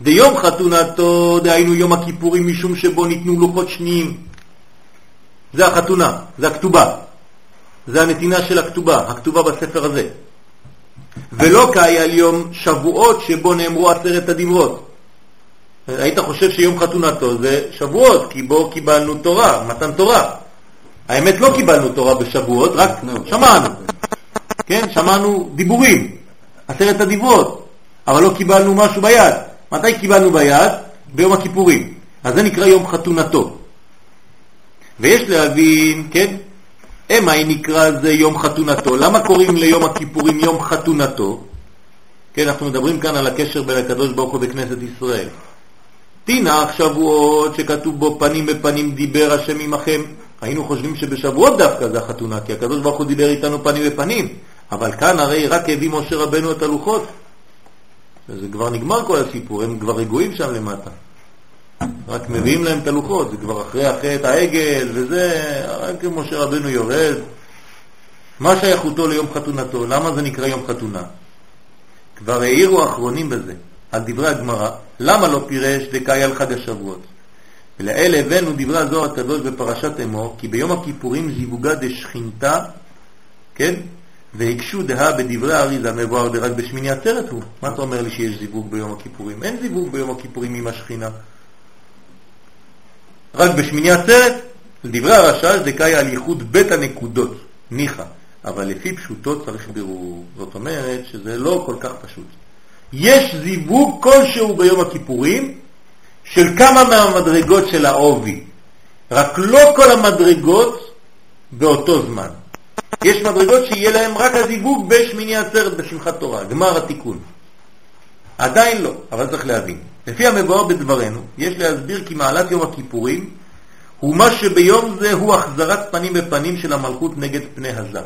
ויום חתונתו, דהיינו יום הכיפורים, משום שבו ניתנו לוחות שניים. זה החתונה, זה הכתובה. זה הנתינה של הכתובה, הכתובה בספר הזה. ולא כהי יום שבועות שבו נאמרו עשרת הדברות. היית חושב שיום חתונתו זה שבועות, כי בו קיבלנו תורה, מתן תורה. האמת לא קיבלנו תורה בשבועות, רק שמענו. כן, שמענו דיבורים, עשרת הדברות, אבל לא קיבלנו משהו ביד. מתי קיבלנו ביד? ביום הכיפורים. אז זה נקרא יום חתונתו. ויש להבין, כן, אמה אם נקרא זה יום חתונתו. למה קוראים ליום הכיפורים יום חתונתו? כן, אנחנו מדברים כאן על הקשר בין הקדוש ברוך הוא בכנסת ישראל. תינח שבועות שכתוב בו פנים בפנים דיבר השם עמכם. היינו חושבים שבשבועות דווקא זה החתונה, כי הקדוש ברוך הוא דיבר איתנו פנים בפנים. אבל כאן הרי רק הביא משה רבנו את הלוחות. זה כבר נגמר כל הסיפור, הם כבר רגועים שם למטה. רק מביאים להם את הלוחות, זה כבר אחרי החטא העגל וזה, רק משה רבנו יורד. מה שייכותו ליום חתונתו? למה זה נקרא יום חתונה? כבר העירו האחרונים בזה, על דברי הגמרא, למה לא פירש דקאי על חג השבועות? ולאלה הבאנו דברי הזוהר הקדוש בפרשת אמור, כי ביום הכיפורים זיווגה דשכינתה, כן? והקשו דהה בדברי האריזה מבואר רק בשמיני עצרת הוא. מה אתה אומר לי שיש זיווג ביום הכיפורים? אין זיווג ביום הכיפורים עם השכינה. רק בשמיני עצרת, לדברי הרש"ש דקאי על ייחוד בית הנקודות, ניחא, אבל לפי פשוטו צריך בירור. זאת אומרת שזה לא כל כך פשוט. יש זיווג כלשהו ביום הכיפורים של כמה מהמדרגות של העובי, רק לא כל המדרגות באותו זמן. יש מדרגות שיהיה להם רק הזיווג בשמיני עצרת בשמחת תורה, גמר התיקון. עדיין לא, אבל צריך להבין. לפי המבואר בדברנו, יש להסביר כי מעלת יום הכיפורים הוא מה שביום זה הוא החזרת פנים בפנים של המלכות נגד פני הזר.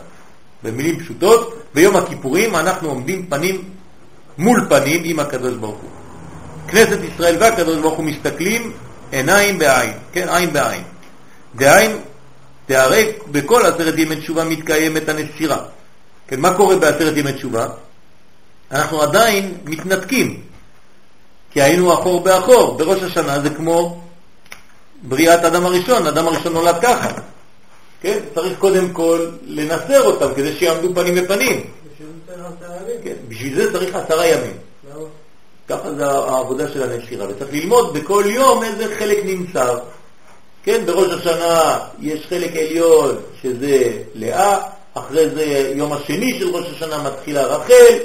במילים פשוטות, ביום הכיפורים אנחנו עומדים פנים מול פנים עם הקדוש ברוך הוא. כנסת ישראל והקדוש ברוך הוא מסתכלים עיניים בעין, כן, עין בעין. דהיינו, תהרי בכל עשרת ימי תשובה מתקיימת הנסירה. כן, מה קורה בעשרת ימי תשובה? אנחנו עדיין מתנתקים, כי היינו אחור באחור. בראש השנה זה כמו בריאת אדם הראשון, אדם הראשון נולד ככה. כן? צריך קודם כל לנסר אותם כדי שיעמדו פנים בפנים. כן, בשביל זה צריך עשרה ימים. ככה זה העבודה של הנשירה, וצריך ללמוד בכל יום איזה חלק נמצא. כן, בראש השנה יש חלק עליון שזה לאה, אחרי זה יום השני של ראש השנה מתחילה רחל,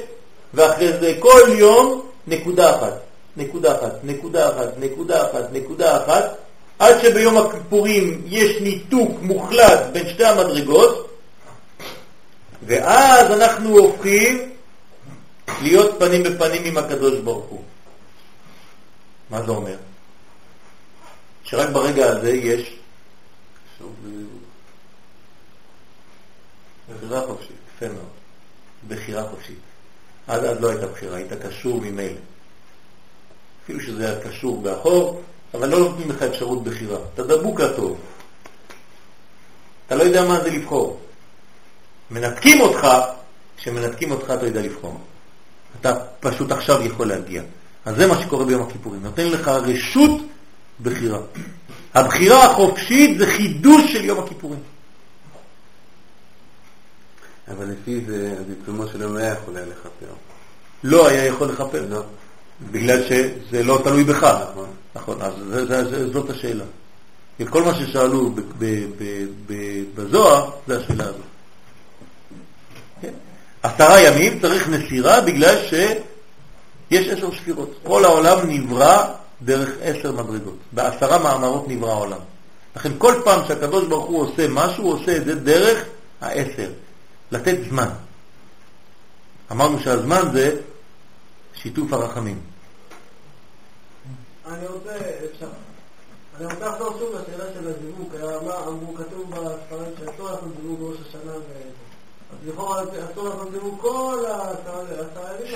ואחרי זה כל יום נקודה אחת, נקודה אחת, נקודה אחת, נקודה אחת, נקודה אחת, עד שביום הכיפורים יש ניתוק מוחלט בין שתי המדרגות, ואז אנחנו הופכים להיות פנים בפנים עם הקדוש ברוך הוא. מה זה אומר? שרק ברגע הזה יש בחירה חופשית, יפה מאוד. בחירה חופשית. עד אז לא הייתה בחירה, היית קשור ממילא. אפילו שזה היה קשור באחור, אבל לא נותנים לך אפשרות בחירה. אתה דבוק הטוב. אתה לא יודע מה זה לבחור. מנתקים אותך, כשמנתקים אותך אתה יודע לבחור. אתה פשוט עכשיו יכול להגיע. אז זה מה שקורה ביום הכיפורים. נותן לך רשות בחירה. הבחירה החופשית זה חידוש של יום הכיפורים. אבל לפי זה, בעיצומו של יום היה יכול היה לכפר. לא היה יכול לכפר. לא. בגלל שזה לא תלוי בך. נכון. נכון, אז זה, זה, זה, זאת השאלה. כל מה ששאלו בזוהר, זה השאלה הזאת. עשרה ימים צריך נסירה בגלל שיש עשר ספירות. כל העולם נברא דרך עשר מדרגות. בעשרה מאמרות נברא העולם. לכן כל פעם שהקדוש ברוך הוא עושה משהו, הוא עושה את זה דרך העשר. לתת זמן. אמרנו שהזמן זה שיתוף הרחמים. אני רוצה, אפשר. אני רוצה לחזור שוב לשאלה של הזיווג. מה אמרו, כתוב בספרים שאסור לעשות זיווג בראש השנה אז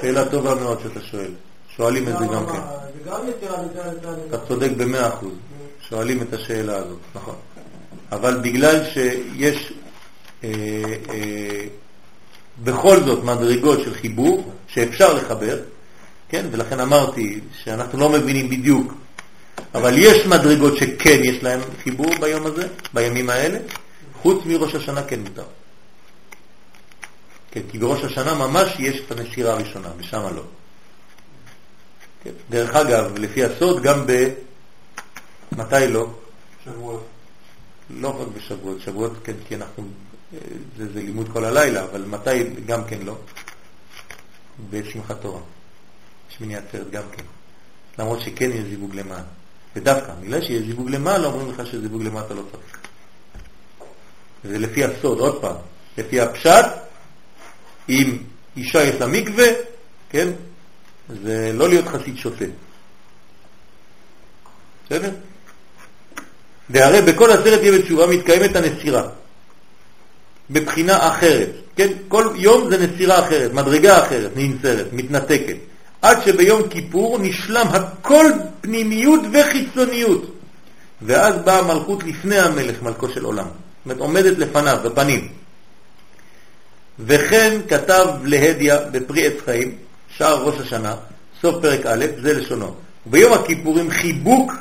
שאלה טובה מאוד שאתה שואל. שואלים את זה גם כן. אתה צודק במאה אחוז. שואלים את השאלה הזאת, נכון. אבל בגלל שיש אה, אה, בכל זאת מדרגות של חיבור שאפשר לחבר, כן? ולכן אמרתי שאנחנו לא מבינים בדיוק, אבל יש מדרגות שכן יש להם חיבור ביום הזה, בימים האלה, חוץ מראש השנה כן מותר. כן, כי בראש השנה ממש יש את הנסירה הראשונה, ושם לא. כן. דרך אגב, לפי הסוד, גם ב... מתי לא? שבועות. לא רק בשבועות, שבועות כן, כי אנחנו, זה, זה לימוד כל הלילה, אבל מתי גם כן לא? בשמחת תורה. שמיני עצרת גם כן. למרות שכן יש זיווג למעלה. ודווקא, בגלל שיש זיווג למעלה, אומרים לך שזיווג למטה לא צריך. זה לפי הסוד, עוד פעם, לפי הפשט, אם אישה יש לה מקווה, כן, זה לא להיות חסיד שוטה. בסדר? והרי בכל עשרת ימי תשובה מתקיימת הנסירה, בבחינה אחרת, כן? כל יום זה נסירה אחרת, מדרגה אחרת, ננסרת, מתנתקת. עד שביום כיפור נשלם הכל פנימיות וחיצוניות. ואז באה המלכות לפני המלך, מלכו של עולם. זאת אומרת, עומדת לפניו, בפנים. וכן כתב להדיה בפרי עץ חיים, שער ראש השנה, סוף פרק א', זה לשונו. ביום הכיפורים חיבוק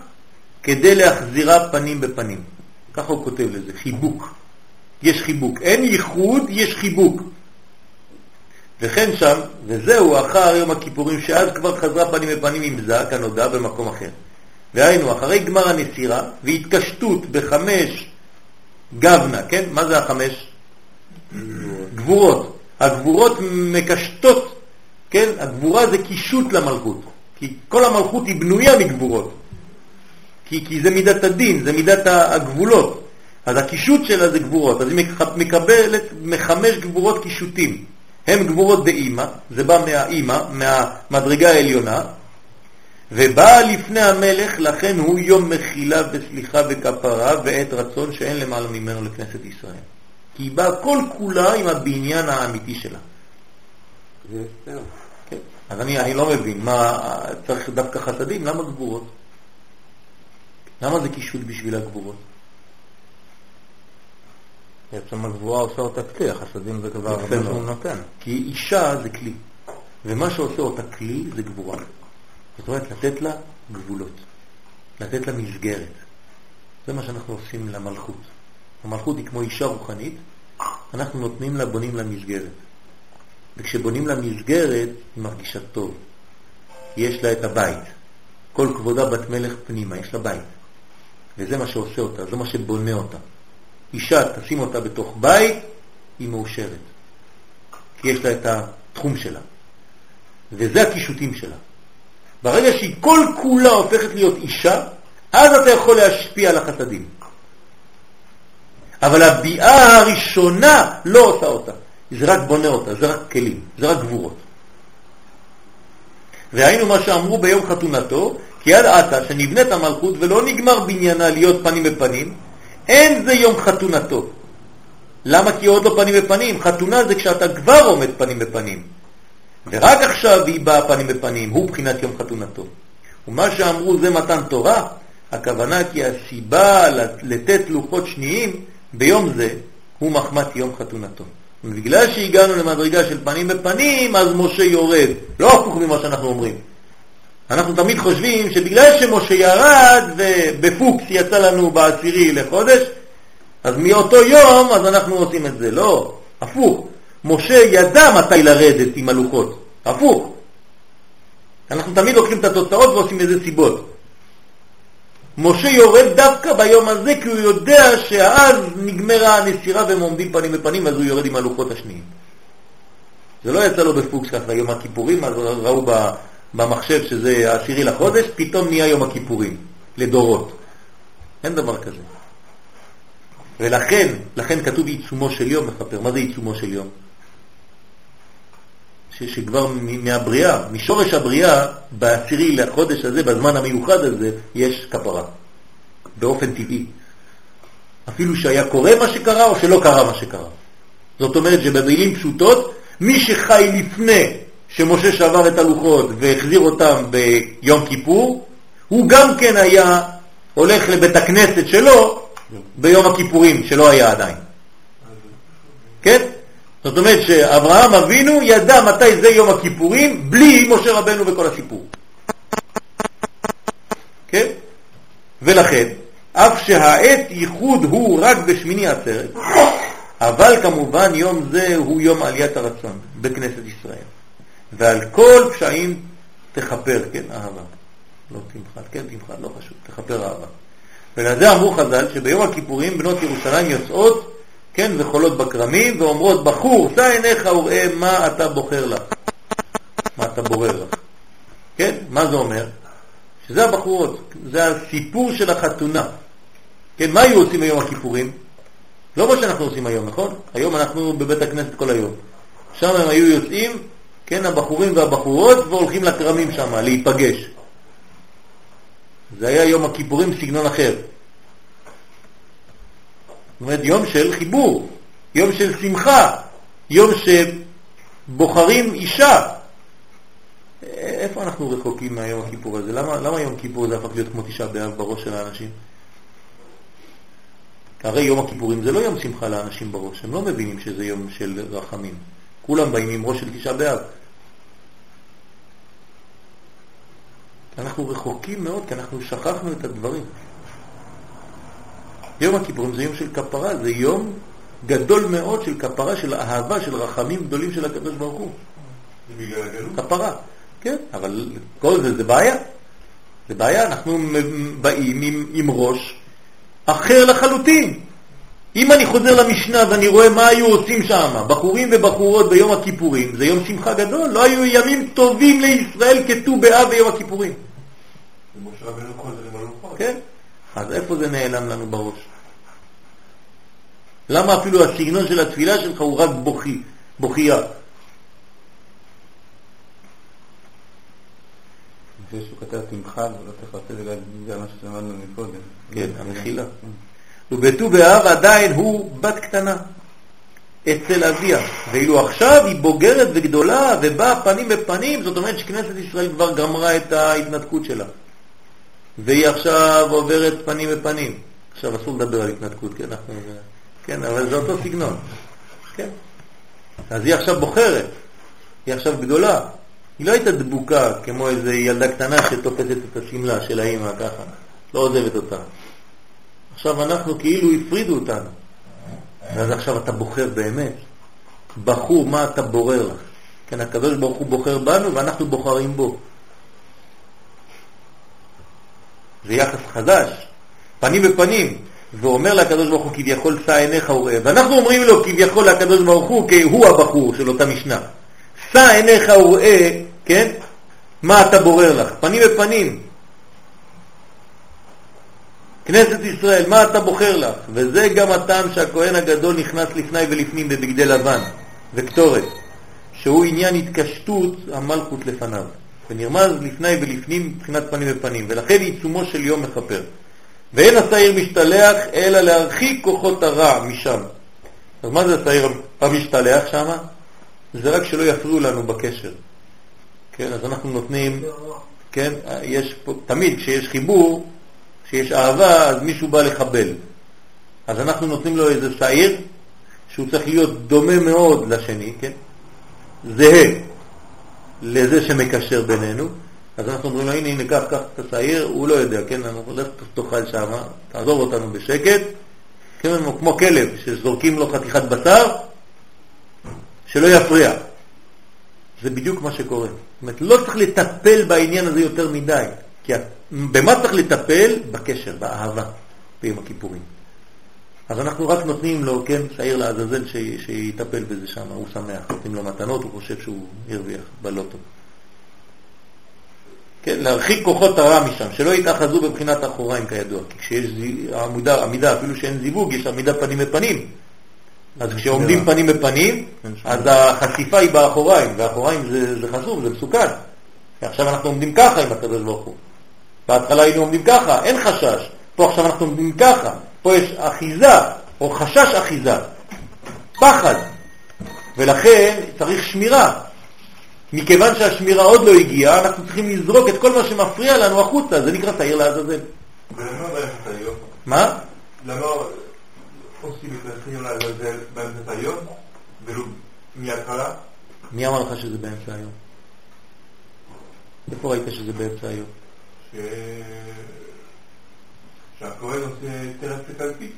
כדי להחזירה פנים בפנים. ככה הוא כותב לזה, חיבוק. יש חיבוק. אין ייחוד, יש חיבוק. וכן שם, וזהו אחר יום הכיפורים, שאז כבר חזרה פנים בפנים עם זה, כנודע במקום אחר. והיינו, אחרי גמר הנסירה והתקשטות בחמש גבנה, כן? מה זה החמש? גבורות. הגבורות מקשטות, כן? הגבורה זה קישוט למלכות, כי כל המלכות היא בנויה מגבורות, כי, כי זה מידת הדין, זה מידת הגבולות. אז הקישוט שלה זה גבורות, אז היא מקבלת מחמש גבורות קישוטים. הם גבורות דאימא, זה בא מהאימא, מהמדרגה העליונה, ובא לפני המלך, לכן הוא יום מחילה וסליחה וכפרה ועת רצון שאין למעלה ממנו לכנסת ישראל. כי היא באה כל כולה עם הבניין האמיתי שלה. כן. אז אני, אני לא מבין, מה, צריך דווקא חסדים? למה גבורות? למה זה קישוט בשביל הגבורות? בעצם הגבורה עושה אותה כלי, החסדים זה כבר הרבה שהוא נותן. כי אישה זה כלי, ומה שעושה אותה כלי זה גבורה. זאת אומרת, לתת לה גבולות, לתת לה מסגרת. זה מה שאנחנו עושים למלכות. המלכות היא כמו אישה רוחנית, אנחנו נותנים לה, בונים לה מסגרת. וכשבונים לה מסגרת, היא מרגישה טוב. יש לה את הבית. כל כבודה בת מלך פנימה, יש לה בית. וזה מה שעושה אותה, זה מה שבונה אותה. אישה, תשים אותה בתוך בית, היא מאושרת. כי יש לה את התחום שלה. וזה הקישוטים שלה. ברגע שהיא כל כולה הופכת להיות אישה, אז אתה יכול להשפיע על החסדים. אבל הביאה הראשונה לא עושה אותה, זה רק בונה אותה, זה רק כלים, זה רק גבורות. והיינו מה שאמרו ביום חתונתו, כי עד עתה שנבנית המלכות ולא נגמר בניינה להיות פנים בפנים, אין זה יום חתונתו. למה? כי עוד לא פנים בפנים. חתונה זה כשאתה כבר עומד פנים בפנים. ורק עכשיו היא באה פנים בפנים, הוא בחינת יום חתונתו. ומה שאמרו זה מתן תורה, הכוונה כי הסיבה לתת לוחות שניים ביום זה הוא מחמת יום חתונתו. ובגלל שהגענו למדרגה של פנים בפנים, אז משה יורד. לא הפוך ממה שאנחנו אומרים. אנחנו תמיד חושבים שבגלל שמשה ירד ובפוקס יצא לנו בעשירי לחודש, אז מאותו יום אז אנחנו עושים את זה. לא, הפוך. משה ידע מתי לרדת עם הלוחות. הפוך. אנחנו תמיד לוקחים את התוצאות ועושים איזה סיבות. משה יורד דווקא ביום הזה כי הוא יודע שאז נגמרה הנסירה והם עומדים פנים בפנים אז הוא יורד עם הלוחות השניים. זה לא יצא לו בפוקס ככה יום הכיפורים, אז ראו במחשב שזה העשירי לחודש, פתאום נהיה יום הכיפורים, לדורות. אין דבר כזה. ולכן, לכן כתוב עיצומו של יום מכפר. מה זה עיצומו של יום? שכבר מהבריאה, משורש הבריאה, בעשירי לחודש הזה, בזמן המיוחד הזה, יש כפרה. באופן טבעי. אפילו שהיה קורה מה שקרה או שלא קרה מה שקרה. זאת אומרת שבמילים פשוטות, מי שחי לפני שמשה שבר את הלוחות והחזיר אותם ביום כיפור, הוא גם כן היה הולך לבית הכנסת שלו ביום הכיפורים, שלא היה עדיין. כן? זאת אומרת שאברהם אבינו ידע מתי זה יום הכיפורים בלי משה רבנו וכל הסיפור. כן? ולכן, אף שהעת ייחוד הוא רק בשמיני עצרת, אבל כמובן יום זה הוא יום עליית הרצון בכנסת ישראל. ועל כל פשעים תכפר, כן, אהבה. לא תמחת, כן, תמחת, לא חשוב, תכפר אהבה. ולזה אמרו חז"ל שביום הכיפורים בנות ירושלים יוצאות כן, וחולות בכרמים, ואומרות, בחור, שא עיניך וראה מה אתה בוחר לך, מה אתה בורר לך. כן, מה זה אומר? שזה הבחורות, זה הסיפור של החתונה. כן, מה היו עושים היום הכיפורים? לא מה שאנחנו עושים היום, נכון? היום אנחנו בבית הכנסת כל היום. שם הם היו יוצאים, כן, הבחורים והבחורות, והולכים לכרמים שם, להיפגש. זה היה יום הכיפורים סגנון אחר. אומרת, יום של חיבור, יום של שמחה, יום שבוחרים אישה. איפה אנחנו רחוקים מהיום הכיפור הזה? למה, למה יום כיפור זה הפך להיות כמו תשעה באב בראש של האנשים? הרי יום הכיפורים זה לא יום שמחה לאנשים בראש, הם לא מבינים שזה יום של רחמים. כולם באים עם ראש של תשעה באב. אנחנו רחוקים מאוד כי אנחנו שכחנו את הדברים. יום הכיפורים זה יום של כפרה, זה יום גדול מאוד של כפרה, של אהבה, של רחמים גדולים של הקדוש ברוך הוא. זה בגלל הגלות? כפרה, כן, אבל כל זה זה בעיה. זה בעיה, אנחנו באים עם, עם ראש אחר לחלוטין. אם אני חוזר למשנה ואני רואה מה היו עושים שם, בחורים ובחורות ביום הכיפורים, זה יום שמחה גדול, לא היו ימים טובים לישראל כט"ו באב ביום הכיפורים. כן, אז איפה זה נעלם לנו בראש? למה אפילו הסגנון של התפילה שלך הוא רק בוכי, בוכייה? זה שהוא כתב תמחל צריך לתת בגלל מה שלמדנו מקודם. כן, המחילה. ובט"ו באב עדיין הוא בת קטנה אצל אביה, ואילו עכשיו היא בוגרת וגדולה ובאה פנים בפנים, זאת אומרת שכנסת ישראל כבר גמרה את ההתנתקות שלה. והיא עכשיו עוברת פנים בפנים. עכשיו אסור לדבר על התנתקות, כי אנחנו... כן, אבל זה אותו סגנון. כן. אז היא עכשיו בוחרת, היא עכשיו גדולה. היא לא הייתה דבוקה כמו איזו ילדה קטנה שתופסת את השמלה של האימא ככה, לא עוזבת אותה. עכשיו אנחנו כאילו הפרידו אותנו. ואז עכשיו אתה בוחר באמת. בחור, מה אתה בורר? כן, הקדוש ברוך הוא בוחר בנו ואנחנו בוחרים בו. זה יחס חדש, פנים בפנים. ואומר לקדוש ברוך הוא כביכול שא עיניך וראה, ואנחנו אומרים לו כביכול לקדוש ברוך הוא כי הוא הבחור של אותה משנה. שא עיניך וראה, כן? מה אתה בורר לך? פנים בפנים. כנסת ישראל, מה אתה בוחר לך? וזה גם הטעם שהכהן הגדול נכנס לפני ולפנים בבגדי לבן וקטורת, שהוא עניין התקשטות המלכות לפניו, ונרמז לפני ולפנים מבחינת פנים ופנים, ולכן עיצומו של יום מכפר. ואין השעיר משתלח אלא להרחיק כוחות הרע משם. אז מה זה השעיר המשתלח שם? זה רק שלא יפריעו לנו בקשר. כן, אז אנחנו נותנים, כן, יש פה, תמיד כשיש חיבור, כשיש אהבה, אז מישהו בא לחבל. אז אנחנו נותנים לו איזה שעיר שהוא צריך להיות דומה מאוד לשני, כן? זהה לזה שמקשר בינינו. אז אנחנו אומרים לו, הנה, הנה, קח, קח את השעיר, הוא לא יודע, כן? אנחנו לך תאכל שם, תעזוב אותנו בשקט. כן, כמו כלב, שזורקים לו חתיכת בשר, שלא יפריע. זה בדיוק מה שקורה. זאת אומרת, לא צריך לטפל בעניין הזה יותר מדי. כי במה צריך לטפל? בקשר, באהבה, ביום הכיפורים. אז אנחנו רק נותנים לו, כן, שעיר לעזאזל שיטפל בזה שם, הוא שמח, נותנים לו מתנות, הוא חושב שהוא הרוויח בלוטו. כן, להרחיק כוחות הרע משם, שלא יתאחזו בבחינת אחוריים כידוע, כי כשיש עמידה, עמידה, אפילו שאין זיווג, יש עמידה פנים בפנים. אז כשעומדים פנים בפנים, אז החשיפה היא באחוריים, והאחוריים זה, זה חשוב, זה מסוכן. עכשיו אנחנו עומדים ככה עם הקדוש ברוך הוא. בהתחלה היינו עומדים ככה, אין חשש. פה עכשיו אנחנו עומדים ככה. פה יש אחיזה, או חשש אחיזה. פחד. ולכן צריך שמירה. מכיוון שהשמירה עוד לא הגיעה, אנחנו צריכים לזרוק את כל מה שמפריע לנו החוצה, זה נקרא תאיר לעזאזל. ולמה באמצע היום? מה? למה עושים את התאיר לעזאזל באמצע היום, ולא מההתחלה? מי אמר לך שזה באמצע היום? איפה ראית שזה באמצע היום? שהכהן עושה תרס לקלפי,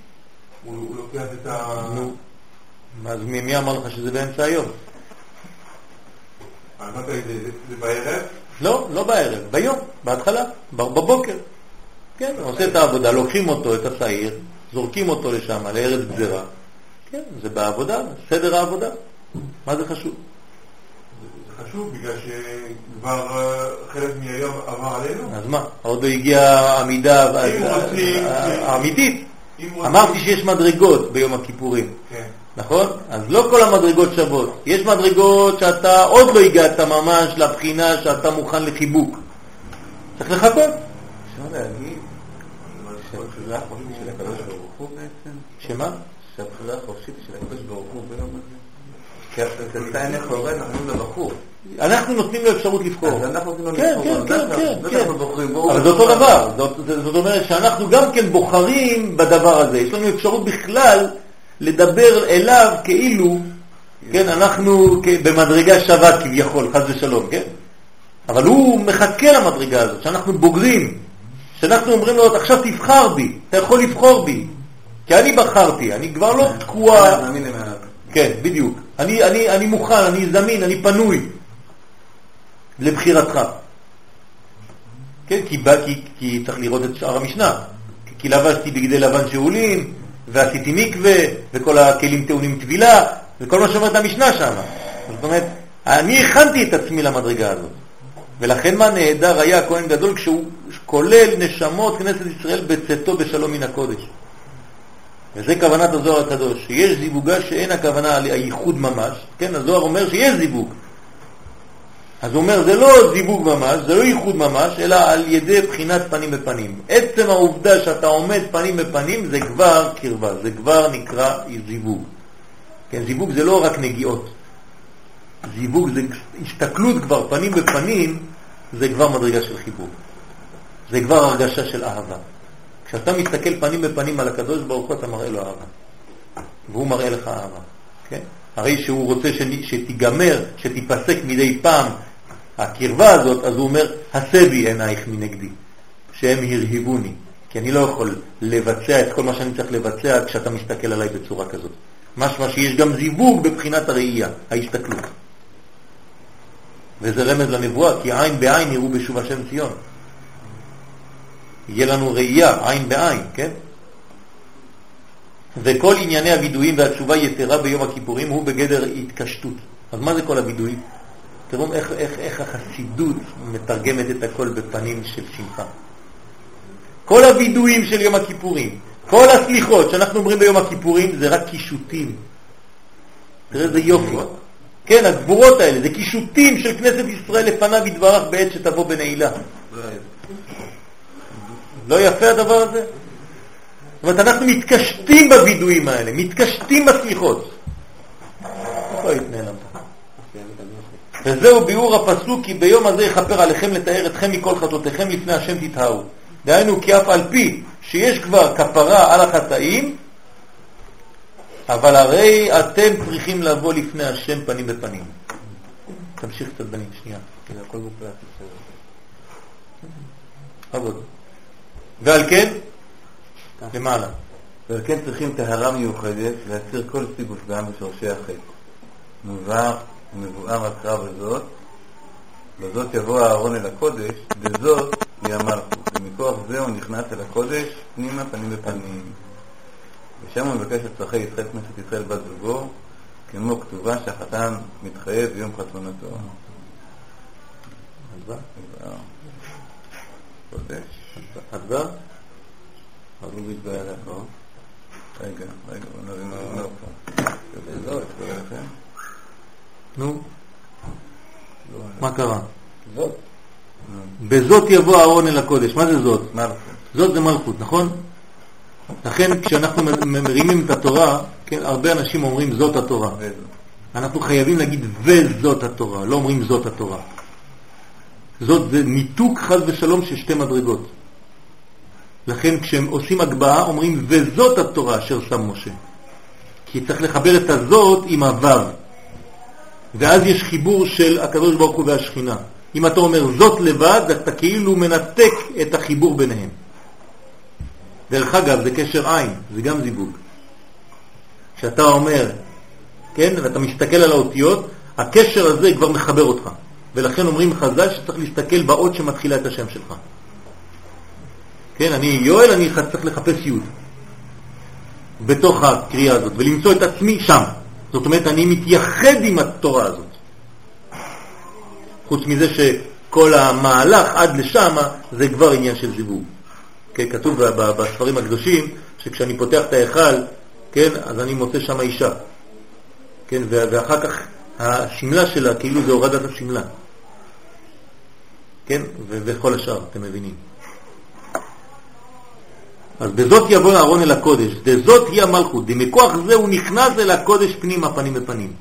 הוא לוקח את ה... נו, אז מי אמר לך שזה באמצע היום? אמרת זה בערב? לא, לא בערב, ביום, בהתחלה, בבוקר. כן, הוא עושה את העבודה, לוקחים אותו, את השעיר, זורקים אותו לשם, לארץ גזירה. כן, זה בעבודה, סדר העבודה. מה זה חשוב? חשוב, בגלל שכבר אה, חלק מהיום עבר עלינו. אז מה? עוד לא הגיעה עמידה האמיתית. אמרתי שיש מדרגות ביום הכיפורים. כן. נכון? אז לא כל המדרגות שוות. יש מדרגות שאתה עוד לא הגעת ממש לבחינה שאתה מוכן לחיבוק. צריך לחכות. אפשר להגיד שהבחירה החופשית של הקדוש ברוך הוא בעצם? שמה? שהבחירה החופשית של הקדוש ברוך הוא ביום הזה. כי אנחנו נותנים לבחור. אנחנו נותנים לו אפשרות לבחור. אז אנחנו נותנים לו כן, לבחור. כן, כן, כן, כן. אבל זה אותו דבר. זאת- אומרת שאנחנו גם כן בוחרים בדבר הזה. יש לנו אפשרות בכלל לדבר אליו כאילו, כן, אנחנו במדרגה שווה כביכול, חס ושלום, כן? אבל הוא מחכה למדרגה הזאת, שאנחנו בוגרים, שאנחנו אומרים לו, עכשיו תבחר בי, אתה יכול לבחור בי, כי אני בחרתי, אני כבר לא תקוע, מאמין למעלה. כן, בדיוק. אני, אני, אני מוכן, אני זמין, אני פנוי לבחירתך. כן, כי, בא, כי, כי צריך לראות את שאר המשנה. כי, לבשתי בגדי לבן שאולים, ועשיתי מקווה, וכל הכלים טעונים טבילה, וכל מה שאומרת המשנה שם. זאת אומרת, אני הכנתי את עצמי למדרגה הזאת. ולכן מה נהדר היה הכהן גדול כשהוא כולל נשמות כנסת ישראל בצאתו בשלום מן הקודש. וזה כוונת הזוהר הקדוש, שיש זיווגה שאין הכוונה על הייחוד ממש, כן, הזוהר אומר שיש זיווג. אז הוא אומר, זה לא זיווג ממש, זה לא ייחוד ממש, אלא על ידי בחינת פנים בפנים. עצם העובדה שאתה עומד פנים בפנים זה כבר קרבה, זה כבר נקרא זיווג. כן, זיווג זה לא רק נגיעות. זיווג זה הסתכלות כבר פנים בפנים, זה כבר מדרגה של חיבור. זה כבר הרגשה של אהבה. כשאתה מסתכל פנים בפנים על הקדוש ברוך הוא, אתה מראה לו אהבה. והוא מראה לך אהבה. כן? הרי שהוא רוצה שתיגמר, שתיפסק מדי פעם הקרבה הזאת, אז הוא אומר, הסבי עינייך מנגדי, שהם הרהיבוני. כי אני לא יכול לבצע את כל מה שאני צריך לבצע כשאתה מסתכל עליי בצורה כזאת. משמע שיש גם זיווג בבחינת הראייה, ההסתכלות. וזה רמז לנבואה, כי עין בעין יראו בשוב השם ציון. יהיה לנו ראייה, עין בעין, כן? וכל ענייני הווידויים והתשובה יתרה ביום הכיפורים הוא בגדר התקשטות. אז מה זה כל הווידויים? תראו איך, איך, איך החסידות מתרגמת את הכל בפנים של שמחה. כל הווידויים של יום הכיפורים, כל הסליחות שאנחנו אומרים ביום הכיפורים זה רק קישוטים. תראה איזה יופי. כן, הגבורות האלה, זה קישוטים של כנסת ישראל לפניו יתברך בעת שתבוא בנעילה. לא יפה הדבר הזה? זאת אומרת, אנחנו מתקשטים בווידויים האלה, מתקשטים בסליחות. איפה היית? וזהו ביאור הפסוק, כי ביום הזה יכפר עליכם לתאר אתכם מכל חטאותיכם לפני השם תתהאו. דהיינו, כי אף על פי שיש כבר כפרה על החטאים, אבל הרי אתם צריכים לבוא לפני השם פנים בפנים. תמשיך קצת בנים, שנייה. הכל מוקלט. עבוד. ועל כן, למעלה. ועל כן צריכים טהרה מיוחדת להסיר כל סיג ופגם בשורשי החטא. מובהר ומבואר הקרב הזאת, בזאת יבוא אהרון אל הקודש, בזאת המלכות, ומכוח זה הוא נכנס אל הקודש פנימה פנים בפנים. ושם הוא מבקש לצרכי ישראל כנסת ישראל בת זוגו, כמו כתובה שהחתן מתחייב ביום חתונתו. קודש. הדבר? אז הוא לעבור. רגע, רגע, בוא נבין מה הוא אומר פה. לא, תקרא לכם. נו, מה קרה? זאת. בזאת יבוא אהרון אל הקודש. מה זה זאת? מלכות. זאת זה מלכות, נכון? לכן כשאנחנו מרימים את התורה, כן, הרבה אנשים אומרים זאת התורה. אנחנו חייבים להגיד וזאת התורה, לא אומרים זאת התורה. זאת זה ניתוק חז ושלום של שתי מדרגות. לכן כשהם עושים הגבהה אומרים וזאת התורה אשר שם משה. כי צריך לחבר את הזאת עם הוו. ואז יש חיבור של הקדוש ברוך הוא והשכינה. אם אתה אומר זאת לבד, אתה כאילו מנתק את החיבור ביניהם. דרך אגב, זה קשר עין, זה גם זיווג. כשאתה אומר, כן, ואתה מסתכל על האותיות, הקשר הזה כבר מחבר אותך. ולכן אומרים חז"ל שצריך להסתכל באות שמתחילה את השם שלך. כן, אני יואל, אני צריך לחפש י' בתוך הקריאה הזאת, ולמצוא את עצמי שם. זאת אומרת, אני מתייחד עם התורה הזאת. חוץ מזה שכל המהלך עד לשם זה כבר עניין של זיווג. כן, כתוב בספרים הקדושים שכשאני פותח את ההיכל, כן, אז אני מוצא שם אישה. כן, ואחר כך השמלה שלה כאילו זה הורדת השמלה. כן, וכל השאר, אתם מבינים. אז בזאת יבוא אהרון אל הקודש, דזאת היא המלכות, דמכוח זה הוא נכנס אל הקודש פנימה פנים בפנים.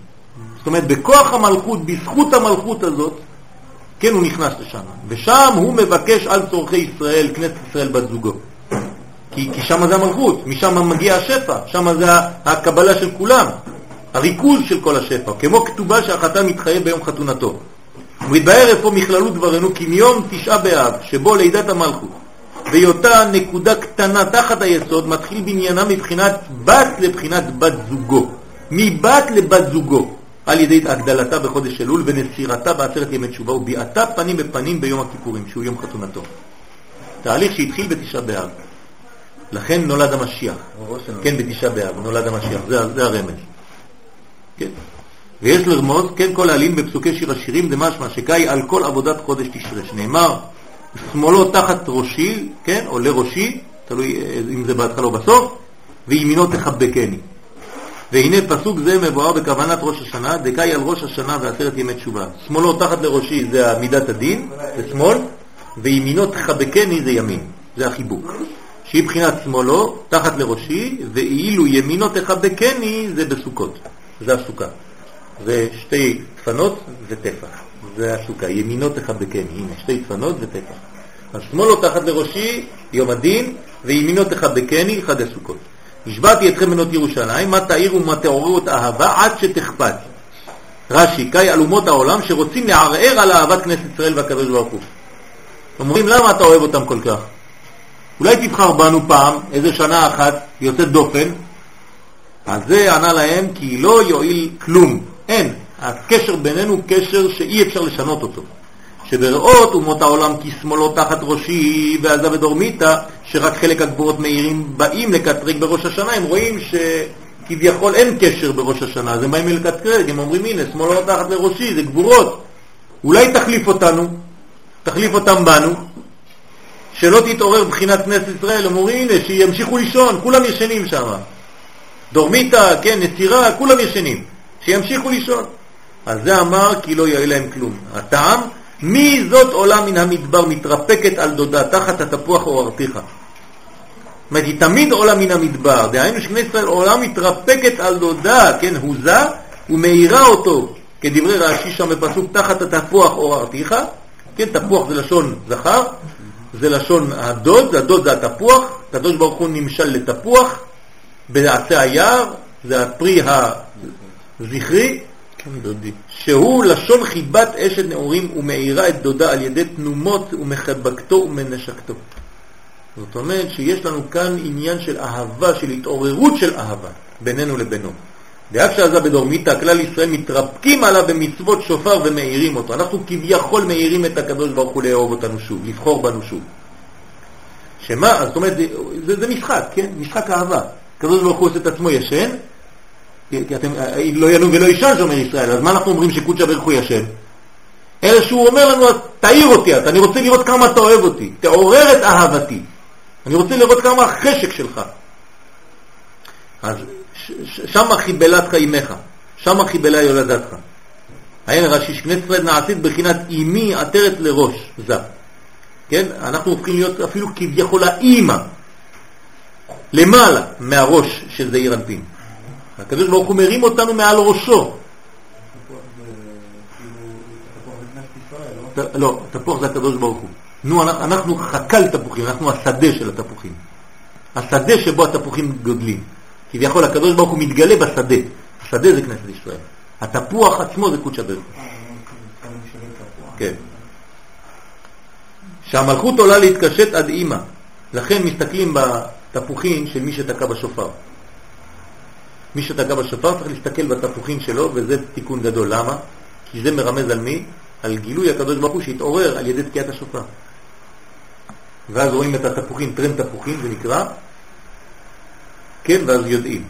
זאת אומרת, בכוח המלכות, בזכות המלכות הזאת, כן, הוא נכנס לשם. ושם הוא מבקש על צורכי ישראל, כנסת ישראל בת זוגו. כי, כי שם זה המלכות, משם מגיע השפע, שם זה הקבלה של כולם, הריכוז של כל השפע, כמו כתובה שהחתן מתחייב ביום חתונתו. ומתבהר איפה מכללות דברנו כי מיום תשעה באב, שבו לידת המלכות, והיותה נקודה קטנה תחת היסוד, מתחיל בניינה מבחינת בת לבחינת בת זוגו. מבת לבת זוגו, על ידי הגדלתה בחודש אלול ונסירתה בעשרת ימי תשובה וביעתה פנים בפנים ביום הכיפורים, שהוא יום חתונתו. תהליך שהתחיל בתשעה באב. לכן נולד המשיח. כן, בתשעה באב נולד המשיח, זה, זה הרמז. כן. ויש לרמוז, כן כל העלים בפסוקי שיר השירים דמשמע שקאי על כל עבודת חודש תשרה, שנאמר שמאלו תחת ראשי, כן, או לראשי, תלוי אה, אם זה בהתחלה או בסוף, וימינו תחבקני. והנה פסוק זה מבואר בכוונת ראש השנה, דקאי על ראש השנה ועשרת ימי תשובה. שמאלו תחת לראשי זה מידת הדין, זה שמאל, וימינו תחבקני זה ימין, זה החיבוק. שהיא בחינת שמאלו, תחת לראשי, ואילו ימינו תחבקני זה בסוכות, זה הסוכה. זה שתי דפנות וטפח. זה הסוכה, ימינו תחבקני, הנה, שתי צפנות וטפח. אז שמאלו תחת לראשי, יום הדין, וימינו תחבקני, חג הסוכות. השבעתי אתכם בנות ירושלים, מה תאירו ומה תעוררו את אהבה עד שתכפת. רש"י, קאי על אומות העולם שרוצים לערער על אהבת כנסת ישראל והקדוש ברוך הוא. אומרים, למה אתה אוהב אותם כל כך? אולי תבחר בנו פעם, איזה שנה אחת, יוצאת דופן. אז זה ענה להם, כי לא יועיל כלום, אין. הקשר בינינו הוא קשר שאי אפשר לשנות אותו. שבראות אומות העולם כי שמאלו תחת ראשי ועזב את דורמיתא, שרק חלק הגבורות מאירים באים לקטרג בראש השנה, הם רואים שכביכול אין קשר בראש השנה, אז הם באים לקטרג, הם אומרים הנה, שמאל לא תחת לראשי, זה גבורות, אולי תחליף אותנו, תחליף אותם בנו, שלא תתעורר בחינת כנסת ישראל, הם אומרים הנה, שימשיכו לישון, כולם ישנים שם. דורמיטה, כן, נסירה, כולם ישנים, שימשיכו לישון. אז זה אמר כי לא יהיה להם כלום. הטעם, מי זאת עולה מן המדבר מתרפקת על דודה תחת התפוח או ארתיך. אומרת, היא תמיד עולה מן המדבר, דהיינו שכנסת ישראל עולה מתרפקת על דודה, כן, הוזה, ומאירה אותו, כדברי רש"י שם בפסוק, תחת התפוח או ארתיך, כן, תפוח זה לשון זכר, זה לשון הדוד, הדוד זה התפוח, הקדוש ברוך הוא נמשל לתפוח, בעצי היער, זה הפרי הזכרי, דודי. שהוא לשון חיבת אשת נעורים ומאירה את דודה על ידי תנומות ומחבקתו ומנשקתו. זאת אומרת שיש לנו כאן עניין של אהבה, של התעוררות של אהבה בינינו לבינו. דאק שעזה בדורמיתא, כלל ישראל מתרפקים עליו במצוות שופר ומאירים אותו. אנחנו כביכול מאירים את הקדוש ברוך הוא לאהוב אותנו שוב, לבחור בנו שוב. שמה, זאת אומרת, זה, זה, זה משחק, כן? משחק אהבה. הקדוש ברוך הוא עושה את עצמו ישן, כי אתם, לא ינום ולא ישן, שאומר ישראל, אז מה אנחנו אומרים שקודשא ברך הוא ישן? אלא שהוא אומר לנו, תאיר אותי, אני רוצה לראות כמה אתה אוהב אותי, תעורר את אהבתי, אני רוצה לראות כמה החשק שלך. אז שמה חיבלתך אימך, שמה חיבלה יולדתך. העין רש"י, שכנסת ישראל נעשית בחינת אימי עטרת לראש זה. כן? אנחנו הופכים להיות אפילו כביכול האימא, למעלה מהראש של זעיר אנפין. הקדוש ברוך הוא מרים אותנו מעל ראשו. לא, תפוח זה הקדוש ברוך הוא. נו, אנחנו חקל תפוחים, אנחנו השדה של התפוחים. השדה שבו התפוחים גודלים. כביכול הקדוש ברוך הוא מתגלה בשדה. השדה זה כנסת ישראל. התפוח עצמו זה קודשא בריך כן. שהמלכות עולה להתקשט עד אימא. לכן מסתכלים בתפוחים של מי שתקע בשופר. מי שתקע בשופר צריך להסתכל בתפוחים שלו, וזה תיקון גדול. למה? כי זה מרמז על מי? על גילוי הקדוש ברוך הוא שהתעורר על ידי תקיעת השופר. ואז רואים את התפוחים, טרם תפוחים זה נקרא, כן, ואז יודעים.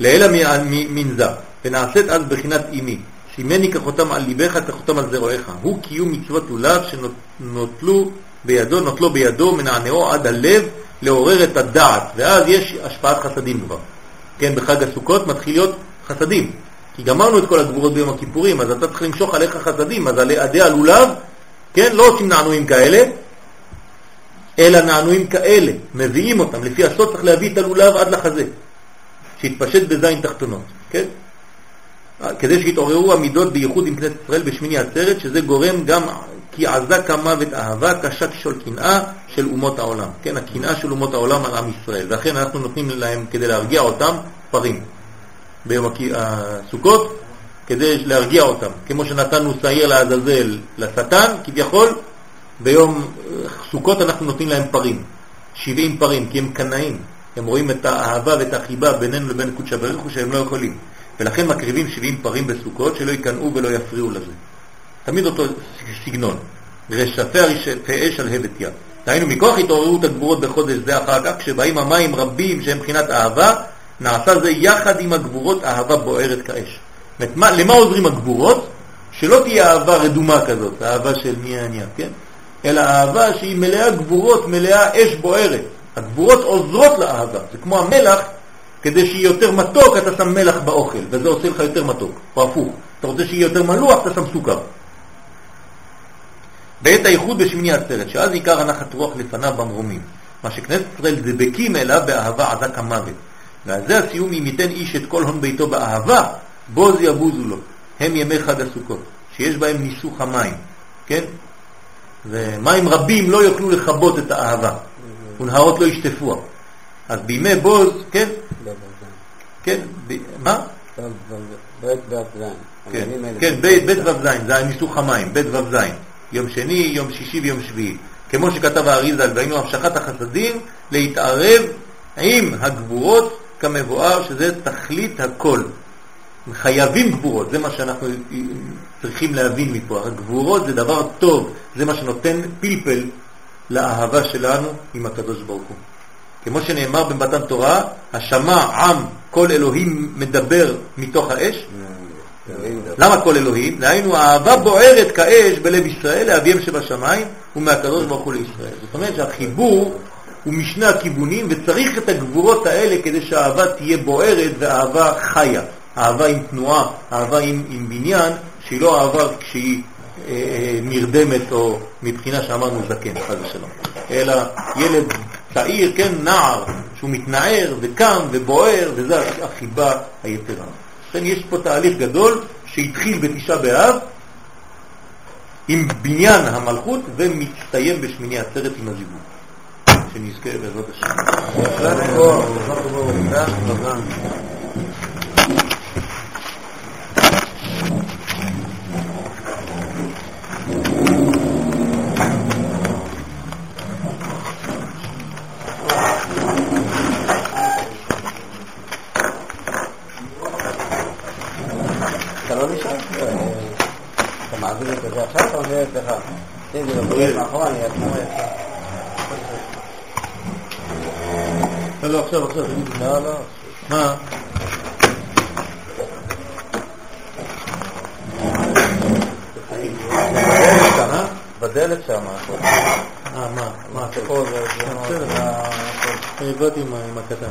לאלה מנזה, ונעשית אז בחינת אימי, שימני כחותם על ליבך, כחותם על זרועיך. הוא קיום מצוות לולב שנוטלו בידו, נוטלו בידו, מנענעו עד הלב, לעורר את הדעת, ואז יש השפעת חסדים כבר. כן, בחג הסוכות מתחיל להיות חסדים. כי גמרנו את כל הגבורות ביום הכיפורים, אז אתה צריך למשוך עליך חסדים, אז על עדי הלולב, כן, לא עושים נענועים כאלה, אלא נענועים כאלה, מביאים אותם, לפי הסוד צריך להביא את הלולב עד לחזה, שיתפשט בזין תחתונות, כן? כדי שיתעוררו המידות בייחוד עם כנסת ישראל בשמיני עצרת, שזה גורם גם כי עזה כמוות אהבה קשה כשול קנאה של אומות העולם. כן, הקנאה של אומות העולם על עם ישראל. ואכן אנחנו נותנים להם, כדי להרגיע אותם, פרים. ביום הסוכות, כדי להרגיע אותם. כמו שנתנו שעיר לעזאזל לשטן, כביכול, ביום סוכות אנחנו נותנים להם פרים. 70 פרים, כי הם קנאים. הם רואים את האהבה ואת החיבה בינינו לבין קודשא בריך הוא שהם לא יכולים. ולכן מקריבים 70 פרים בסוכות שלא יקנאו ולא יפריעו לזה. תמיד אותו סגנון. רשפי הרשפי אש על הבט יד. דהיינו, מכוח התעוררות הגבורות בחודש זה אחר כך, כשבאים המים רבים שהם מבחינת אהבה, נעשה זה יחד עם הגבורות אהבה בוערת כאש. זאת אומרת, למה עוזרים הגבורות? שלא תהיה אהבה רדומה כזאת, אהבה של מי העניין, כן? אלא אהבה שהיא מלאה גבורות, מלאה אש בוערת. הגבורות עוזרות לאהבה, זה כמו המלח, כדי שיהיה יותר מתוק אתה שם מלח באוכל, וזה עושה לך יותר מתוק, או הפוך. אתה רוצה שיהיה יותר מלוח, אתה שם סוכר. בעת הייחוד בשמיני עצרת, שאז עיקר הנחת רוח לפניו במרומים. מה שכנסת ישראל דבקים אליו באהבה עזק המוות. ועל זה הסיום אם ייתן איש את כל הון ביתו באהבה, בוז יבוזו לו. הם ימי חג הסוכות, שיש בהם ניסוך המים, כן? ומים רבים לא יוכלו לכבות את האהבה, ונהרות לא ישטפוה. אז בימי בוז, כן? כן, מה? בית ו"ז. כן, כן, בית ו"ז, זה הניסוך המים, בית ו"ז. יום שני, יום שישי ויום שביעי. כמו שכתב האריזה, והיינו המשכת החסדים להתערב עם הגבורות כמבואר שזה תכלית הכל. חייבים גבורות, זה מה שאנחנו צריכים להבין מפה. הגבורות זה דבר טוב, זה מה שנותן פלפל לאהבה שלנו עם הקדוש ברוך הוא. כמו שנאמר במתן תורה, השמע עם כל אלוהים מדבר מתוך האש. למה כל אלוהים? דהיינו, האהבה בוערת כאש בלב ישראל לאביהם שבשמיים ומהקדוש ברוך הוא לישראל. זאת אומרת שהחיבור הוא משני הכיוונים וצריך את הגבורות האלה כדי שהאהבה תהיה בוערת ואהבה חיה. אהבה עם תנועה, אהבה עם, עם בניין, שהיא לא אהבה כשהיא אה, אה, נרדמת או מבחינה שאמרנו זקן, חד ושלום, אלא ילד צעיר, כן, נער, שהוא מתנער וקם ובוער, וזו החיבה היתרה. לכן יש פה תהליך גדול שהתחיל בתשעה באב עם בניין המלכות ומצטיים בשמיני עצרת עם הזיווג. שנזכה בעזרת השם. אם זה מבריח מאחורה, אני אעצמם לא, לא, עכשיו, עכשיו. לא, לא. מה? בדלת שם. אה, מה? מה? בסדר. באתי עם הקטן.